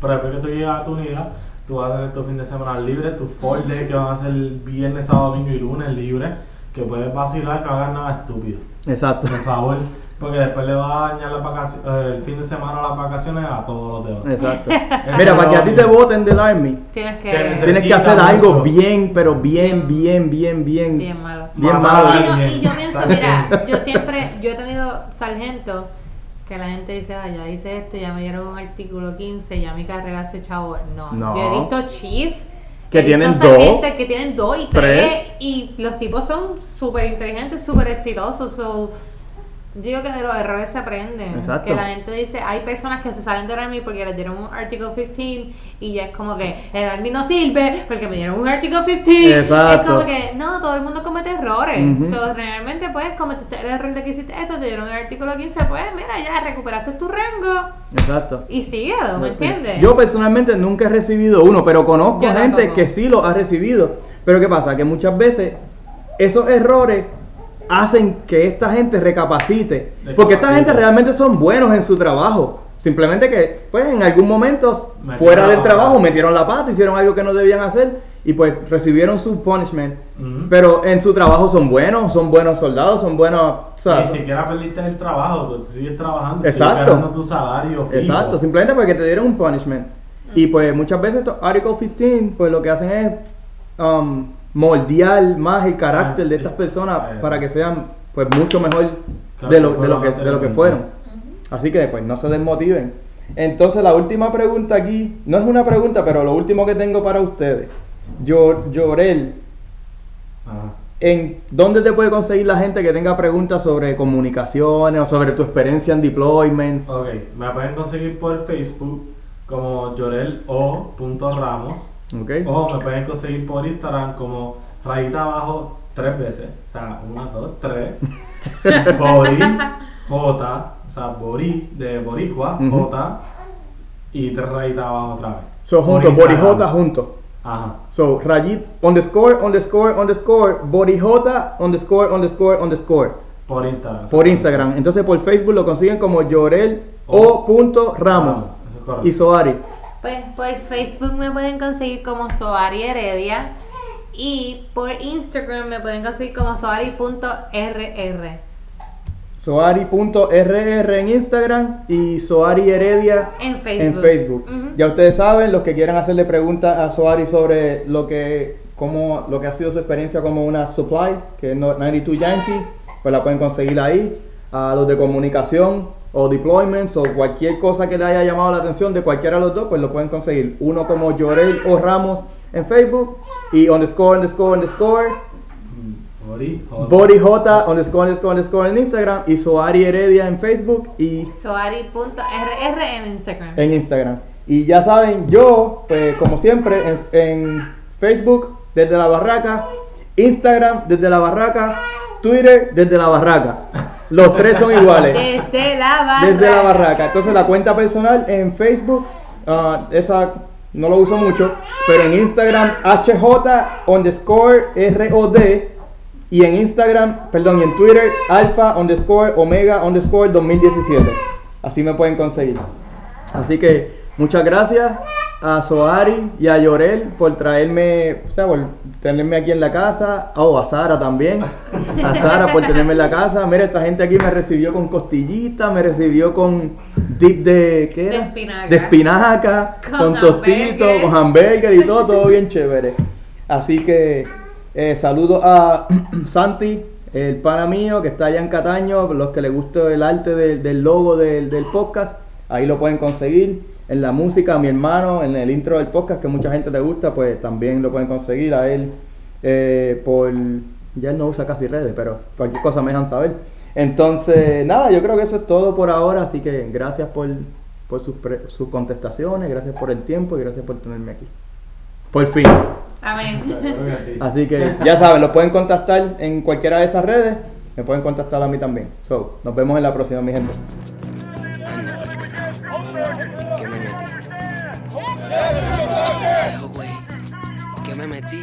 [SPEAKER 4] Pero después que tú llegas a tu unidad, tú vas a tener tu fin de semana libre, tus four days que van a ser viernes, sábado, domingo y lunes libres, que puedes vacilar, no hagas nada estúpido.
[SPEAKER 2] Exacto.
[SPEAKER 4] Por favor, porque después le va a dañar las vacaciones, eh, el fin de semana las vacaciones a todos los demás.
[SPEAKER 2] Exacto. Mira, para que a ti te voten del army,
[SPEAKER 3] Tienes que...
[SPEAKER 4] Que
[SPEAKER 2] tienes que hacer algo bien, pero bien, bien, bien, bien.
[SPEAKER 3] Bien malo.
[SPEAKER 2] Bien malo.
[SPEAKER 3] Y, no-
[SPEAKER 4] bien.
[SPEAKER 3] y yo pienso, mira, yo siempre, yo he tenido sargentos que la gente dice, ah, ya hice esto, ya me dieron un artículo 15, ya mi carrera se chavo. No,
[SPEAKER 2] No.
[SPEAKER 3] yo he visto chief
[SPEAKER 2] Que tienen dos,
[SPEAKER 3] que tienen dos y
[SPEAKER 2] tres.
[SPEAKER 3] tres, y los tipos son súper inteligentes, súper exitosos. So, Yo digo que de los errores se aprenden.
[SPEAKER 2] Exacto.
[SPEAKER 3] Que la gente dice, hay personas que se salen del Army porque les dieron un Article 15 y ya es como que el Army no sirve porque me dieron un Article 15.
[SPEAKER 2] Exacto.
[SPEAKER 3] Es como que no, todo el mundo comete errores.
[SPEAKER 2] Ujú.
[SPEAKER 3] So, realmente, pues, cometiste el error de que hiciste esto, te dieron el artículo 15, pues, mira, ya recuperaste tu rango
[SPEAKER 2] Exacto.
[SPEAKER 3] y síguelo, ¿me entiendes?
[SPEAKER 2] Yo personalmente nunca he recibido uno, pero conozco
[SPEAKER 3] Yo
[SPEAKER 2] gente
[SPEAKER 3] tampoco.
[SPEAKER 2] que sí lo ha recibido. Pero ¿qué pasa? Que muchas veces esos errores hacen que esta gente recapacite. Porque esta gente realmente son buenos en su trabajo. Simplemente que, pues, en algún momento,
[SPEAKER 4] Metieron
[SPEAKER 2] fuera del
[SPEAKER 4] pata.
[SPEAKER 2] trabajo, metieron la pata, hicieron algo que no debían hacer y pues recibieron su punishment. Pero en su trabajo son buenos, son buenos soldados, son buenos... o sea,
[SPEAKER 4] Ni siquiera perdiste el trabajo, tú, sigues trabajando,
[SPEAKER 2] Exacto.
[SPEAKER 4] sigues tu salario. fijo.
[SPEAKER 2] Exacto, simplemente porque te dieron un punishment. Y pues muchas veces estos Article 15 pues lo que hacen es um, moldear más el carácter de estas personas
[SPEAKER 4] Eh.
[SPEAKER 2] para que sean pues mucho mejor de lo, de lo que, de lo que fueron. Así que pues no se desmotiven. Entonces la última pregunta aquí, no es una pregunta, pero lo último que tengo para ustedes. Yo, Llorel. ¿en dónde te puede conseguir la gente que tenga preguntas sobre comunicaciones o sobre tu experiencia en deployments?
[SPEAKER 4] Ok, me pueden conseguir por Facebook como Llorel O. Ramos.
[SPEAKER 2] ¿Ok?
[SPEAKER 4] O me pueden conseguir por Instagram como rayita abajo tres veces. O sea, una, dos, tres. Bori, J, o sea, Bori de Boricua,
[SPEAKER 2] Ujú.
[SPEAKER 4] J. Y tres rayitas abajo otra vez.
[SPEAKER 2] So juntos,
[SPEAKER 4] Instagram.
[SPEAKER 2] Borijota juntos.
[SPEAKER 4] Ajá.
[SPEAKER 2] So rayit underscore underscore underscore Borijota underscore underscore underscore
[SPEAKER 4] Por Instagram.
[SPEAKER 2] por Instagram. Entonces por Facebook lo consiguen como Llorel o Ramos
[SPEAKER 4] Eso es correcto.
[SPEAKER 2] y Soari.
[SPEAKER 3] Pues por Facebook me pueden conseguir como Soari Heredia y por Instagram me pueden conseguir como soari.rr.
[SPEAKER 2] Soari.rr en Instagram y Soari Heredia
[SPEAKER 3] En Facebook.
[SPEAKER 2] en Facebook.
[SPEAKER 3] Ujú.
[SPEAKER 2] Ya ustedes saben, los que quieran hacerle preguntas a Soari sobre lo que, cómo, lo que ha sido su experiencia como una supply, que es no- 92 Yankee, pues la pueden conseguir ahí. A los de comunicación o deployments o cualquier cosa que le haya llamado la atención de cualquiera de los dos, pues lo pueden conseguir. Uno como Llorel o Ramos en Facebook y underscore, underscore, underscore.
[SPEAKER 4] Bori, J.
[SPEAKER 2] Body J underscore underscore underscore en Instagram y Soari Heredia en Facebook y
[SPEAKER 3] Soari.rr en Instagram.
[SPEAKER 2] en Instagram. Y ya saben, yo, pues como siempre, en, en Facebook desde la barraca, Instagram desde la barraca, Twitter desde la barraca. Los tres son iguales.
[SPEAKER 3] Desde la barra.
[SPEAKER 2] Desde la barraca. Entonces la cuenta personal en Facebook, ah, esa no lo uso mucho, pero en Instagram HJ underscore ROD y en Instagram, perdón, y en Twitter alfa underscore omega underscore 2017. Así me pueden conseguir. Así que muchas gracias a Soari y a Llorel por traerme, o sea, por tenerme aquí en la casa. Oh, a Sara también. A Sara por tenerme en la casa. Mira, esta gente aquí me recibió con costillita, me recibió con dip de, ¿qué
[SPEAKER 3] De
[SPEAKER 2] era?
[SPEAKER 3] espinaca.
[SPEAKER 2] De espinaca, con,
[SPEAKER 3] Con
[SPEAKER 2] tostito,
[SPEAKER 3] hamburger.
[SPEAKER 2] con hamburger y todo, todo bien chévere. Así que eh, saludo a Santi, el pana mío que está allá en Cataño, los que les gusta el arte del, del logo del, del podcast, ahí lo pueden conseguir. En la música, a mi hermano, en el intro del podcast, que mucha gente le gusta, pues también lo pueden conseguir a él eh, por... Ya él no usa casi redes, pero cualquier cosa me dejan saber. Entonces, nada, yo creo que eso es todo por ahora, así que gracias por, por sus, pre- sus contestaciones, gracias por el tiempo y gracias por tenerme aquí. Por fin.
[SPEAKER 3] Amén.
[SPEAKER 2] Así que ya saben, lo pueden contactar en cualquiera de esas redes. Me pueden contactar a mí también. So, nos vemos en la próxima, mi gente.
[SPEAKER 1] ¿Qué me metí?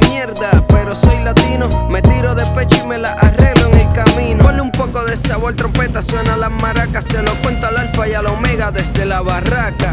[SPEAKER 1] mierda, pero soy latino, me tiro de pecho y me la arreglo en el camino. Ponle un poco de sabor, trompeta, suena las maracas, se lo cuento al alfa y al omega desde la barraca.